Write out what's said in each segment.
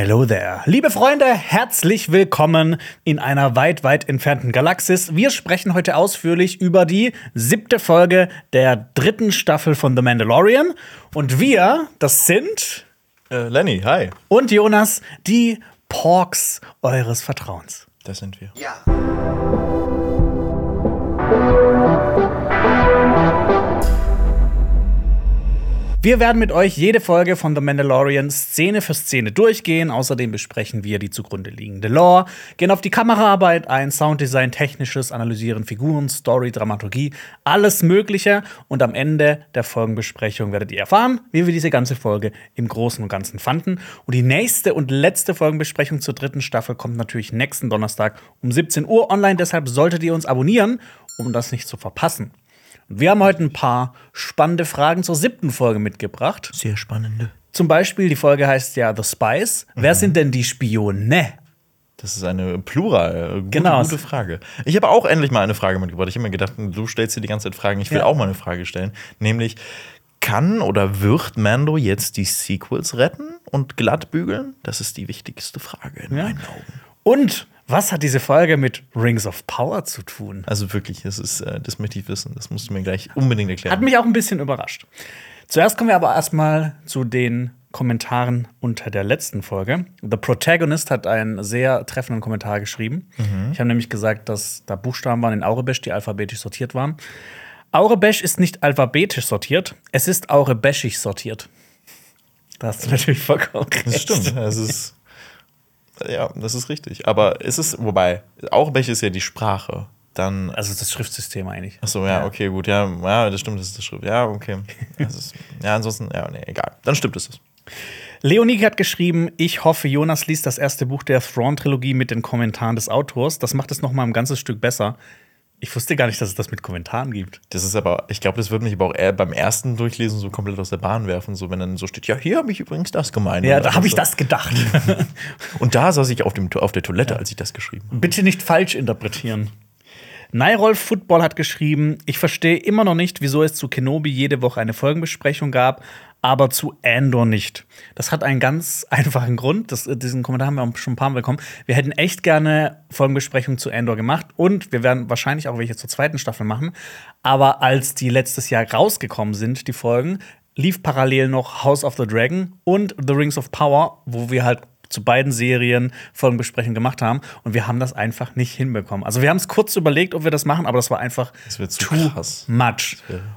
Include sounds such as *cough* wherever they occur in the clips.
Hello there. Liebe Freunde, herzlich willkommen in einer weit, weit entfernten Galaxis. Wir sprechen heute ausführlich über die siebte Folge der dritten Staffel von The Mandalorian. Und wir, das sind Äh, Lenny, hi. und Jonas, die Porks eures Vertrauens. Das sind wir. Wir werden mit euch jede Folge von The Mandalorian Szene für Szene durchgehen. Außerdem besprechen wir die zugrunde liegende Lore, gehen auf die Kameraarbeit ein, Sounddesign, technisches, analysieren Figuren, Story, Dramaturgie, alles Mögliche. Und am Ende der Folgenbesprechung werdet ihr erfahren, wie wir diese ganze Folge im Großen und Ganzen fanden. Und die nächste und letzte Folgenbesprechung zur dritten Staffel kommt natürlich nächsten Donnerstag um 17 Uhr online. Deshalb solltet ihr uns abonnieren, um das nicht zu verpassen. Wir haben heute ein paar spannende Fragen zur siebten Folge mitgebracht. Sehr spannende. Zum Beispiel, die Folge heißt ja The Spies. Wer sind denn die Spione? Das ist eine Plural. Gute, Genau. Gute Frage. Ich habe auch endlich mal eine Frage mitgebracht. Ich habe mir gedacht, du stellst dir die ganze Zeit Fragen. Ich will Ja. auch mal eine Frage stellen. Nämlich, kann oder wird Mando jetzt die Sequels retten und glatt bügeln? Das ist die wichtigste Frage in Ja. meinen Augen. Und was hat diese Folge mit Rings of Power zu tun? Also wirklich, das, ist, äh, das möchte ich wissen. Das musst du mir gleich unbedingt erklären. Hat mich auch ein bisschen überrascht. Zuerst kommen wir aber erstmal zu den Kommentaren unter der letzten Folge. The Protagonist hat einen sehr treffenden Kommentar geschrieben. Ich habe nämlich gesagt, dass da Buchstaben waren in Aurebesch, die alphabetisch sortiert waren. Aurebesch ist nicht alphabetisch sortiert, es ist aurebeschig sortiert. Da hast du natürlich vollkommen recht. Das stimmt. Das ist, ja, das ist richtig. Aber es ist, wobei, auch welche ist ja die Sprache. Dann Also das Schriftsystem eigentlich. Ach so, ja, okay, gut, ja, ja, das stimmt, das ist das Schrift. Ja, okay. Ist, ja, ansonsten, ja, nee, egal. Dann stimmt es. Leonie hat geschrieben, ich hoffe, Jonas liest das erste Buch der Thrawn-Trilogie mit den Kommentaren des Autors. Das macht es noch mal ein ganzes Stück besser. Ich wusste gar nicht, dass es das mit Kommentaren gibt. Das ist aber, ich glaube, das würde mich aber auch eher beim ersten Durchlesen so komplett aus der Bahn werfen, so wenn dann so steht, ja, hier habe ich übrigens das gemeint. Ja, da habe ich so- das gedacht. *laughs* Und da saß ich auf, dem, auf der Toilette, als ich das geschrieben habe. Bitte nicht falsch interpretieren. Nairolf Football hat geschrieben, ich verstehe immer noch nicht, wieso es zu Kenobi jede Woche eine Folgenbesprechung gab, aber zu Andor nicht. Das hat einen ganz *laughs* einfachen Grund. Das, diesen Kommentar haben wir schon ein paar Mal bekommen. Wir hätten echt gerne Folgenbesprechungen zu Andor gemacht und wir werden wahrscheinlich auch welche zur zweiten Staffel machen. Aber als die letztes Jahr rausgekommen sind, die Folgen, lief parallel noch House of the Dragon und The Rings of Power, wo wir halt zu beiden Serien Folgenbesprechungen gemacht haben und wir haben das einfach nicht hinbekommen. Also wir haben es kurz überlegt, ob wir das machen, aber das war einfach Das zu too krass. much.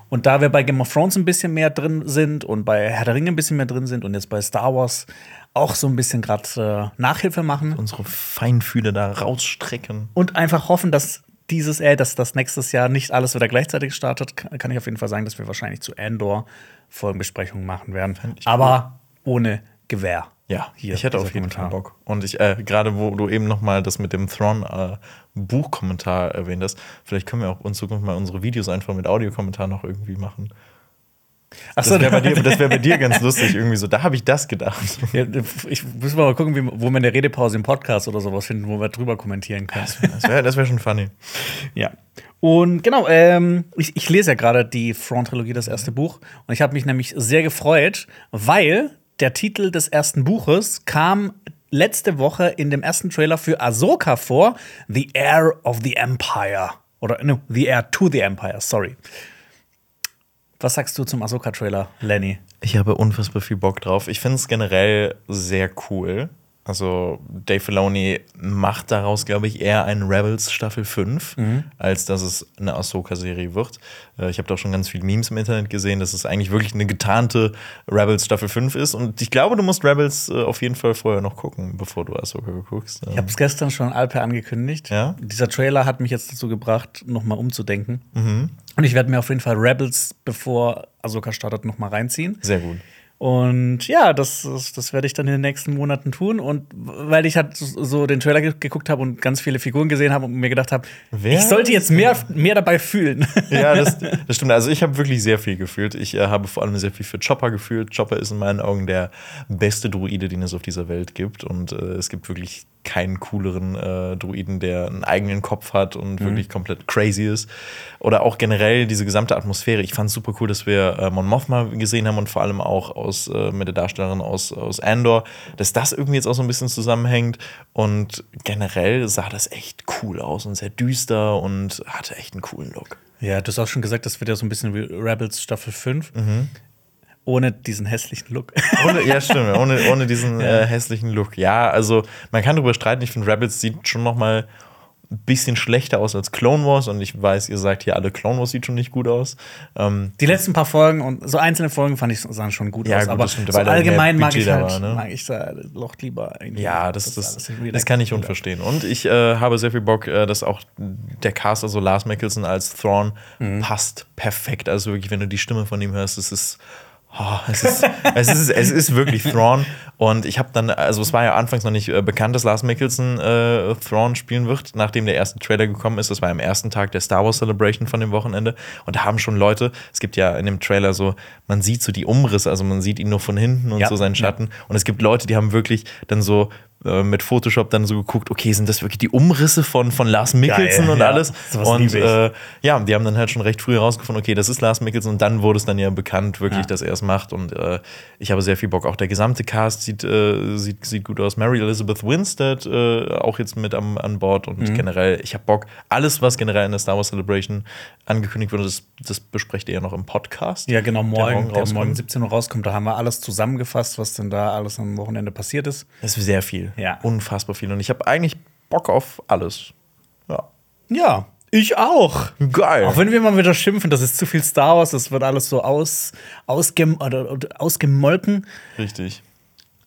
Und da wir bei Game of Thrones ein bisschen mehr drin sind und bei Herr der Ringe ein bisschen mehr drin sind und jetzt bei Star Wars auch so ein bisschen gerade äh, Nachhilfe machen Unsere Feinfühle da rausstrecken. und einfach hoffen, dass dieses, äh, dass das nächstes Jahr nicht alles wieder gleichzeitig startet, kann, ich auf jeden Fall sagen, dass wir wahrscheinlich zu Andor Folgenbesprechungen machen werden. Aber ohne Gewehr. Ja, Hier, ich hätte auf jeden Fall. Bock. Und ich, äh, gerade wo du eben noch mal das mit dem Thrawn-Buchkommentar erwähnt hast, vielleicht können wir auch in Zukunft mal unsere Videos einfach mit Audiokommentar noch irgendwie machen. Das Achso, wäre bei, dir- das wär bei dir ganz lustig, irgendwie so. Da habe ich das gedacht. *laughs* Ja, ich muss mal gucken, wie, wo wir eine Redepause im Podcast oder sowas finden, wo wir drüber kommentieren können. Das wäre das wär schon funny. Ja. Und genau, ähm, ich, ich lese ja gerade die Front-Trilogie, das erste Buch. Und ich habe mich nämlich sehr gefreut, weil der Titel des ersten Buches kam letzte Woche in dem ersten Trailer für Ahsoka vor: The Heir of the Empire. Oder, no, The Heir to the Empire, sorry. Was sagst du zum Ahsoka-Trailer, Lenny? Ich habe unfassbar viel Bock drauf. Ich finde es generell sehr cool. Also, Dave Filoni macht daraus, glaube ich, eher einen Rebels Staffel 5, als dass es eine Ahsoka-Serie wird. Äh, Ich habe da auch schon ganz viele Memes im Internet gesehen, dass es eigentlich wirklich eine getarnte Rebels Staffel 5 ist. Und ich glaube, du musst Rebels äh, auf jeden Fall vorher noch gucken, bevor du Ahsoka guckst. Ich habe es gestern schon Alpe angekündigt. Ja? Dieser Trailer hat mich jetzt dazu gebracht, nochmal umzudenken. Und ich werde mir auf jeden Fall Rebels, bevor Ahsoka startet, nochmal reinziehen. Sehr gut. Und ja, das, das, das werde ich dann in den nächsten Monaten tun. Und weil ich halt so den Trailer ge geguckt habe und ganz viele Figuren gesehen habe und mir gedacht habe, ich sollte jetzt mehr, mehr dabei fühlen. *laughs* Ja, das, *laughs* das stimmt. Also ich habe wirklich sehr viel gefühlt. Ich äh, habe vor allem sehr viel für Chopper gefühlt. Chopper ist in meinen Augen der beste Druide, den es auf dieser Welt gibt. Und äh, es gibt wirklich keinen cooleren äh, Druiden, der einen eigenen Kopf hat und Mhm. wirklich komplett crazy ist. Oder auch generell diese gesamte Atmosphäre. Ich fand es super cool, dass wir äh, Mon Mothma gesehen haben und vor allem auch aus, äh, mit der Darstellerin aus, aus Andor, dass das irgendwie jetzt auch so ein bisschen zusammenhängt. Und generell sah das echt cool aus und sehr düster und hatte echt einen coolen Look. Ja, du hast auch schon gesagt, das wird ja so ein bisschen wie Rebels Staffel 5. Mhm. Ohne diesen hässlichen Look. *laughs* Ohne, ja, stimmt, ohne, ohne diesen äh, hässlichen Look. Ja, also man kann darüber streiten. Ich finde, Rebels sieht schon noch mal ein bisschen schlechter aus als Clone Wars. Und ich weiß, ihr sagt hier alle, Clone Wars sieht schon nicht gut aus. Ähm, Die letzten paar Folgen und so einzelne Folgen fand ich sahen schon gut Ja, aus. gut, aber das stimmt, so allgemein mag ich halt, war, ne? mag ich da doch lieber irgendwie. ja, das, das, das, irgendwie kann ich unverstehen. Und ich äh, habe sehr viel Bock, äh, dass auch der Cast, also Lars Mickelson als Thrawn, Mhm. passt perfekt. Also wirklich, wenn du die Stimme von ihm hörst, es ist. Oh, es, ist, es, ist, es ist wirklich Thrawn. Und ich habe dann, also es war ja anfangs noch nicht äh, bekannt, dass Lars Mickelson äh, Thrawn spielen wird, nachdem der erste Trailer gekommen ist. Das war am ersten Tag der Star Wars Celebration von dem Wochenende. Und da haben schon Leute, es gibt ja in dem Trailer so, man sieht so die Umrisse, also man sieht ihn nur von hinten und Ja, so seinen Schatten. Und es gibt Leute, die haben wirklich dann so äh, mit Photoshop dann so geguckt, okay, sind das wirklich die Umrisse von, von Lars Mickelson und ja. alles? Und äh, ja, die haben dann halt schon recht früh herausgefunden, okay, das ist Lars Mickelson und dann wurde es dann ja bekannt, wirklich, Ja. dass er es macht. Und äh, ich habe sehr viel Bock. Auch der gesamte Cast sieht, äh, sieht, sieht gut aus. Mary Elizabeth Winstead äh, auch jetzt mit am, an Bord und Mhm. generell, ich habe Bock. Alles, was generell in der Star Wars Celebration angekündigt wurde, das, das besprecht ihr ja noch im Podcast. Ja, genau, morgen, der morgen, rauskommt. 17 Uhr rauskommt. Da haben wir alles zusammengefasst, was denn da alles am Wochenende passiert ist. Das ist sehr viel. Ja. Unfassbar viel. Und ich habe eigentlich Bock auf alles. Ja. Ja, ich auch. Geil. Auch wenn wir mal wieder schimpfen, das ist zu viel Star Wars, das wird alles so aus, ausgem oder, oder ausgemolken. Richtig.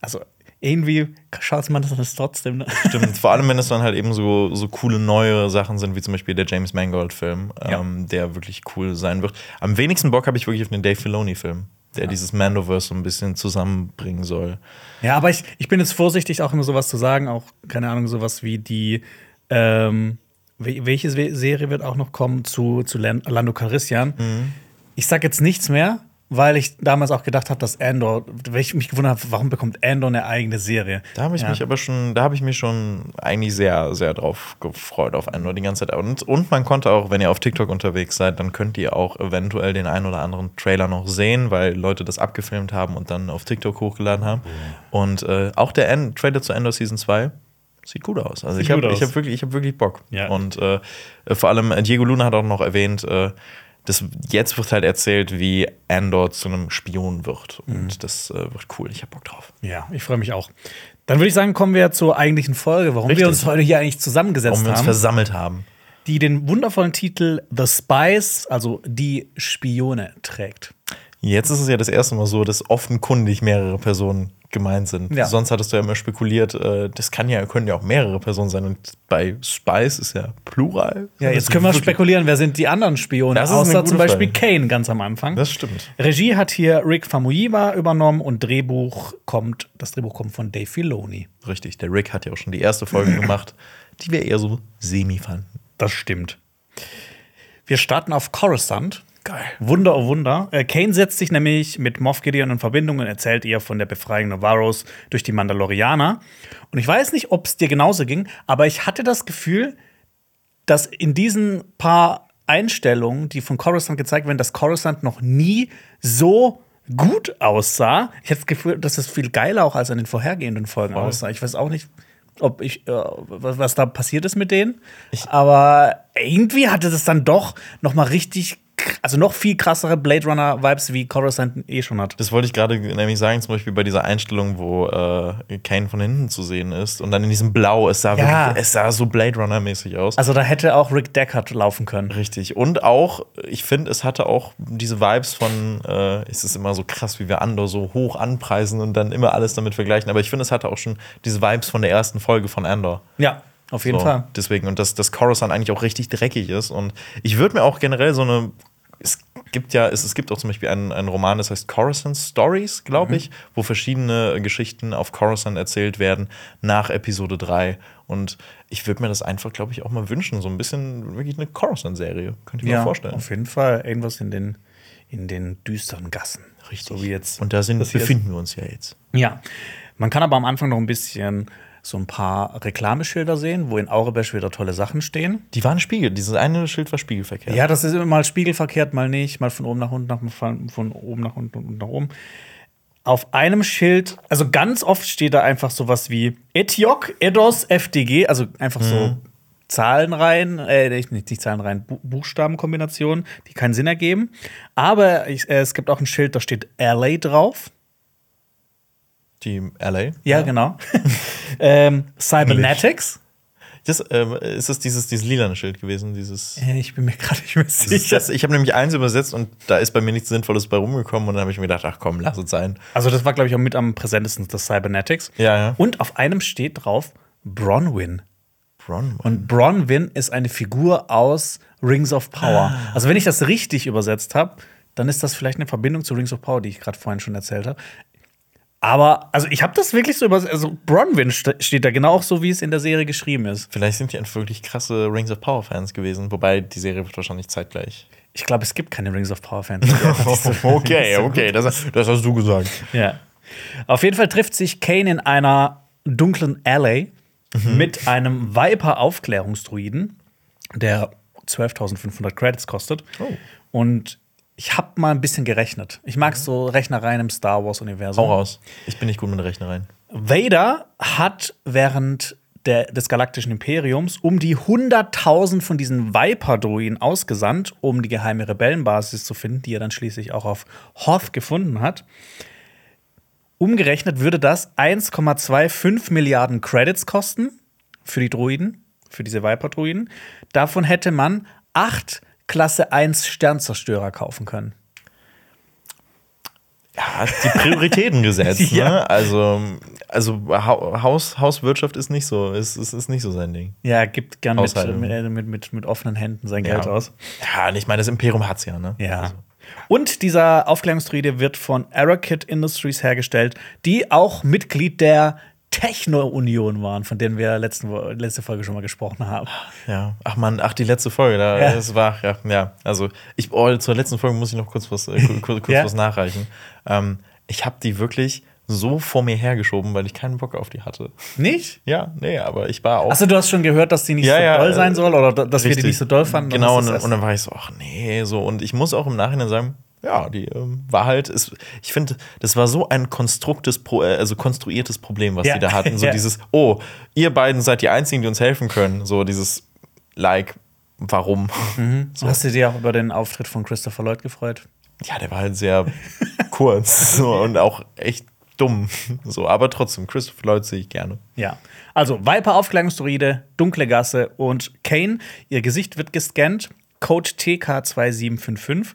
Also irgendwie schaut man das trotzdem. Ne? Stimmt, *laughs* vor allem wenn es dann halt eben so, so coole neue Sachen sind, wie zum Beispiel der James Mangold-Film, Ja. ähm, der wirklich cool sein wird. Am wenigsten Bock habe ich wirklich auf den Dave Filoni-Film, der dieses Mandoverse so ein bisschen zusammenbringen soll. Ja, aber ich, ich bin jetzt vorsichtig, auch immer sowas zu sagen. Auch, keine Ahnung, sowas wie die. Ähm, wel- welche Se- Serie wird auch noch kommen zu, zu Lan- Lando Calrissian? Mhm. Ich sag jetzt nichts mehr, weil ich damals auch gedacht habe, dass Andor, weil ich mich gewundert habe, warum bekommt Andor eine eigene Serie? Da habe ich Ja. mich aber schon, da habe ich mich schon eigentlich sehr, sehr drauf gefreut auf Andor die ganze Zeit. Und, und man konnte auch, wenn ihr auf TikTok unterwegs seid, dann könnt ihr auch eventuell den einen oder anderen Trailer noch sehen, weil Leute das abgefilmt haben und dann auf TikTok hochgeladen haben. Und äh, auch der End Trailer zu Andor Season 2 sieht gut aus. Also Sieht ich habe hab wirklich, ich hab wirklich Bock. Ja. Und äh, vor allem äh, Diego Luna hat auch noch erwähnt, äh, das, jetzt wird halt erzählt, wie Andor zu einem Spion wird. Mhm. Und das äh, wird cool. Ich habe Bock drauf. Ja, ich freue mich auch. Dann würde ich sagen, kommen wir zur eigentlichen Folge, warum Richtig. wir uns heute hier eigentlich zusammengesetzt Warum wir uns haben. versammelt haben. die den wundervollen Titel The Spies, also die Spione, trägt. Jetzt ist es ja das erste Mal so, dass offenkundig mehrere Personen gemeint sind. Ja. Sonst hattest du ja immer spekuliert, äh, das kann ja, können ja auch mehrere Personen sein. Und bei Spice ist ja Plural. Ja, jetzt Also können wir spekulieren, wer sind die anderen Spione, Das außer zum Beispiel Frage. Kane ganz am Anfang. Das stimmt. Regie hat hier Rick Famuyiwa übernommen und Drehbuch kommt, das Drehbuch kommt von Dave Filoni. Richtig. Der Rick hat ja auch schon die erste Folge *clears throat* gemacht, die wir eher so semi fanden. Das stimmt. Wir starten auf Coruscant. Geil. Wunder, oh Wunder. Äh, Kane setzt sich nämlich mit Moff Gideon in Verbindung und erzählt ihr von der Befreiung Navarros durch die Mandalorianer. Und ich weiß nicht, ob es dir genauso ging, aber ich hatte das Gefühl, dass in diesen paar Einstellungen, die von Coruscant gezeigt werden, dass Coruscant noch nie so gut aussah. Ich hatte das Gefühl, dass es viel geiler auch als in den vorhergehenden Folgen Voll. aussah. Ich weiß auch nicht, ob ich, äh, was, da passiert ist mit denen. aber irgendwie hatte das dann doch noch mal richtig, also noch viel krassere Blade Runner Vibes, wie Coruscant eh schon hat. Das wollte ich gerade nämlich sagen, zum Beispiel bei dieser Einstellung, wo äh, Kane von hinten zu sehen ist und dann in diesem Blau, es sah, Ja. wirklich, es sah so Blade Runner-mäßig aus. Also da hätte auch Rick Deckard laufen können. Richtig. Und auch, ich finde, es hatte auch diese Vibes von, äh, es ist immer so krass, wie wir Andor so hoch anpreisen und dann immer alles damit vergleichen. Aber ich finde, es hatte auch schon diese Vibes von der ersten Folge von Andor. Ja, auf jeden so, Fall. Deswegen, und dass das Coruscant eigentlich auch richtig dreckig ist. Und ich würde mir auch generell so eine. Es gibt ja, es, es gibt auch zum Beispiel einen, einen Roman, das heißt Coruscant Stories, Mhm. glaube ich, wo verschiedene Geschichten auf Coruscant erzählt werden nach Episode 3. Und ich würde mir das einfach, glaube ich, auch mal wünschen. So ein bisschen wirklich eine Coruscant-Serie. Könnte ich mir Ja, vorstellen. auf jeden Fall irgendwas in den, in den düsteren Gassen. Richtig. So wie jetzt. Und da sind, befinden wir uns ja jetzt. Ja, man kann aber am Anfang noch ein bisschen so ein paar Reklameschilder sehen, wo in Aurebesch wieder tolle Sachen stehen. Die waren Spiegel. Dieses eine Schild war spiegelverkehrt. Ja, das ist immer mal spiegelverkehrt, mal nicht, mal von oben nach unten, nach, von, oben nach unten und nach oben. Auf einem Schild, also ganz oft steht da einfach sowas wie Etiok, Edos, FDG, also einfach so Zahlenreihen, äh, nicht, nicht Zahlenreihen, Bu Buchstabenkombinationen, die keinen Sinn ergeben. Aber ich, äh, es gibt auch ein Schild, da steht LA drauf. Die LA. Ja, genau. *laughs* ähm, Cybernetics. Das, ähm, ist das dieses, dieses lilane Schild gewesen? Dieses, Äh, Ich bin mir gerade nicht mehr sicher. das, ich habe nämlich eins übersetzt und da ist bei mir nichts Sinnvolles bei rumgekommen und dann habe ich mir gedacht, ach komm, lass es sein. Also, das war, glaube ich, auch mit am präsentesten, das Cybernetics. Ja, ja. Und auf einem steht drauf Bronwyn. Bronwyn. Und Bronwyn ist eine Figur aus Rings of Power. Ah. Also, wenn ich das richtig übersetzt habe, dann ist das vielleicht eine Verbindung zu Rings of Power, die ich gerade vorhin schon erzählt habe. Aber, also, ich habe das wirklich so übersetzt. Also, Bronwyn st steht da genau auch so, wie es in der Serie geschrieben ist. Vielleicht sind die einfach wirklich krasse Rings of Power Fans gewesen, wobei die Serie wird wahrscheinlich zeitgleich. Ich glaube, es gibt keine Rings of Power Fans. *laughs* okay, *laughs* okay, das, das hast du gesagt. Ja. Auf jeden Fall trifft sich Kane in einer dunklen Alley mit einem Viper-Aufklärungsdruiden, der 12.500 Credits kostet. Oh. Und ich habe mal ein bisschen gerechnet. Ich mag so Rechnereien im Star Wars-Universum. Hau raus. Ich bin nicht gut mit Rechnereien. Vader hat während der, des Galaktischen Imperiums um die 100.000 von diesen Viper-Druiden ausgesandt, um die geheime Rebellenbasis zu finden, die er dann schließlich auch auf Hoth gefunden hat. Umgerechnet würde das 1,25 Milliarden Credits kosten für die Druiden, für diese Viper-Druiden. Davon hätte man acht Klasse 1 Sternzerstörer kaufen können. Ja, die Prioritäten *laughs* gesetzt, Ja. ne? Also, also Hau- Haus, Hauswirtschaft ist nicht so, ist, ist, ist nicht so sein Ding. Ja, gibt gern mit, Haushaltung. mit, mit, mit, offenen Händen sein Geld Ja. aus. Ja, und ich meine, das Imperium hat's ja, ne? Ja. Also, Und dieser Aufklärungsdruide wird von Arakit Industries hergestellt, die auch Mitglied der Techno-Union waren, von denen wir letzten, letzte Folge schon mal gesprochen haben. ja. Ach man, ach, die letzte Folge, da, Ja. das war, ja, ja. Also, ich, oh, zur letzten Folge muss ich noch kurz was, äh, ku- ku- kurz Ja. was nachreichen. Ähm, ich habe die wirklich so vor mir hergeschoben, weil ich keinen Bock auf die hatte. Nicht? Ja, nee, aber ich war auch. Achso, du hast schon gehört, dass die nicht Ja, so ja, doll sein äh, soll oder da- dass wir die Richtig. nicht so doll fanden? Genau, und, und dann war ich so, ach nee, so. Und ich muss auch im Nachhinein sagen, ja, die ähm, war halt, ist, ich finde, das war so ein konstruktes, Pro, äh, also konstruiertes Problem, was Ja. die da hatten. *laughs* So Ja. dieses, oh, ihr beiden seid die Einzigen, die uns helfen können. So dieses, like, warum? *laughs* erst- Hast du dir auch über den Auftritt von Christopher Lloyd gefreut? Ja, der war halt sehr *laughs* kurz so, und auch echt dumm. So, aber trotzdem, Christopher Lloyd sehe ich gerne. Ja. Also, Viper Aufklärungsdruide, dunkle Gasse und Kane. Ihr Gesicht wird gescannt. Code TK2755.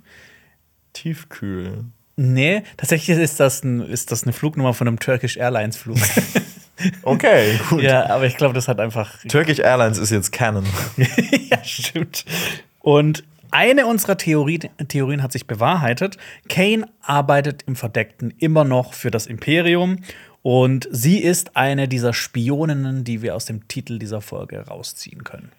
Tiefkühl. Nee, tatsächlich ist das, ein, ist das eine Flugnummer von einem Turkish Airlines Flug. *laughs* Okay, gut. ja, aber ich glaube, das hat einfach. Turkish Airlines ist jetzt Canon. *laughs* ja, stimmt. Und eine unserer Theorie, Theorien hat sich bewahrheitet. Kane arbeitet im Verdeckten immer noch für das Imperium. Und sie ist eine dieser Spioninnen, die wir aus dem Titel dieser Folge rausziehen können.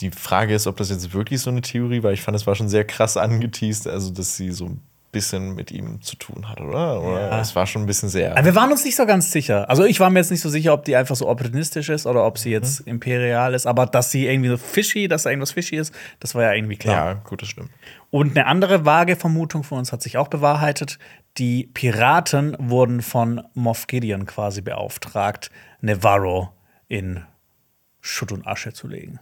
Die Frage ist, ob das jetzt wirklich so eine Theorie war. Ich fand, es war schon sehr krass angeteased, also dass sie so ein bisschen mit ihm zu tun hat, oder? Oder Ja. es war schon ein bisschen sehr. Aber wir waren uns nicht so ganz sicher. Also ich war mir jetzt nicht so sicher, ob die einfach so opportunistisch ist oder ob sie jetzt imperial ist. Aber dass sie irgendwie so fishy, dass da irgendwas fishy ist, das war ja irgendwie klar. ja, gut, das stimmt. Und eine andere vage Vermutung von uns hat sich auch bewahrheitet. Die Piraten wurden von Moff Gideon quasi beauftragt, Nevarro in Schutt und Asche zu legen.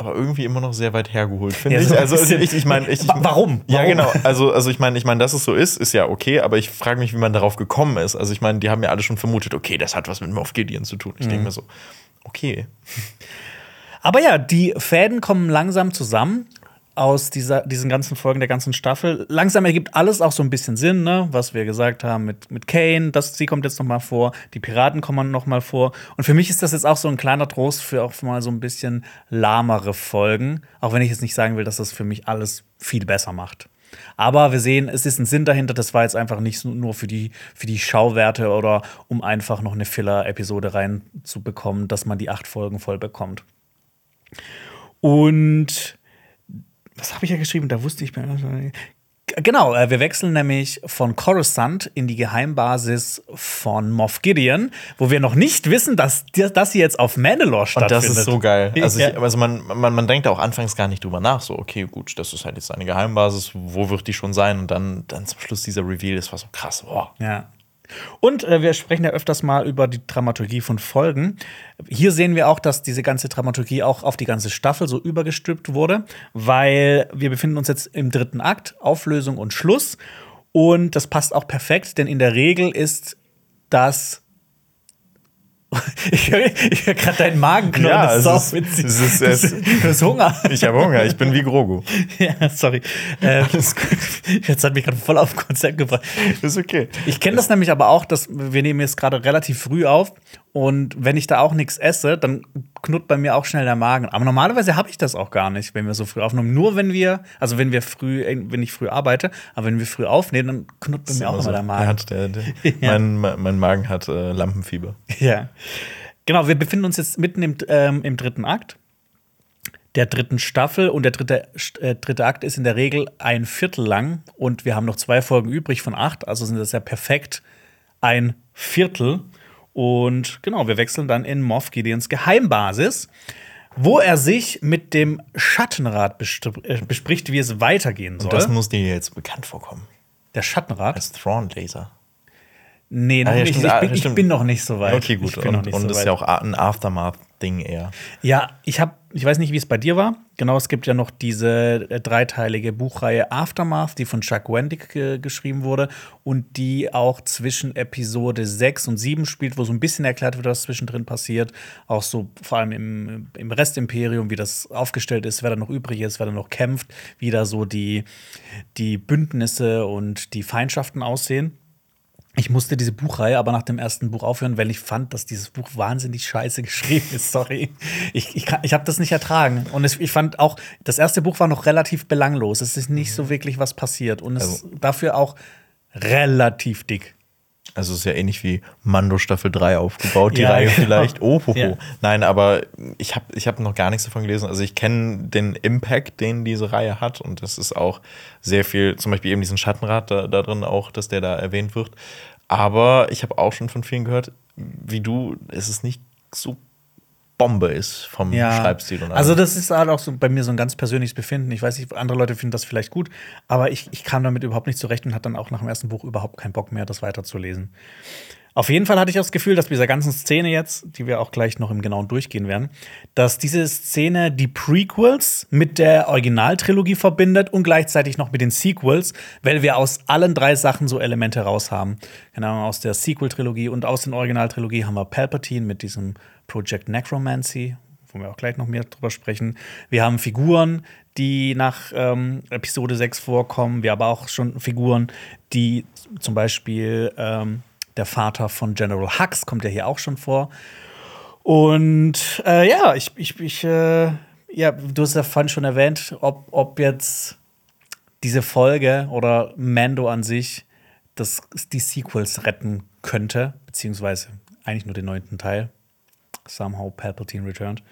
Aber irgendwie immer noch sehr weit hergeholt, finde Ja, ich. so Also ich, ich meine, ich, Wa- warum? Ja, Warum? genau. Also, also ich meine, ich meine, dass es so ist, ist ja okay, aber ich frage mich, wie man darauf gekommen ist. Also ich meine, die haben ja alle schon vermutet, okay, das hat was mit Moff Gideon zu tun. Ich Mhm. denke mir so, okay. Aber ja, die Fäden kommen langsam zusammen aus dieser, diesen ganzen Folgen der ganzen Staffel. Langsam ergibt alles auch so ein bisschen Sinn, ne? was wir gesagt haben mit, mit Kane. Das, sie kommt jetzt noch mal vor, die Piraten kommen noch mal vor. Und für mich ist das jetzt auch so ein kleiner Trost für auch mal so ein bisschen lahmere Folgen. Auch wenn ich jetzt nicht sagen will, dass das für mich alles viel besser macht. Aber wir sehen, es ist ein Sinn dahinter. Das war jetzt einfach nicht nur für die, für die Schauwerte oder um einfach noch eine Filler-Episode reinzubekommen, dass man die acht Folgen voll bekommt. Und was habe ich ja geschrieben? Da wusste ich mir. Genau, äh, wir wechseln nämlich von Coruscant in die Geheimbasis von Moff Gideon, wo wir noch nicht wissen, dass das hier jetzt auf Mandalore Und stattfindet. das ist so geil. Also, ich, also man, man, man denkt auch anfangs gar nicht drüber nach. So, okay, gut, das ist halt jetzt eine Geheimbasis. Wo wird die schon sein? Und dann, dann zum Schluss dieser Reveal, das war so krass. Boah. Ja. Und äh, wir sprechen ja öfters mal über die Dramaturgie von Folgen. Hier sehen wir auch, dass diese ganze Dramaturgie auch auf die ganze Staffel so übergestülpt wurde, weil wir befinden uns jetzt im dritten Akt, Auflösung und Schluss. Und das passt auch perfekt, denn in der Regel ist das. *laughs* Ich höre hör gerade deinen Magen knurren, Ja, das ist auch ist- witzig. es ist- es- du hast Hunger. Ich habe Hunger, ich bin wie Grogu. *laughs* ja, sorry. Äh, *laughs* jetzt hat mich gerade voll auf Konzept gebracht. Ist okay. Ich kenne das nämlich aber auch, dass wir nehmen jetzt gerade relativ früh auf und wenn ich da auch nichts esse, dann knurrt bei mir auch schnell der Magen. Aber normalerweise habe ich das auch gar nicht, wenn wir so früh aufnehmen. Nur wenn wir, also wenn wir früh, äh, wenn ich früh arbeite, aber wenn wir früh aufnehmen, dann knurrt bei mir auch immer der Der Magen. hat, der, der, Ja. mein, mein Magen hat äh, Lampenfieber. Ja. Genau, wir befinden uns jetzt mitten im, ähm, im dritten Akt der dritten Staffel und der dritte, äh, dritte Akt ist in der Regel ein Viertel lang und wir haben noch zwei Folgen übrig von acht, also sind das ja perfekt ein Viertel. Und genau, wir wechseln dann in Moff Gideons Geheimbasis, wo er sich mit dem Schattenrat äh, bespricht, wie es weitergehen soll. Das muss dir jetzt bekannt vorkommen. der Schattenrat? Als Thrawn-Laser. Nee, noch Ah, ja, nicht. stimmt. Ich Ah, bin, ich bin noch nicht so weit. Okay, gut. Und, und so das ist ja auch ein Aftermath-Ding eher. Ja, ich habe, ich weiß nicht, wie es bei dir war. Genau, es gibt ja noch diese äh, dreiteilige Buchreihe Aftermath, die von Chuck Wendig äh, geschrieben wurde und die auch zwischen Episode 6 und 7 spielt, wo so ein bisschen erklärt wird, was zwischendrin passiert. Auch so vor allem im, im Restimperium, wie das aufgestellt ist, wer da noch übrig ist, wer da noch kämpft, wie da so die, die Bündnisse und die Feindschaften aussehen. Ich musste diese Buchreihe aber nach dem ersten Buch aufhören, weil ich fand, dass dieses Buch wahnsinnig scheiße *laughs* geschrieben ist. Sorry. Ich, ich, ich habe das nicht ertragen. Und es, ich fand auch, das erste Buch war noch relativ belanglos. Es ist nicht so wirklich was passiert. Und es Also- ist dafür auch relativ dick. Also es ist ja ähnlich wie Mando Staffel 3 aufgebaut, die Ja, Reihe genau. vielleicht. Oh, ho, ho. Ja. Nein, aber ich habe ich hab noch gar nichts davon gelesen. Also ich kenne den Impact, den diese Reihe hat. Und das ist auch sehr viel, zum Beispiel eben diesen Schattenrat da, da drin auch, dass der da erwähnt wird. Aber ich habe auch schon von vielen gehört, wie du, es ist nicht so Bombe ist vom Schreibstil und allem. also das ist halt auch so bei mir so ein ganz persönliches Befinden. Ich weiß nicht, andere Leute finden das vielleicht gut, aber ich, ich kam damit überhaupt nicht zurecht und hatte dann auch nach dem ersten Buch überhaupt keinen Bock mehr, das weiterzulesen. Auf jeden Fall hatte ich das Gefühl, dass bei dieser ganzen Szene jetzt, die wir auch gleich noch im Genauen durchgehen werden, dass diese Szene die Prequels mit der Originaltrilogie verbindet und gleichzeitig noch mit den Sequels, weil wir aus allen drei Sachen so Elemente raus haben. Genau, aus der Sequel-Trilogie und aus der Originaltrilogie haben wir Palpatine mit diesem Project Necromancy, wo wir auch gleich noch mehr drüber sprechen. Wir haben Figuren, die nach ähm, Episode 6 vorkommen. Wir haben aber auch schon Figuren, die zum Beispiel ähm, der Vater von General Hux kommt ja hier auch schon vor. Und äh, ja, ich, ich, ich äh, ja, du hast ja vorhin schon erwähnt, ob, ob jetzt diese Folge oder Mando an sich das, die Sequels retten könnte, beziehungsweise eigentlich nur den neunten Teil. Somehow Palpatine returned.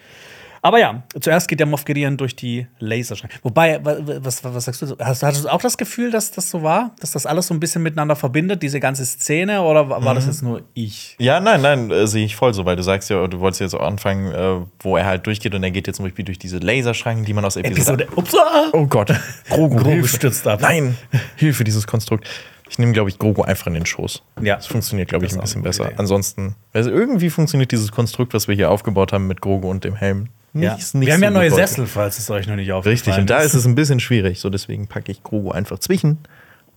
Aber ja, zuerst geht der Moff Gideon durch die Laserschranke. Wobei, wa- wa- was, was sagst du? Hast, hattest du auch das Gefühl, dass das so war? Dass das alles so ein bisschen miteinander verbindet, diese ganze Szene? Oder wa- war das jetzt nur ich? Ja, nein, nein, äh, sehe ich voll so, weil du sagst ja, du wolltest jetzt auch anfangen, äh, wo er halt durchgeht und er geht jetzt zum Beispiel durch diese Laserschranken, die man aus Episode. Episode. Ups, ah! Oh Gott, *laughs* Grogu, Grogu stürzt ab. Nein, Hilfe, dieses Konstrukt. Ich nehme, glaube ich, Grogu einfach in den Schoß. Ja. Das funktioniert, glaube ich, ein bisschen besser. Idee. Ansonsten, also irgendwie funktioniert dieses Konstrukt, was wir hier aufgebaut haben mit Grogu und dem Helm. Ja. nicht- nicht wir haben so ja neue Leute. Sessel, falls es euch noch nicht aufgefallen Richtig, und da ist es ein bisschen schwierig. So, deswegen packe ich Grogu einfach zwischen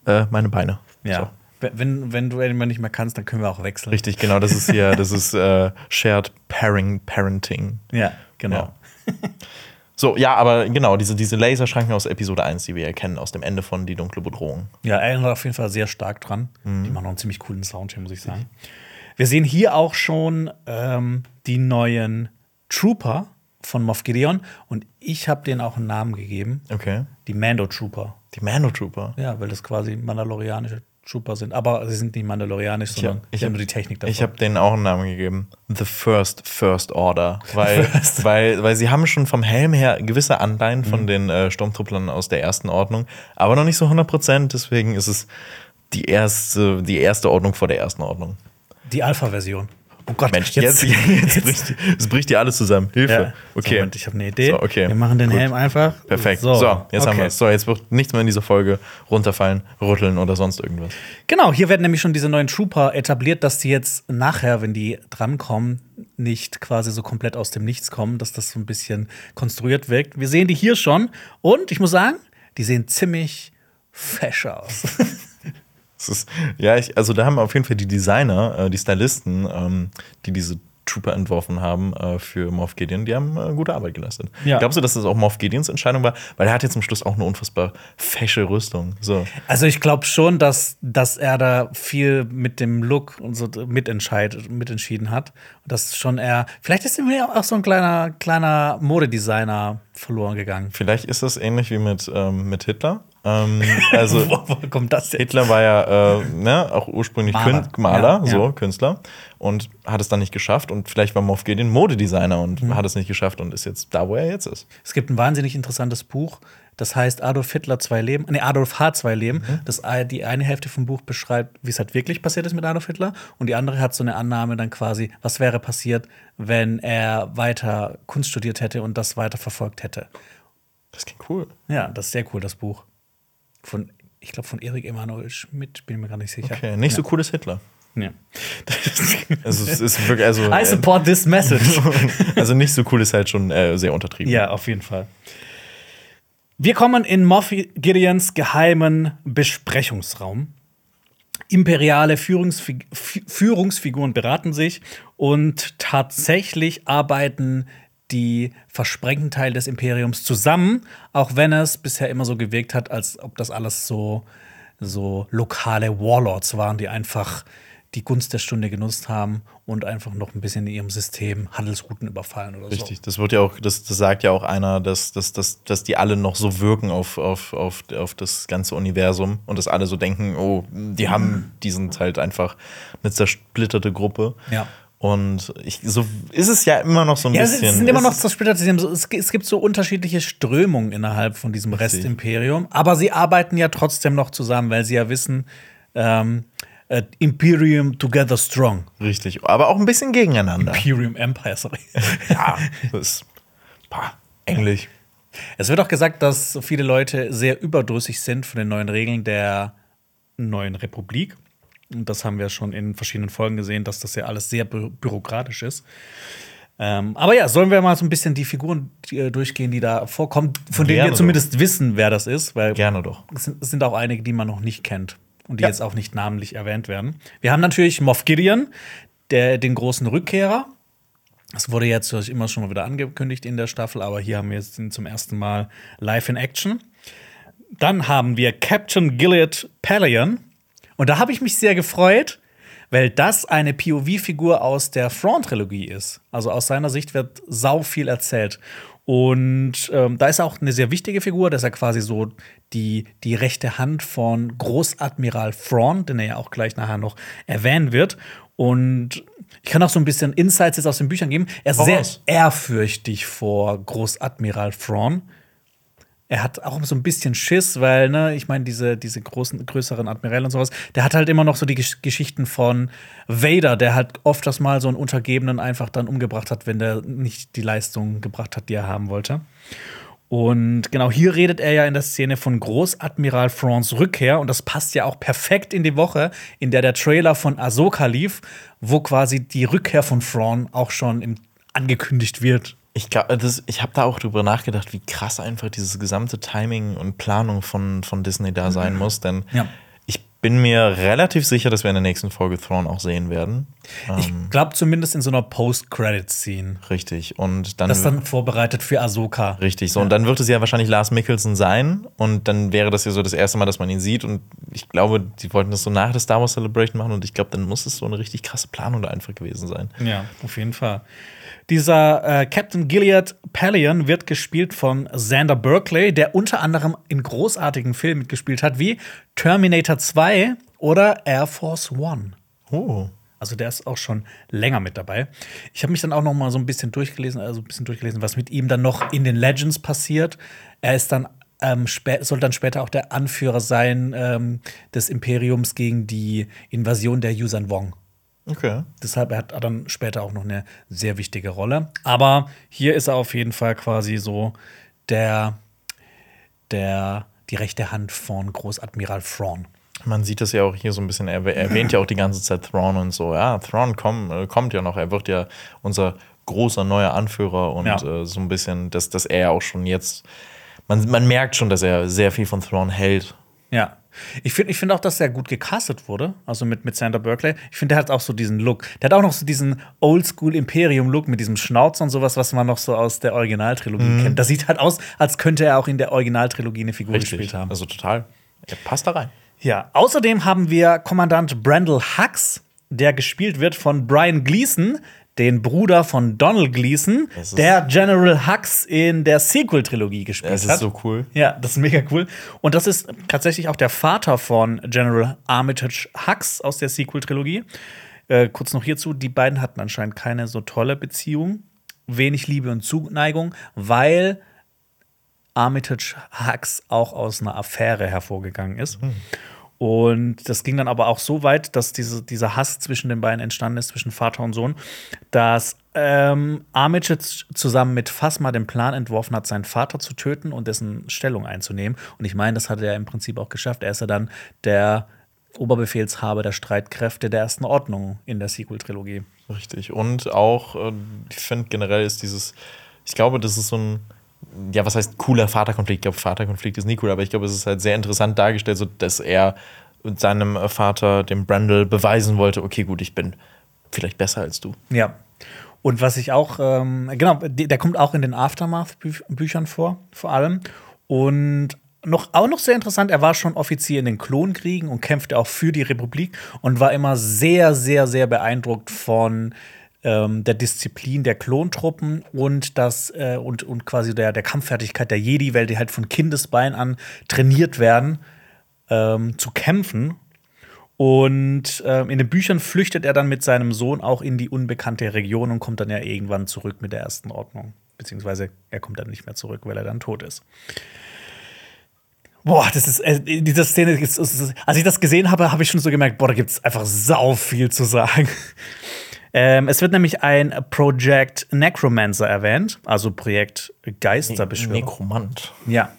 äh, meine Beine. Ja. Wenn, wenn du irgendwann nicht mehr kannst, dann können wir auch wechseln. Richtig, genau. Das ist hier, *laughs* das ist äh, Shared Pairing Parenting. Ja, genau. Ja. *laughs* So, ja, aber genau, diese, diese Laserschranken aus Episode 1, die wir erkennen, aus dem Ende von Die dunkle Bedrohung. Ja, erinnert auf jeden Fall sehr stark dran. Mhm. Die machen auch einen ziemlich coolen Sound hier, muss ich sagen. Wir sehen hier auch schon ähm, die neuen Trooper von Moff Gideon und ich habe denen auch einen Namen gegeben. Okay. Die Mando Trooper. Die Mando Trooper. Ja, weil das quasi mandalorianische Trooper sind. Aber sie sind nicht mandalorianisch, sondern hab- ich sie haben nur die Technik davon. Ich habe denen auch einen Namen gegeben. The First First Order. *laughs* Weil, weil, weil sie haben schon vom Helm her gewisse Anleihen Mhm. von den äh, Sturmtrupplern aus der ersten Ordnung, aber noch nicht so 100 Prozent. Deswegen ist es die erste, die erste Ordnung vor der ersten Ordnung. die Alpha-Version. Oh Gott, Mensch, jetzt, jetzt, *laughs* bricht, es bricht dir alles zusammen. Hilfe. Ja. Okay. So, Moment, ich habe eine Idee. So, okay. Wir machen den Gut. Helm einfach. Perfekt. So, jetzt haben okay. wir es. So, jetzt wird nichts mehr in dieser Folge runterfallen, rütteln oder sonst irgendwas. Genau, hier werden nämlich schon diese neuen Trooper etabliert, dass die jetzt nachher, wenn die drankommen, nicht quasi so komplett aus dem Nichts kommen, dass das so ein bisschen konstruiert wirkt. Wir sehen die hier schon und ich muss sagen, die sehen ziemlich fesch aus. *laughs* Ist, ja, ich, also da haben auf jeden Fall die Designer, äh, die Stylisten, ähm, die diese Trooper entworfen haben äh, für Moff Gideon, die haben äh, gute Arbeit geleistet. Ja. Glaubst du, dass das auch Moff Gideons Entscheidung war? Weil er hat jetzt zum Schluss auch eine unfassbar fesche Rüstung. So. Also ich glaube schon, dass, dass er da viel mit dem Look und so mitentscheid, mitentschieden hat. Und dass schon er, vielleicht ist ihm auch so ein kleiner, kleiner Modedesigner verloren gegangen. Vielleicht ist das ähnlich wie mit, ähm, mit Hitler. Ähm, *laughs* also Woher kommt das denn? Hitler war ja äh, ne, auch ursprünglich Maler. Maler, Maler Ja, so ja. Künstler und hat es dann nicht geschafft und vielleicht war Moff Gideon Modedesigner und Mhm. hat es nicht geschafft und ist jetzt da, wo er jetzt ist. Es gibt ein wahnsinnig interessantes Buch, das heißt Adolf Hitler zwei Leben, nee, Adolf H. zwei Leben. Das, ein- die eine Hälfte vom Buch beschreibt, wie es halt wirklich passiert ist mit Adolf Hitler und die andere hat so eine Annahme dann quasi, was wäre passiert, wenn er weiter Kunst studiert hätte und das weiter verfolgt hätte. Das klingt cool. Ja, das ist sehr cool, das Buch. Von, ich glaube, von Erik Emanuel Schmidt, bin ich mir gar nicht sicher. Okay, nicht so cool ist Hitler. Ja. *laughs* Also es ist wirklich, also, I support this message. *laughs* also nicht so cool ist halt schon äh, sehr untertrieben. Ja, auf jeden Fall. Wir kommen in Moff Gideons geheimen Besprechungsraum. Imperiale Führungsfig Fü- Führungsfiguren beraten sich und tatsächlich arbeiten die versprengten Teile des Imperiums zusammen, auch wenn es bisher immer so gewirkt hat, als ob das alles so, so lokale Warlords waren, die einfach die Gunst der Stunde genutzt haben und einfach noch ein bisschen in ihrem System Handelsrouten überfallen oder so. Richtig, das wird ja auch, das, das sagt ja auch einer, dass, dass, dass, dass die alle noch so wirken auf, auf, auf, auf das ganze Universum und dass alle so denken, oh, die haben, die sind halt einfach eine zersplitterte Gruppe. Ja. Und ich, so ist es ja immer noch so ein Ja, bisschen. es sind immer noch Es- zersplittert. Sie haben so- Es es gibt so unterschiedliche Strömungen innerhalb von diesem. Restimperium. Aber sie arbeiten ja trotzdem noch zusammen, weil sie ja wissen, ähm, äh, Imperium together strong. Richtig, aber auch ein bisschen gegeneinander. Imperium Empire, sorry. *laughs* ja, das ist pah, englisch. es wird auch gesagt, dass viele Leute sehr überdrüssig sind von den neuen Regeln der neuen Republik. Und das haben wir schon in verschiedenen Folgen gesehen, dass das ja alles sehr bü bürokratisch ist. Ähm, aber ja, sollen wir mal so ein bisschen die Figuren die, äh, durchgehen, die da vorkommen, von denen Gerne wir zumindest wissen, wer das ist, weil Gerne doch. es sind, es sind auch einige, die man noch nicht kennt und die Ja. jetzt auch nicht namentlich erwähnt werden. Wir haben natürlich Moff Gideon, der, den großen Rückkehrer. Das wurde jetzt immer schon mal wieder angekündigt in der Staffel, aber hier haben wir jetzt zum ersten Mal live in Action. Dann haben wir Captain Gilead Pelion. Und da habe ich mich sehr gefreut, weil das eine POV-Figur aus der Thrawn-Trilogie ist. Also aus seiner Sicht wird sau viel erzählt. Und ähm, da ist er auch eine sehr wichtige Figur. Das ist ja quasi so die, die rechte Hand von Großadmiral Thrawn, den er ja auch gleich nachher noch erwähnen wird. Und ich kann auch so ein bisschen Insights jetzt aus den Büchern geben. Er ist Hau sehr ehrfürchtig vor Großadmiral Thrawn. Er hat auch so ein bisschen Schiss, weil, ne, ich meine, diese, diese großen, größeren Admiräle und sowas, der hat halt immer noch so die Gesch Geschichten von Vader, der halt oft das mal so einen Untergebenen einfach dann umgebracht hat, wenn der nicht die Leistung gebracht hat, die er haben wollte. Und genau hier redet er ja in der Szene von Großadmiral Thrawns Rückkehr und das passt ja auch perfekt in die Woche, in der der Trailer von Ahsoka lief, wo quasi die Rückkehr von Thrawn auch schon angekündigt wird. Ich glaube, ich habe da auch drüber nachgedacht, wie krass einfach dieses gesamte Timing und Planung von, von Disney da sein muss. Denn Ja. ich bin mir relativ sicher, dass wir in der nächsten Folge Thrawn auch sehen werden. Ich glaube zumindest in so einer Post-Credit-Scene. Richtig. Und dann, Das ist dann vorbereitet für Ahsoka. richtig. So, und dann wird es ja wahrscheinlich Lars Mikkelsen sein. Und dann wäre das ja so das erste Mal, dass man ihn sieht. Und ich glaube, die wollten das so nach der Star Wars Celebration machen. Und ich glaube, dann muss es so eine richtig krasse Planung da einfach gewesen sein. Ja, auf jeden Fall. Dieser äh, Captain Gilead Pelion wird gespielt von Xander Berkeley, der unter anderem in großartigen Filmen mitgespielt hat, wie Terminator 2 oder Air Force One. Oh. Also der ist auch schon länger mit dabei. Ich habe mich dann auch noch mal so ein bisschen durchgelesen, also ein bisschen durchgelesen, was mit ihm dann noch in den Legends passiert. Er ist dann ähm, soll dann später auch der Anführer sein ähm, des Imperiums gegen die Invasion der Yuuzhan Wong. Okay. Deshalb hat er dann später auch noch eine sehr wichtige Rolle. Aber hier ist er auf jeden Fall quasi so der, der die rechte Hand von Großadmiral Thrawn. Man sieht das ja auch hier so ein bisschen, er erwähnt ja auch die ganze Zeit Thrawn und so. Ja, Thrawn komm, äh, kommt ja noch, er wird ja unser großer neuer Anführer und ja. äh, so ein bisschen, dass, dass er auch schon jetzt, man, man merkt schon, dass er sehr viel von Thrawn hält. Ja. Ich finde ich find auch, dass er gut gecastet wurde, also mit, mit Sander Berkeley. Ich finde, der hat auch so diesen Look. Der hat auch noch so diesen Oldschool-Imperium-Look mit diesem Schnauz und sowas, was man noch so aus der Originaltrilogie mhm. kennt. Das sieht halt aus, als könnte er auch in der Originaltrilogie eine Figur Richtig. gespielt haben. Also total. Er passt da rein. Ja, außerdem haben wir Kommandant Brandel Hux, der gespielt wird von Brian Gleason, den Bruder von Donald Gleason, der General Hux in der Sequel-Trilogie gespielt hat. Das ist so cool. Ja, das ist mega cool. Und das ist tatsächlich auch der Vater von General Armitage Hux aus der Sequel-Trilogie. Äh, kurz noch hierzu: Die beiden hatten anscheinend keine so tolle Beziehung, wenig Liebe und Zuneigung, weil Armitage Hux auch aus einer Affäre hervorgegangen ist. Mhm. Und das ging dann aber auch so weit, dass diese, dieser Hass zwischen den beiden entstanden ist, zwischen Vater und Sohn, dass ähm, Armitage zusammen mit Phasma den Plan entworfen hat, seinen Vater zu töten und dessen Stellung einzunehmen. Und ich meine, das hat er im Prinzip auch geschafft. Er ist ja dann der Oberbefehlshaber der Streitkräfte der Ersten Ordnung in der Sequel-Trilogie. Richtig. Und auch, äh, ich finde generell ist dieses, ich glaube, das ist so ein ja, was heißt cooler Vaterkonflikt? Ich glaube, Vaterkonflikt ist nie cool, aber ich glaube, es ist halt sehr interessant dargestellt, so dass er seinem Vater, dem Brandel, beweisen wollte, okay, gut, ich bin vielleicht besser als du. Ja. Und was ich auch, ähm, genau, der kommt auch in den Aftermath-Büchern vor, vor allem. Und noch, auch noch sehr interessant, er war schon Offizier in den Klonkriegen und kämpfte auch für die Republik und war immer sehr, sehr, sehr beeindruckt von ähm, der Disziplin der Klontruppen und das äh, und, und quasi der, der Kampffertigkeit der Jedi, weil die halt von Kindesbein an trainiert werden, ähm, zu kämpfen. Und äh, in den Büchern flüchtet er dann mit seinem Sohn auch in die unbekannte Region und kommt dann ja irgendwann zurück mit der ersten Ordnung. Beziehungsweise er kommt dann nicht mehr zurück, weil er dann tot ist. Boah, das ist, äh, diese Szene, als ich das gesehen habe, habe ich schon so gemerkt, boah, da gibt es einfach sau viel zu sagen. Ähm, es wird nämlich ein Project Necromancer erwähnt, also Projekt Geisterbeschwörer. Nekromant. Ja.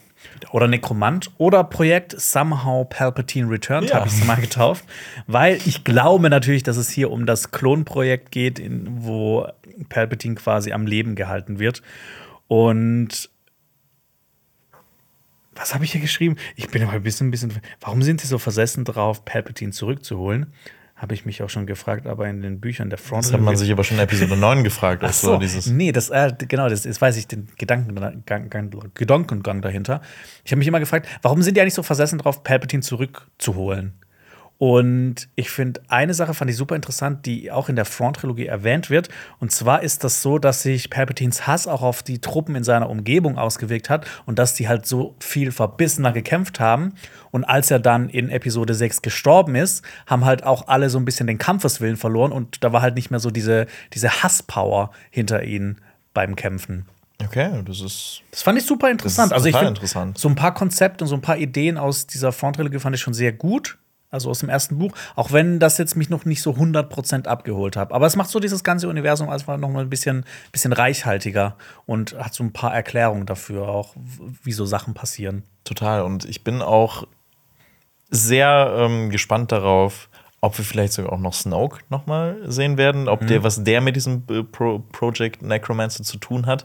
Oder Nekromant oder Projekt Somehow Palpatine Returned, ja. habe ich es mal getauft. Weil ich glaube natürlich, dass es hier um das Klonprojekt geht, in, wo Palpatine quasi am Leben gehalten wird. Und was habe ich hier geschrieben? Ich bin aber ein bisschen, ein bisschen. Warum sind sie so versessen drauf, Palpatine zurückzuholen? Habe ich mich auch schon gefragt, aber in den Büchern der Front. Das hat man sich aber schon in Episode 9 gefragt. Ach so, dieses nee, das, äh, genau, das, das weiß ich, den Gedankengang, Gedankengang dahinter. Ich habe mich immer gefragt, warum sind die eigentlich so versessen drauf, Palpatine zurückzuholen? Und ich finde, eine Sache fand ich super interessant, die auch in der Front-Trilogie erwähnt wird. Und zwar ist das so, dass sich Palpatines Hass auch auf die Truppen in seiner Umgebung ausgewirkt hat und dass die halt so viel verbissener gekämpft haben. Und als er dann in Episode 6 gestorben ist, haben halt auch alle so ein bisschen den Kampfeswillen verloren und da war halt nicht mehr so diese, diese Hasspower hinter ihnen beim Kämpfen. Okay, das ist. Das fand ich super interessant. also ich finde so ein paar Konzepte und so ein paar Ideen aus dieser Front-Trilogie fand ich schon sehr gut also aus dem ersten Buch, auch wenn das jetzt mich noch nicht so 100% abgeholt hat. Aber es macht so dieses ganze Universum einfach noch mal ein bisschen, bisschen reichhaltiger und hat so ein paar Erklärungen dafür auch, wie so Sachen passieren. Total. Und ich bin auch sehr ähm, gespannt darauf, ob wir vielleicht sogar auch noch Snoke noch mal sehen werden, ob mhm. der, was der mit diesem äh, Pro Project Necromancer zu tun hat.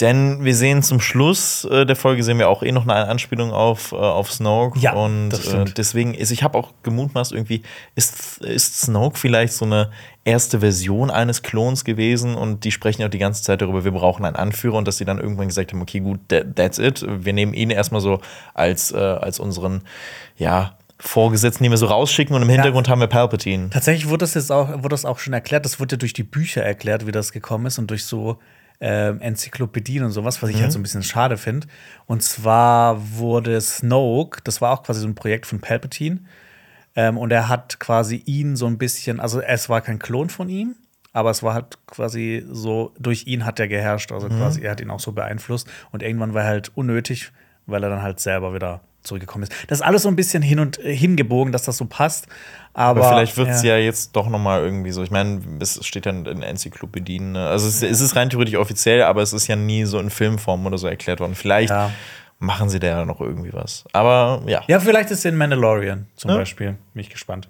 Denn wir sehen zum Schluss äh, der Folge sehen wir auch eh noch eine Anspielung auf, äh, auf Snoke. Ja, und äh, deswegen ist, ich habe auch gemutmaßt, irgendwie, ist, ist Snoke vielleicht so eine erste Version eines Klons gewesen und die sprechen auch die ganze Zeit darüber, wir brauchen einen Anführer und dass sie dann irgendwann gesagt haben, okay, gut, that, that's it. Wir nehmen ihn erstmal so als, äh, als unseren, ja, Vorgesetzten, die wir so rausschicken und im Hintergrund ja. haben wir Palpatine. Tatsächlich wurde das jetzt auch, wurde das auch schon erklärt. Das wurde ja durch die Bücher erklärt, wie das gekommen ist und durch so äh, Enzyklopädien und sowas, was ich halt mhm. halt so ein bisschen schade finde. Und zwar wurde Snoke, das war auch quasi so ein Projekt von Palpatine, Ähm, und er hat quasi ihn so ein bisschen, also es war kein Klon von ihm, aber es war halt quasi so, durch ihn hat er geherrscht, also quasi er hat ihn auch so beeinflusst. Und irgendwann war er halt unnötig, weil er dann halt selber wieder zurückgekommen ist. Das ist alles so ein bisschen hin und äh, hingebogen, dass das so passt. Aber, Aber vielleicht wird es ja. jetzt doch noch mal irgendwie so. Ich meine, es steht ja in Enzyklopädien. Ne? Also es, es ist rein theoretisch offiziell, aber es ist ja nie so in Filmform oder so erklärt worden. Vielleicht Ja. machen sie da ja noch irgendwie was. Aber ja. Ja, vielleicht ist es in Mandalorian zum Ja. Beispiel. Bin ich gespannt.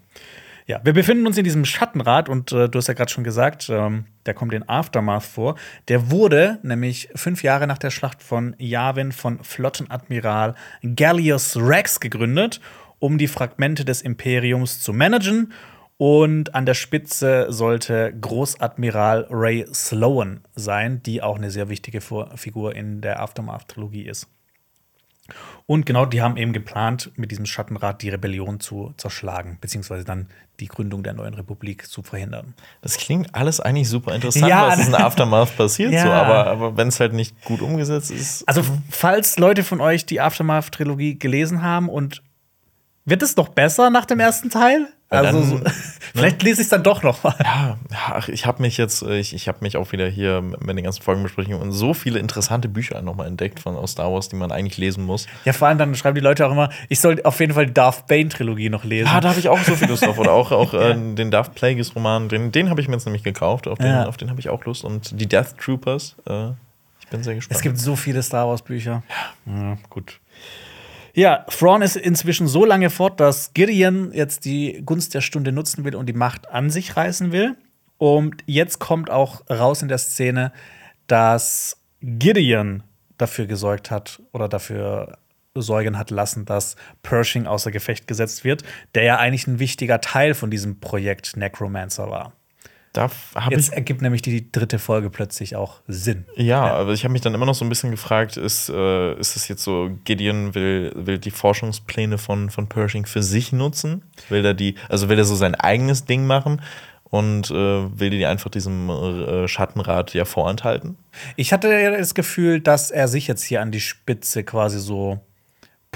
Ja, wir befinden uns in diesem Schattenrad und äh, du hast ja gerade schon gesagt, ähm, der kommt in Aftermath vor. Der wurde nämlich fünf Jahre nach der Schlacht von Yavin von Flottenadmiral Gallius Rex gegründet, um die Fragmente des Imperiums zu managen. Und an der Spitze sollte Großadmiral Ray Sloan sein, die auch eine sehr wichtige Figur in der Aftermath-Trilogie ist. Und genau, die haben eben geplant, mit diesem Schattenrat die Rebellion zu zerschlagen, beziehungsweise dann die Gründung der neuen Republik zu verhindern. Das klingt alles eigentlich super interessant, Ja, was in *laughs* Aftermath passiert. Ja. So, aber aber wenn es halt nicht gut umgesetzt ist. Also, falls Leute von euch die Aftermath-Trilogie gelesen haben und wird es noch besser nach dem ersten Teil? Ja, Also, dann- so, *laughs* vielleicht lese ich es dann doch noch mal. Ja, ja, ach, ich habe mich jetzt, ich, ich habe mich auch wieder hier mit den ganzen Folgenbesprechungen und so viele interessante Bücher nochmal entdeckt von aus Star Wars, die man eigentlich lesen muss. Ja, vor allem dann schreiben die Leute auch immer, ich soll auf jeden Fall die Darth Bane-Trilogie noch lesen. Ja, da habe ich auch so viel Lust drauf. Oder auch, auch *laughs* äh, den Darth Plagueis-Roman, den, den habe ich mir jetzt nämlich gekauft. Auf den, Ja. auf den habe ich auch Lust. Und die Death Troopers, äh, ich bin sehr gespannt. Es gibt so viele Star Wars-Bücher. Ja. gut. Ja, Thrawn ist inzwischen so lange fort, dass Gideon jetzt die Gunst der Stunde nutzen will und die Macht an sich reißen will. Und jetzt kommt auch raus in der Szene, dass Gideon dafür gesorgt hat oder dafür sorgen hat lassen, dass Pershing außer Gefecht gesetzt wird, der ja eigentlich ein wichtiger Teil von diesem Projekt Necromancer war. Da Jetzt ergibt nämlich die dritte Folge plötzlich auch Sinn. Ja, aber ich habe mich dann immer noch so ein bisschen gefragt, ist, äh, ist es jetzt so, Gideon will, will die Forschungspläne von, von Pershing für sich nutzen? Will er die, also will er so sein eigenes Ding machen und äh, will die einfach diesem äh, Schattenrat ja vorenthalten? Ich hatte ja das Gefühl, dass er sich jetzt hier an die Spitze quasi so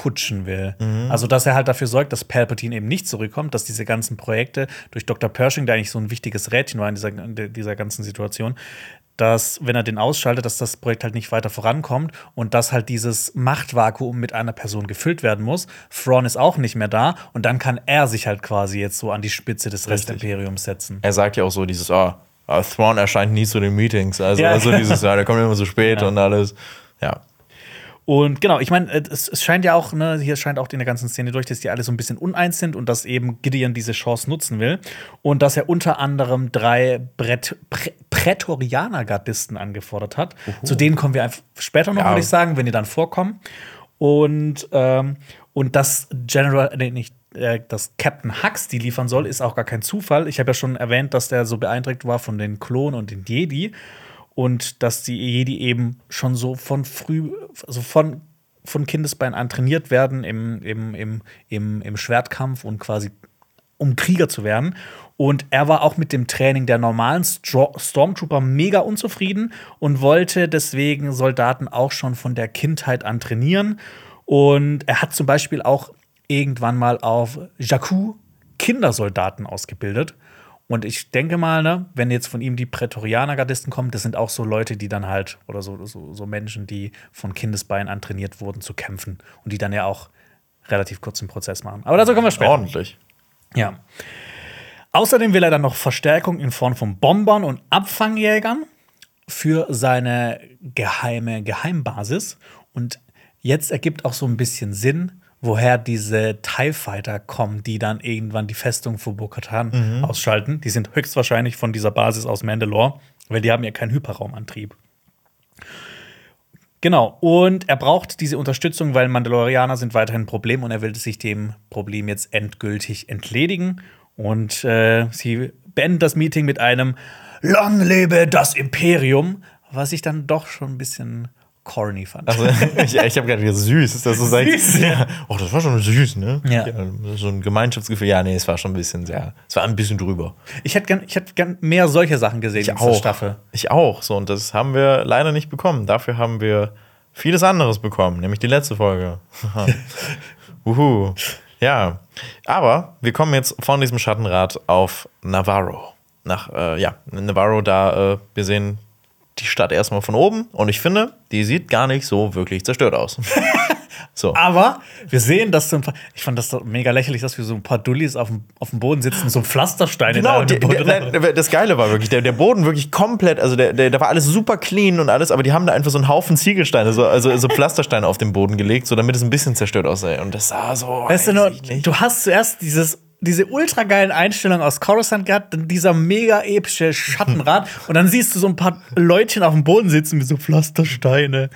putschen will. Also, dass er halt dafür sorgt, dass Palpatine eben nicht zurückkommt, dass diese ganzen Projekte durch Dr. Pershing, der eigentlich so ein wichtiges Rädchen war in dieser, in dieser ganzen Situation, dass, wenn er den ausschaltet, dass das Projekt halt nicht weiter vorankommt und dass halt dieses Machtvakuum mit einer Person gefüllt werden muss. Thrawn ist auch nicht mehr da und dann kann er sich halt quasi jetzt so an die Spitze des Restimperiums setzen. Er sagt ja auch so dieses, ah, ah, Thrawn erscheint nie zu den Meetings. Also, Ja. also dieses, ja, der kommt immer so spät *laughs* Ja. und alles. Ja. Und genau, ich meine, es, es scheint ja auch, ne, hier scheint auch in der ganzen Szene durch, dass die alle so ein bisschen uneins sind und dass eben Gideon diese Chance nutzen will. Und dass er unter anderem drei Brett, Prä, Prätorianer-Gardisten angefordert hat. Zu denen kommen wir später noch, Ja. würde ich sagen, wenn die dann vorkommen. Und, ähm, und dass General, nee, nicht, äh, dass Captain Hux die liefern soll, ist auch gar kein Zufall. Ich habe ja schon erwähnt, dass der so beeindruckt war von den Klonen und den Jedi und dass die Jedi eben schon so von früh, also von, von Kindesbein an trainiert werden im, im, im, im, im Schwertkampf und quasi um Krieger zu werden. Und er war auch mit dem Training der normalen Stormtrooper mega unzufrieden und wollte deswegen Soldaten auch schon von der Kindheit an trainieren. Und er hat zum Beispiel auch irgendwann mal auf Jakku Kindersoldaten ausgebildet. Und ich denke mal, ne, wenn jetzt von ihm die Prätorianer-Gardisten kommen, das sind auch so Leute, die dann halt, oder so, so, so Menschen, die von Kindesbein an trainiert wurden zu kämpfen und die dann ja auch relativ kurz den Prozess machen. Aber dazu kommen wir später. Ordentlich. Ja. Außerdem will er dann noch Verstärkung in Form von Bombern und Abfangjägern für seine geheime Geheimbasis. Und jetzt ergibt auch so ein bisschen Sinn, woher diese TIE Fighter kommen, die dann irgendwann die Festung von Bo-Katan ausschalten. Die sind höchstwahrscheinlich von dieser Basis aus Mandalore, weil die haben ja keinen Hyperraumantrieb. Genau, und er braucht diese Unterstützung, weil Mandalorianer sind weiterhin ein Problem und er will sich dem Problem jetzt endgültig entledigen. Und äh, sie beenden das Meeting mit einem Lang lebe das Imperium, was ich dann doch schon ein bisschen corny fand. Also, *laughs* ich, ich habe gerade gesagt, süß. Ist das so sein? Süß, ja. ja. Oh, das war schon süß, ne? Ja. so ein Gemeinschaftsgefühl. Ja, nee, es war schon ein bisschen sehr. Es war ein bisschen drüber. Ich hätte gern, ich hätte gern mehr solche Sachen gesehen in dieser Staffel. Ich auch. So, und das haben wir leider nicht bekommen. Dafür haben wir vieles anderes bekommen, nämlich die letzte Folge. *laughs* Uhu. Ja, aber wir kommen jetzt von diesem Schattenrad auf Navarro. Nach, äh, ja, Navarro, da, äh, wir sehen die Stadt erstmal von oben und ich finde, die sieht gar nicht so wirklich zerstört aus. *laughs* so. Aber wir sehen, dass so ein paar, ich fand das doch mega lächerlich, dass wir so ein paar Dullis auf dem, auf dem Boden sitzen, so Pflastersteine Genau, da die, der, der, das Geile war wirklich, der, der Boden wirklich komplett, also der, der, da war alles super clean und alles, aber die haben da einfach so einen Haufen Ziegelsteine, so, also so Pflastersteine auf den Boden gelegt, so damit es ein bisschen zerstört aussah. Und das sah so. Weißt du nur, du hast zuerst dieses diese ultra geilen Einstellungen aus Coruscant gehabt, dann dieser mega epische Schattenrad *laughs* und dann siehst du so ein paar Leutchen auf dem Boden sitzen wie so Pflastersteine.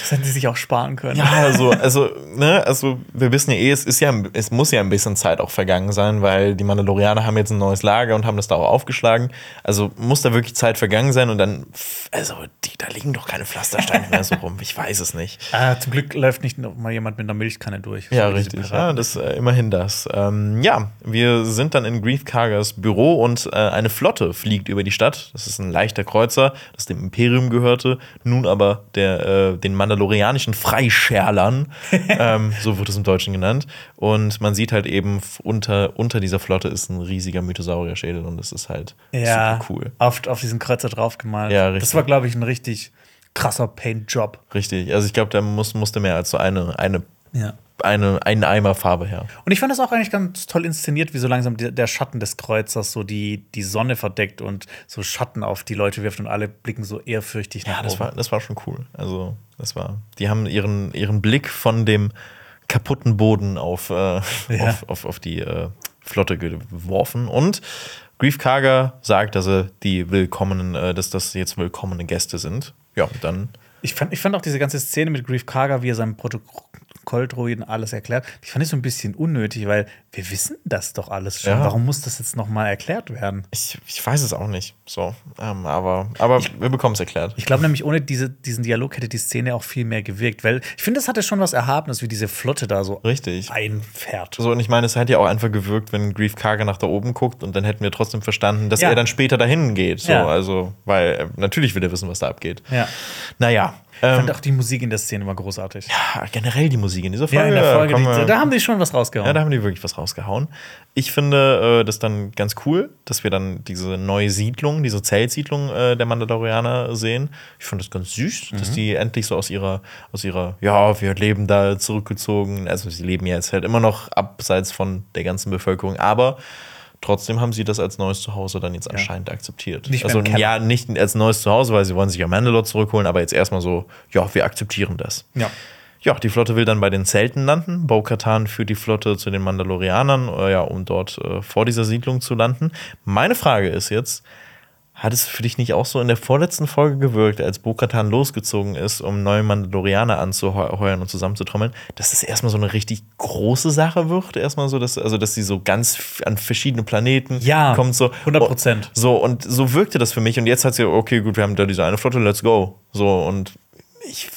Das hätten sie sich auch sparen können. Ja, also, also, ne, also wir wissen ja eh, es ist ja, es muss ja ein bisschen Zeit auch vergangen sein, weil die Mandalorianer haben jetzt ein neues Lager und haben das da auch aufgeschlagen. Also muss da wirklich Zeit vergangen sein und dann, also, die, da liegen doch keine Pflastersteine mehr so rum. Ich weiß es nicht. *laughs* Ah, zum Glück läuft nicht noch mal jemand mit einer Milchkanne durch. Ja, richtig. Ja, das äh, immerhin das. Ähm, ja, wir sind dann in Grief Kargas Büro und äh, eine Flotte fliegt über die Stadt. Das ist ein leichter Kreuzer, das dem Imperium gehörte, nun aber der, äh, den mandalorianischen Freischärlern, *laughs* ähm, so wird es im Deutschen genannt. Und man sieht halt eben unter, unter dieser Flotte ist ein riesiger Mythosaurier-Schädel und das ist halt ja, super cool. Auf, auf diesen Kreuzer draufgemalt. Ja, richtig. Das war, glaube ich, ein richtig krasser Paint-Job. Richtig. Also ich glaube, da muss, musste mehr als so eine, eine, Ja. eine, einen Eimer Farbe her. Und ich fand das auch eigentlich ganz toll inszeniert, wie so langsam der, Schatten des Kreuzers so die, die Sonne verdeckt und so Schatten auf die Leute wirft und alle blicken so ehrfürchtig nach Ja, das oben. war, das war schon cool. Also, das war. Die haben ihren, ihren Blick von dem kaputten Boden auf, äh, Ja. auf, auf, auf die äh, Flotte geworfen. Und Grief Karga sagt, dass er die willkommenen, äh, dass das jetzt willkommene Gäste sind. Ja, und dann. Ich fand, ich fand auch diese ganze Szene mit Grief Karga, wie er seinem Protokolldroiden alles erklärt, die fand ich so ein bisschen unnötig, weil wir wissen das doch alles schon. Ja. Warum muss das jetzt noch mal erklärt werden? Ich, ich weiß es auch nicht. So. Ähm, aber aber wir bekommen es erklärt. Ich glaube nämlich, ohne diese, diesen Dialog hätte die Szene auch viel mehr gewirkt, weil ich finde, das hatte schon was Erhabenes, wie diese Flotte da so Richtig. einfährt. So, und ich meine, es hätte ja auch einfach gewirkt, wenn Grief Karga nach da oben guckt und dann hätten wir trotzdem verstanden, dass Ja. er dann später dahin geht. So, Ja. also, weil äh, natürlich will er wissen, was da abgeht. Ja. Naja. Ich Ähm, fand auch die Musik in der Szene war großartig. ja, generell die Musik in dieser Folge. Ja, in der Folge, die, wir- da haben die schon was rausgehauen. ja, da haben die wirklich was rausgehauen. Ich finde äh, das dann ganz cool, dass wir dann diese neue Siedlung, diese Zeltsiedlung äh, der Mandalorianer sehen. Ich finde das ganz süß, dass Mhm. die endlich so aus ihrer, aus ihrer, ja, wir leben da zurückgezogen. Also sie leben ja jetzt halt immer noch abseits von der ganzen Bevölkerung, aber trotzdem haben sie das als neues Zuhause dann jetzt anscheinend akzeptiert. Nicht also ja, nicht als neues Zuhause, weil sie wollen sich ja Mandalore zurückholen, aber jetzt erstmal so, ja, wir akzeptieren das. ja. Ja, die Flotte will dann bei den Zelten landen. Bo-Katan führt die Flotte zu den Mandalorianern, äh, ja, um dort äh, vor dieser Siedlung zu landen. Meine Frage ist jetzt, hat es für dich nicht auch so in der vorletzten Folge gewirkt, als Bo-Katan losgezogen ist, um neue Mandalorianer anzuheuern und zusammenzutrommeln, dass das erstmal so eine richtig große Sache wird? Erstmal so, dass, also, dass sie so ganz an verschiedene Planeten Ja, kommt. So, 100%. So, und so wirkte das für mich. Und jetzt hat sie, okay, gut, wir haben da diese eine Flotte, let's go. So, und ich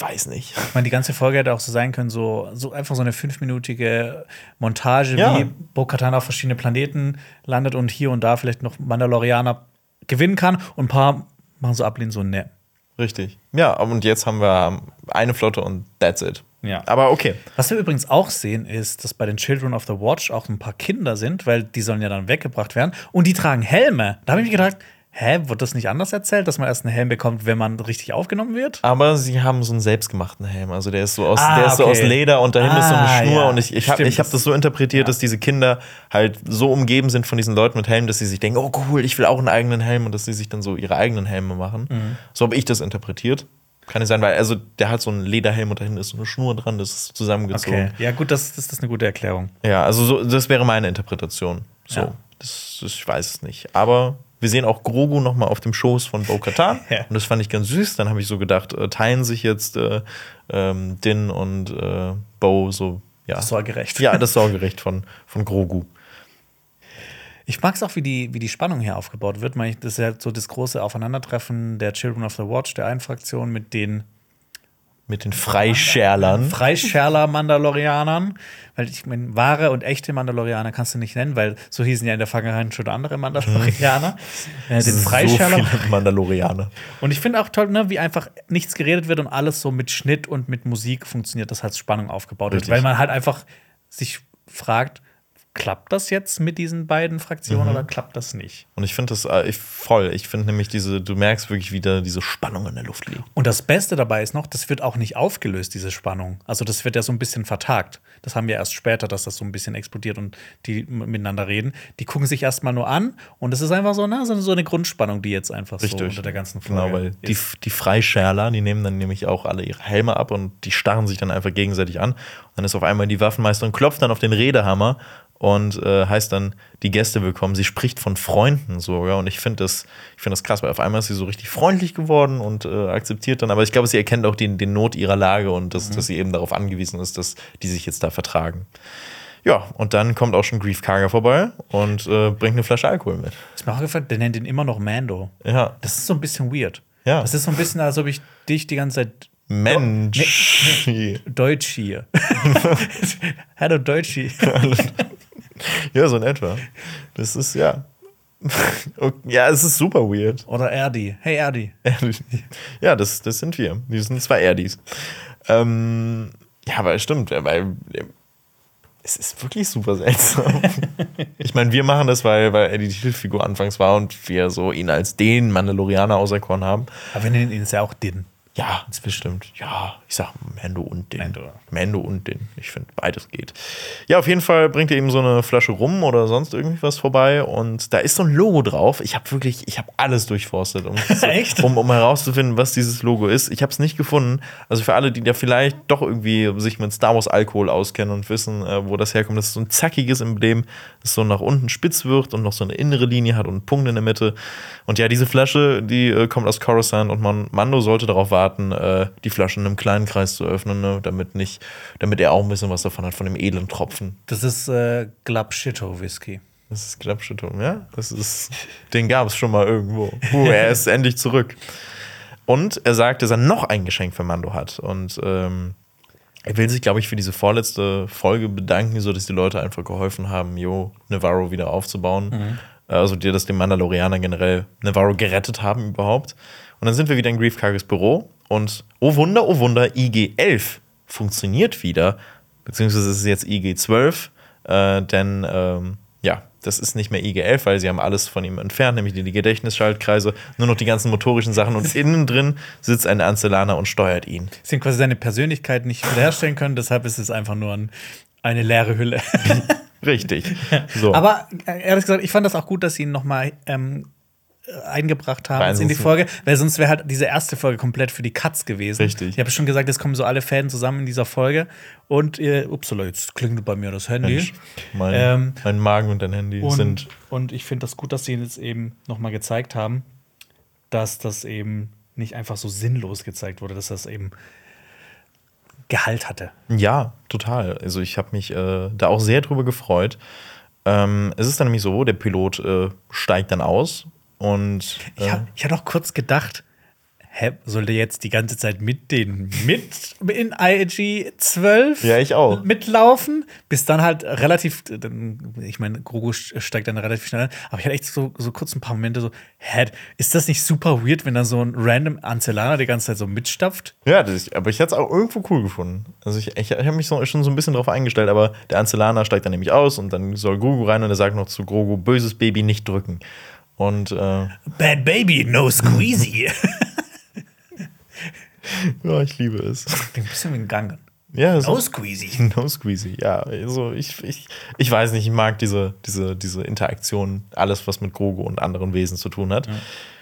weiß nicht. Ich meine, die ganze Folge hätte auch so sein können, so, so einfach so eine fünfminütige Montage, Ja. wie Bo-Katan auf verschiedene Planeten landet und hier und da vielleicht noch Mandalorianer gewinnen kann und ein paar machen so ablehnen, so ne. Richtig. Ja, und jetzt haben wir eine Flotte und that's it. Ja. Aber okay. Was wir übrigens auch sehen, ist, dass bei den Children of the Watch auch ein paar Kinder sind, weil die sollen ja dann weggebracht werden und die tragen Helme. Da habe ich mich gedacht, hä, wird das nicht anders erzählt, dass man erst einen Helm bekommt, wenn man richtig aufgenommen wird? Aber sie haben so einen selbstgemachten Helm. Also der ist so aus, Ah, der ist so okay. aus Leder und dahin ist so eine Ah, Schnur. ja. Und ich, ich habe hab das- das so interpretiert, dass diese Kinder halt so umgeben sind von diesen Leuten mit Helmen, dass sie sich denken, oh cool, ich will auch einen eigenen Helm und dass sie sich dann so ihre eigenen Helme machen. Mhm. So habe ich das interpretiert. Kann es sein, weil also der hat so einen Lederhelm und dahin ist so eine Schnur dran, das ist zusammengezogen. Okay, ja gut, das, das ist eine gute Erklärung. Ja, also so, das wäre meine Interpretation. So, Ja. das, das, ich weiß es nicht. Aber wir sehen auch Grogu noch mal auf dem Schoß von Bo-Katan. *laughs* Ja. Und das fand ich ganz süß. Dann habe ich so gedacht, äh, teilen sich jetzt äh, ähm, Din und äh, Bo so, ja. Das Sorgerecht. Ja, das Sorgerecht von, von Grogu. Ich mag es auch, wie die, wie die Spannung hier aufgebaut wird. Das ist ja so das große Aufeinandertreffen der Children of the Watch, der einen Fraktion, mit den Mit den Freischärlern. Freischärler-Mandalorianern. Weil ich meine, wahre und echte Mandalorianer kannst du nicht nennen, weil so hießen ja in der Vergangenheit schon andere Mandalorianer. *laughs* äh, den Freischärler. So viele Mandalorianer. Und ich finde auch toll, ne, wie einfach nichts geredet wird und alles so mit Schnitt und mit Musik funktioniert, dass halt Spannung aufgebaut Richtig. wird. Weil man halt einfach sich fragt, klappt das jetzt mit diesen beiden Fraktionen Mhm. oder klappt das nicht? Und ich finde das äh, ich, voll. Ich finde nämlich diese, du merkst wirklich wieder diese Spannung in der Luft liegt. Und das Beste dabei ist noch, das wird auch nicht aufgelöst, diese Spannung. Also das wird ja so ein bisschen vertagt. Das haben wir erst später, dass das so ein bisschen explodiert und die miteinander reden. Die gucken sich erstmal nur an und es ist einfach so, na, so eine Grundspannung, die jetzt einfach so unter der ganzen Folge Genau, weil die, die Freischärler, die nehmen dann nämlich auch alle ihre Helme ab und die starren sich dann einfach gegenseitig an. Und dann ist auf einmal die Waffenmeisterin, klopft dann auf den Redehammer und äh, heißt dann die Gäste willkommen. Sie spricht von Freunden sogar und ich finde das, ich finde das krass, weil auf einmal ist sie so richtig freundlich geworden und äh, akzeptiert dann, aber ich glaube, sie erkennt auch die, den Not ihrer Lage und dass, dass sie eben darauf angewiesen ist, dass die sich jetzt da vertragen. Ja, und dann kommt auch schon Grief Karger vorbei und äh, bringt eine Flasche Alkohol mit. Ist mir auch gefallen, der nennt ihn immer noch Mando. Ja, Das ist so ein bisschen weird. Ja. Das ist so ein bisschen, als ob ich dich die ganze Zeit Mensch. Deutsch hier. *laughs* *laughs* Hallo Deutschi. *laughs* Ja, so in etwa. Das ist ja. *laughs* Ja, es ist super weird. Oder Erdi. Hey Erdi. Ja, das, das sind wir. Wir sind zwei Erdis. Ähm, ja, aber es stimmt, weil es ist wirklich super seltsam. *laughs* ich meine, wir machen das, weil, weil er die Titelfigur anfangs war und wir so ihn als den Mandalorianer auserkoren haben. Aber wir nennen ihn ja auch Din. Ja, das bestimmt. Ja, ich sag Mando und den. Mando. Mando und den. Ich finde, beides geht. Ja, auf jeden Fall bringt er ihm so eine Flasche rum oder sonst irgendwie was vorbei und da ist so ein Logo drauf. Ich habe wirklich, ich habe alles durchforstet, um, *laughs* Echt? um, um herauszufinden, was dieses Logo ist. Ich habe es nicht gefunden. Also für alle, die da vielleicht doch irgendwie sich mit Star Wars Alkohol auskennen und wissen, äh, wo das herkommt, das ist so ein zackiges Emblem, das so nach unten spitz wird und noch so eine innere Linie hat und einen Punkt in der Mitte. Und ja, diese Flasche, die äh, kommt aus Coruscant und man, Mando sollte darauf warten, äh, die Flasche in einem kleinen Kreis zu öffnen, ne, damit nicht, damit er auch ein bisschen was davon hat, von dem edlen Tropfen. Das ist äh, Glapschitto Whisky. Das ist Klappschüttung, ja? Das ist, den gab es schon mal irgendwo. Uh, er ist endlich zurück. Und er sagt, dass er noch ein Geschenk für Mando hat. Und ähm, er will sich, glaube ich, für diese vorletzte Folge bedanken, so dass die Leute einfach geholfen haben, Jo, Navarro wieder aufzubauen. Also, die das dem Mandalorianer generell Navarro gerettet haben überhaupt. Und dann sind wir wieder in Grief Karges Büro und oh Wunder, oh Wunder, IG-11 funktioniert wieder. Beziehungsweise ist es jetzt IG-12, äh, denn ähm, ja, das ist nicht mehr IG-11, weil sie haben alles von ihm entfernt, nämlich die, Gedächtnisschaltkreise, nur noch die ganzen motorischen Sachen und *laughs* innen drin sitzt ein Ancellaner und steuert ihn. Sie haben quasi seine Persönlichkeit nicht wiederherstellen können, deshalb ist es einfach nur ein, eine leere Hülle. *laughs* Richtig. *laughs* So. Aber äh, ehrlich gesagt, ich fand das auch gut, dass sie ihn nochmal ähm, äh, eingebracht haben in die Folge, weil sonst wäre halt diese erste Folge komplett für die Cuts gewesen. Richtig. Ich habe schon gesagt, es kommen so alle Fäden zusammen in dieser Folge und äh, upsala, jetzt klingelt bei mir das Handy. Mensch, mein, Ähm, mein Magen und dein Handy Und, sind. und ich finde das gut, dass sie jetzt eben nochmal gezeigt haben, dass das eben nicht einfach so sinnlos gezeigt wurde, dass das eben Gehalt hatte. Ja, total. Also ich habe mich äh, da auch sehr drüber gefreut. Ähm, es ist dann nämlich so, der Pilot äh, steigt dann aus und äh, Ich, hab, ich hatte auch kurz gedacht, hä, soll der jetzt die ganze Zeit mit den mit in IG 12 Ja, ich auch. mitlaufen? Bis dann halt relativ, ich meine, Grogu steigt dann relativ schnell an, aber ich hatte echt so, so kurz ein paar Momente so, hä, ist das nicht super weird, wenn da so ein random Ancellaner die ganze Zeit so mitstapft? Ja, das, aber ich hätte es auch irgendwo cool gefunden. Also ich, ich, ich habe mich so, schon so ein bisschen drauf eingestellt, aber der Ancellaner steigt dann nämlich aus und dann soll Grogu rein und er sagt noch zu Grogu, böses Baby nicht drücken. Und äh, Bad Baby, no squeezy. *laughs* ja, ich liebe es. Klingt ein bisschen wie ein Gang. Ja, so, No squeezy. *laughs* no squeezy, ja. Also ich, ich, ich weiß nicht, ich mag diese, diese, diese Interaktion, alles, was mit Grogu und anderen Wesen zu tun hat.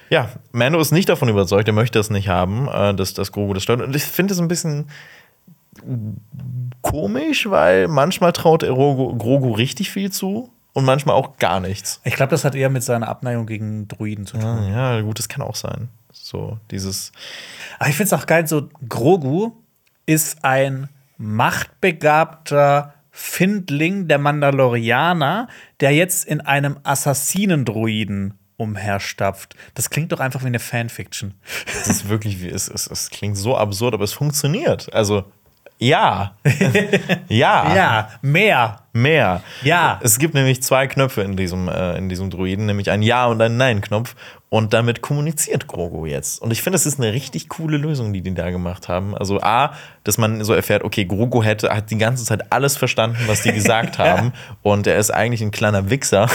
Ja, Mando ist nicht davon überzeugt, er möchte das nicht haben, äh, dass, dass Grogu das stört. Und ich finde es ein bisschen komisch, weil manchmal traut er Grogu, Grogu richtig viel zu und manchmal auch gar nichts. Ich glaube, das hat eher mit seiner Abneigung gegen Druiden zu tun. Ah, ja, gut, das kann auch sein. So, dieses. Aber ich finde es auch geil, so Grogu ist ein machtbegabter Findling der Mandalorianer, der jetzt in einem Assassinendruiden umherstapft. Das klingt doch einfach wie eine Fanfiction. Es ist wirklich, wie- es, es, es klingt so absurd, aber es funktioniert. Also, Ja. *laughs* ja. Ja, mehr. Mehr. Ja. Es gibt nämlich zwei Knöpfe in diesem, äh, in diesem Druiden, nämlich ein Ja- und ein Nein-Knopf. Und damit kommuniziert Grogu jetzt. Und ich finde, das ist eine richtig coole Lösung, die die da gemacht haben. Also A, dass man so erfährt, okay, Grogu hätte, hat die ganze Zeit alles verstanden, was die gesagt *laughs* haben. Und er ist eigentlich ein kleiner Wichser,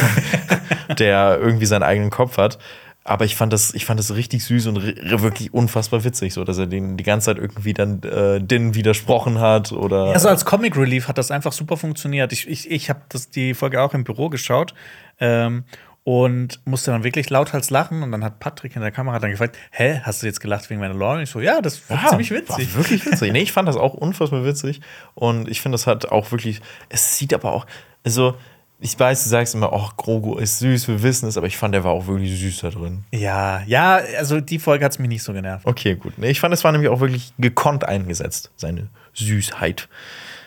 *laughs* der irgendwie seinen eigenen Kopf hat. Aber ich fand das, ich fand das richtig süß und wirklich unfassbar witzig, so dass er den die ganze Zeit irgendwie dann äh, Din widersprochen hat oder. Also als Comic Relief hat das einfach super funktioniert. Ich, ich, ich habe die Folge auch im Büro geschaut ähm, und musste dann wirklich lauthals lachen. Und dann hat Patrick in der Kamera dann gefragt: Hä, hast du jetzt gelacht wegen Mandalorian? Ich so, ja, das war Ja, ziemlich witzig. War wirklich *laughs* witzig. Nee, ich fand das auch unfassbar witzig. Und ich finde, das hat auch wirklich. Es sieht aber auch. Also, ich weiß, du sagst immer, oh, Grogu ist süß, wir wissen es, aber ich fand, der war auch wirklich süß da drin. Ja, ja, also die Folge hat es mich nicht so genervt. Okay, gut. Ich fand, es war nämlich auch wirklich gekonnt eingesetzt, seine Süßheit.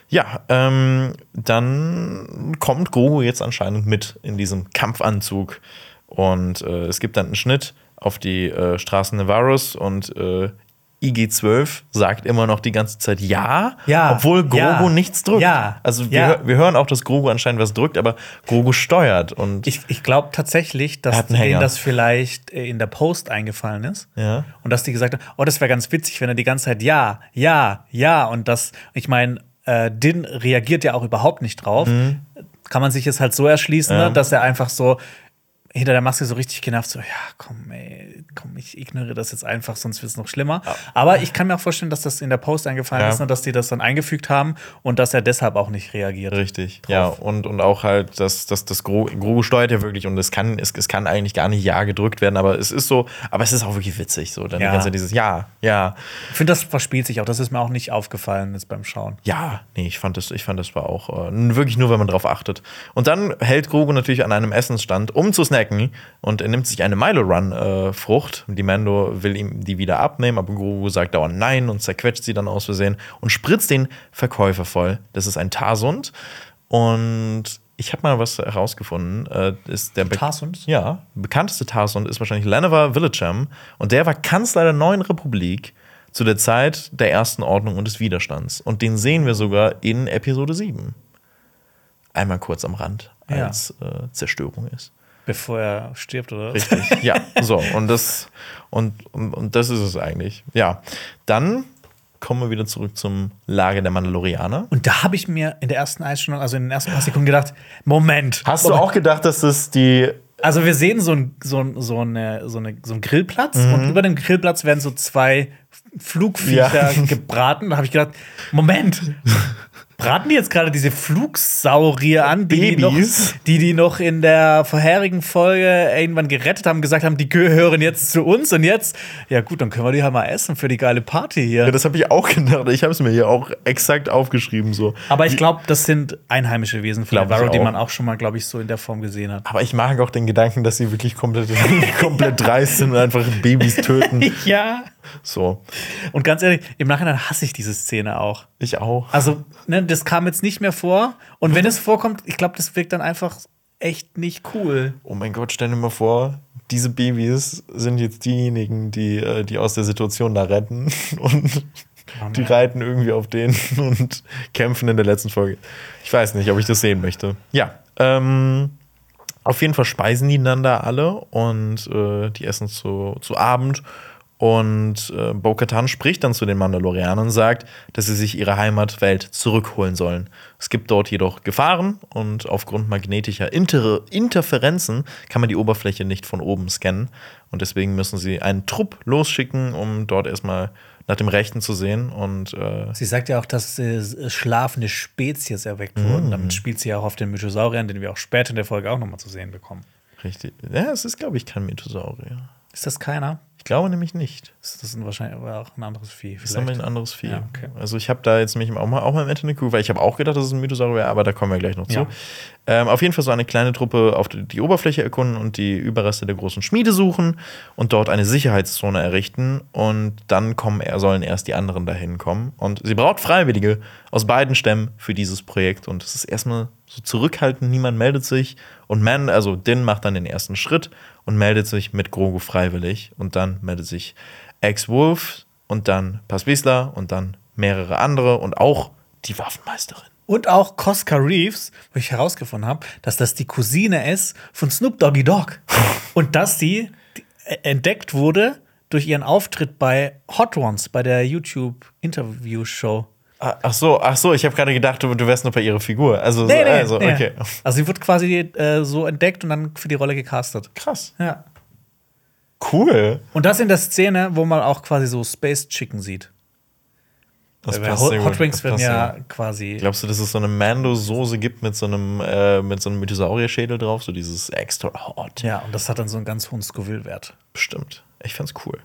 Ja, ähm, dann kommt Grogu jetzt anscheinend mit in diesem Kampfanzug. Und äh, es gibt dann einen Schnitt auf die äh, Straßen Nevarus und äh, IG-12 sagt immer noch die ganze Zeit ja, Ja, obwohl Grogu ja, nichts drückt. ja, also wir, wir hören auch, dass Grogu anscheinend was drückt, aber Grogu steuert und Ich, ich glaube tatsächlich, dass denen das vielleicht äh, in der Post eingefallen ist. Und dass die gesagt haben, oh, das wäre ganz witzig, wenn er die ganze Zeit ja, ja, ja. Und das, ich meine, äh, Din reagiert ja auch überhaupt nicht drauf. Kann man sich jetzt halt so erschließen, Mhm. Ne, dass er einfach so hinter der Maske so richtig genervt, so, ja, komm, ey, komm, ich ignoriere das jetzt einfach, sonst wird es noch schlimmer. Aber ich kann mir auch vorstellen, dass das in der Post eingefallen Ja. ist, ne, dass die das dann eingefügt haben und dass er deshalb auch nicht reagiert. Richtig, ja. Und, und auch halt, dass das, das Gro steuert ja wirklich und es kann, es, es kann eigentlich gar nicht Ja gedrückt werden, aber es ist so, aber es ist auch wirklich witzig, so. Dann Ja. die ganze Zeit dieses Ja, ja, Ich finde, das verspielt sich auch. Das ist mir auch nicht aufgefallen jetzt beim Schauen. ja. Nee, ich fand das, ich fand das war auch äh, wirklich nur, wenn man drauf achtet. Und dann hält Grogu natürlich an einem Essensstand, um zu snacken und er nimmt sich eine Milo Run äh, Frucht. Die Mando will ihm die wieder abnehmen, aber Grogu sagt dauernd Nein und zerquetscht sie dann aus Versehen und spritzt den Verkäufer voll. Das ist ein Tarsund und ich habe mal was herausgefunden. Äh, ist der Be- Tarsund? Ja, bekannteste Tarsund ist wahrscheinlich Lenover Villagem und der war Kanzler der neuen Republik zu der Zeit der Ersten Ordnung und des Widerstands. Und den sehen wir sogar in Episode 7. Einmal kurz am Rand, Ja. als äh, Zerstörung ist. Bevor er stirbt, oder? Richtig, ja. *laughs* So, und das, und, und, und das ist es eigentlich. Ja, dann kommen wir wieder zurück zum Lager der Mandalorianer. Und da habe ich mir in der ersten Einstellung, also in den ersten paar Sekunden gedacht, Moment. Hast du Moment. auch gedacht, dass das die Also wir sehen so, ein, so, ein, so, eine, so, eine, so einen Grillplatz Mhm. und über dem Grillplatz werden so zwei Flugviecher Ja. gebraten. Da habe ich gedacht, Moment, *laughs* braten die jetzt gerade diese Flugsaurier an, die die, noch, Babys? die die noch in der vorherigen Folge irgendwann gerettet haben, gesagt haben, die gehören jetzt zu uns und jetzt, ja gut, dann können wir die halt mal essen für die geile Party hier. Ja, das habe ich auch *laughs* gedacht. Ich habe es mir hier auch exakt aufgeschrieben. So. Aber ich glaube, das sind einheimische Wesen von Navarro, die man auch schon mal, glaube ich, so in der Form gesehen hat. Aber ich mag auch den Gedanken, dass sie wirklich komplett, *laughs* komplett dreist sind und einfach Babys *laughs* töten. ja. So. Und ganz ehrlich, im Nachhinein hasse ich diese Szene auch. Ich auch. Also, ne, das kam jetzt nicht mehr vor. Und wenn es vorkommt, ich glaube, das wirkt dann einfach echt nicht cool. Oh mein Gott, stell dir mal vor, diese Babys sind jetzt diejenigen, die, äh, die aus der Situation da retten. *laughs* Und die reiten irgendwie auf den *laughs* und kämpfen in der letzten Folge. Ich weiß nicht, ob ich das sehen möchte. Ja. Ähm, auf jeden Fall speisen die da alle und äh, die essen zu, zu Abend. Und äh, Bo-Katan spricht dann zu den Mandalorianern und sagt, dass sie sich ihre Heimatwelt zurückholen sollen. Es gibt dort jedoch Gefahren und aufgrund magnetischer Inter Interferenzen kann man die Oberfläche nicht von oben scannen. Und deswegen müssen sie einen Trupp losschicken, um dort erstmal nach dem Rechten zu sehen. Und äh, Sie sagt ja auch, dass äh, schlafende Spezies erweckt wurden. Damit spielt sie ja auch auf den Mythosauriern, den wir auch später in der Folge auch nochmal zu sehen bekommen. richtig. Ja, es ist, glaube ich, kein Mythosaurier. Ist das keiner? Ich glaube nämlich nicht. Ist das ein wahrscheinlich aber auch ein anderes Vieh? Das ist nochmal ein anderes Vieh. Ja, okay. Also ich habe da jetzt mich auch mal, auch mal im Internet geguckt, weil ich habe auch gedacht, dass es ein Mythosaurier wäre, aber da kommen wir gleich noch zu. Ja. Ähm, auf jeden Fall so eine kleine Truppe auf die, die Oberfläche erkunden und die Überreste der großen Schmiede suchen und dort eine Sicherheitszone errichten und dann kommen, sollen erst die anderen dahin kommen. Und sie braucht Freiwillige aus beiden Stämmen für dieses Projekt und es ist erstmal so zurückhaltend, niemand meldet sich und Man, also Din macht dann den ersten Schritt und meldet sich mit Grogu freiwillig und dann meldet sich Ex-Wolf und dann Pasvisla und dann mehrere andere und auch die Waffenmeisterin. Und auch Cosca Reeves, wo ich herausgefunden habe, dass das die Cousine ist von Snoop Doggy Dogg. *laughs* Und dass sie entdeckt wurde durch ihren Auftritt bei Hot Ones, bei der YouTube-Interview-Show. Ah, ach so, ach so, ich habe gerade gedacht, du, du wärst nur bei ihrer Figur. Also, Nee, nee, also nee. okay. Also sie wird quasi äh, so entdeckt und dann für die Rolle gecastet. Krass. Ja. Cool. Und das in der Szene, wo man auch quasi so Space Chicken sieht. Das Weil passt Hot, sehr Hot. Wings werden ja quasi. Glaubst du, dass es so eine Mando-Soße gibt mit so einem, äh, mit so einem Mythosaurier-Schädel drauf? So dieses extra hot. Ja, und das hat dann so einen ganz hohen Scoville-Wert. Bestimmt. Ich fand's cool.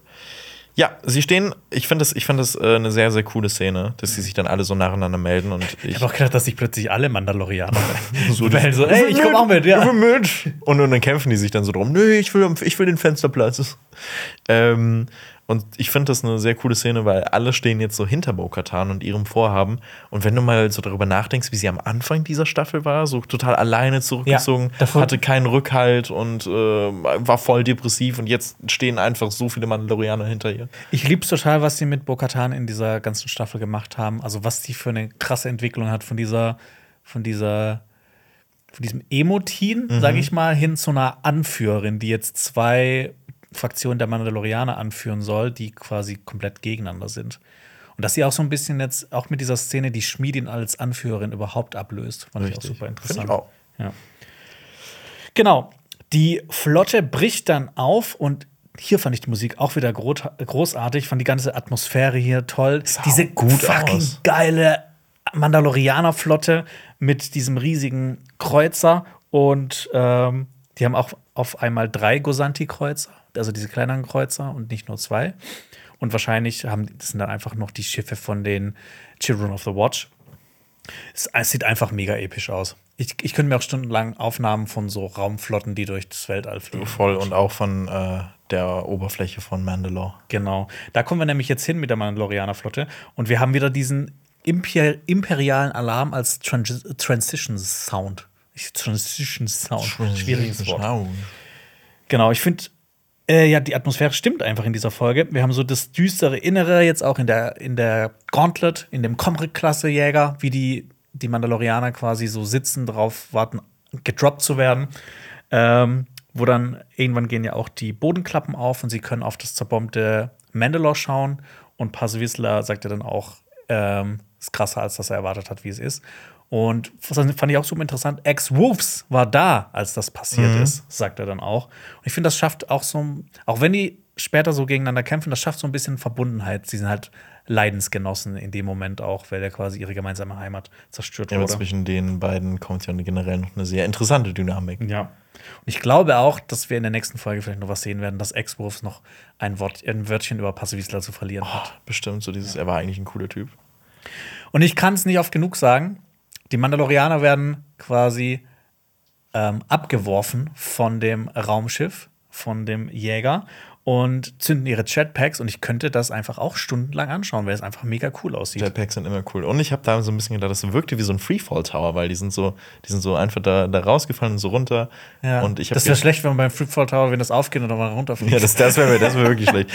Ja, sie stehen, ich finde das, ich find das äh, eine sehr, sehr coole Szene, dass sie sich dann alle so nacheinander melden und ich. Ich habe auch gedacht, dass sich plötzlich alle Mandalorianer so, *laughs* melden. So, *laughs* ey, ich komm auch mit, ja. Ich will mit. Und, und dann kämpfen die sich dann so drum. Nö, ich will, ich will den Fensterplatz. Ähm, und ich finde das eine sehr coole Szene, weil alle stehen jetzt so hinter Bo-Katan und ihrem Vorhaben. Und wenn du mal so darüber nachdenkst, wie sie am Anfang dieser Staffel war, so total alleine zurückgezogen, Ja, hatte keinen Rückhalt und äh, war voll depressiv. Und jetzt stehen einfach so viele Mandalorianer hinter ihr. Ich lieb's total, was sie mit Bo-Katan in dieser ganzen Staffel gemacht haben. Also was die für eine krasse Entwicklung hat von dieser, von dieser, von diesem Emotin, sage ich mal, hin zu einer Anführerin, die jetzt zwei Fraktionen der Mandalorianer anführen soll, die quasi komplett gegeneinander sind. Und dass sie auch so ein bisschen jetzt auch mit dieser Szene die Schmiedin als Anführerin überhaupt ablöst, fand ich auch Richtig. super Find interessant. ich auch. Ja. Genau. Die Flotte bricht dann auf und hier fand ich die Musik auch wieder gro großartig, fand die ganze Atmosphäre hier toll. Sah Diese gut fucking aus. geile Mandalorianer-Flotte mit diesem riesigen Kreuzer und ähm, die haben auch auf einmal drei Gosanti-Kreuzer, also diese kleineren Kreuzer und nicht nur zwei. Und wahrscheinlich haben das sind dann einfach noch die Schiffe von den Children of the Watch. Es, es sieht einfach mega episch aus. Ich, ich könnte mir auch stundenlang Aufnahmen von so Raumflotten, die durchs Weltall fliegen. Voll und auch von äh, der Oberfläche von Mandalore. Genau. Da kommen wir nämlich jetzt hin mit der Mandalorianer-Flotte. Und wir haben wieder diesen imper imperialen Alarm als Trans Transition Sound. Transition Sound. Schwieriges Wort. Genau, ich finde, äh, ja, die Atmosphäre stimmt einfach in dieser Folge. Wir haben so das düstere Innere jetzt auch in der, in der Gauntlet, in dem Comrade-Klasse-Jäger, wie die, die Mandalorianer quasi so sitzen, drauf warten, gedroppt zu werden. Ähm, wo dann irgendwann gehen ja auch die Bodenklappen auf und sie können auf das zerbombte Mandalore schauen. Und Paz Vizsla sagt ja dann auch, ähm, ist krasser, als dass er erwartet hat, wie es ist. Und das fand ich auch super interessant. Ex-Wolves war da, als das passiert ist, sagt er dann auch. Und ich finde, das schafft auch so, auch wenn die später so gegeneinander kämpfen, das schafft so ein bisschen Verbundenheit. Sie sind halt Leidensgenossen in dem Moment auch, weil der quasi ihre gemeinsame Heimat zerstört Ja, aber wurde. zwischen den beiden kommt ja generell noch eine sehr interessante Dynamik. Ja. Und ich glaube auch, dass wir in der nächsten Folge vielleicht noch was sehen werden, dass Ex-Wolves noch ein, Wort, ein Wörtchen über Passivisler zu verlieren Oh, hat. bestimmt so dieses, er war eigentlich ein cooler Typ. Und ich kann es nicht oft genug sagen. Die Mandalorianer werden quasi ähm, abgeworfen von dem Raumschiff, von dem Jäger und zünden ihre Jetpacks. Und ich könnte das einfach auch stundenlang anschauen, weil es einfach mega cool aussieht. Jetpacks sind immer cool. Und ich habe da so ein bisschen gedacht, das wirkte wie so ein Freefall Tower, weil die sind so, die sind so einfach da, da rausgefallen und so runter. Ja. Und ich das wäre schlecht, wenn man beim Freefall Tower, wenn das aufgeht und dann runterfliegt. Ja, das, das wäre das wär wirklich *laughs* schlecht.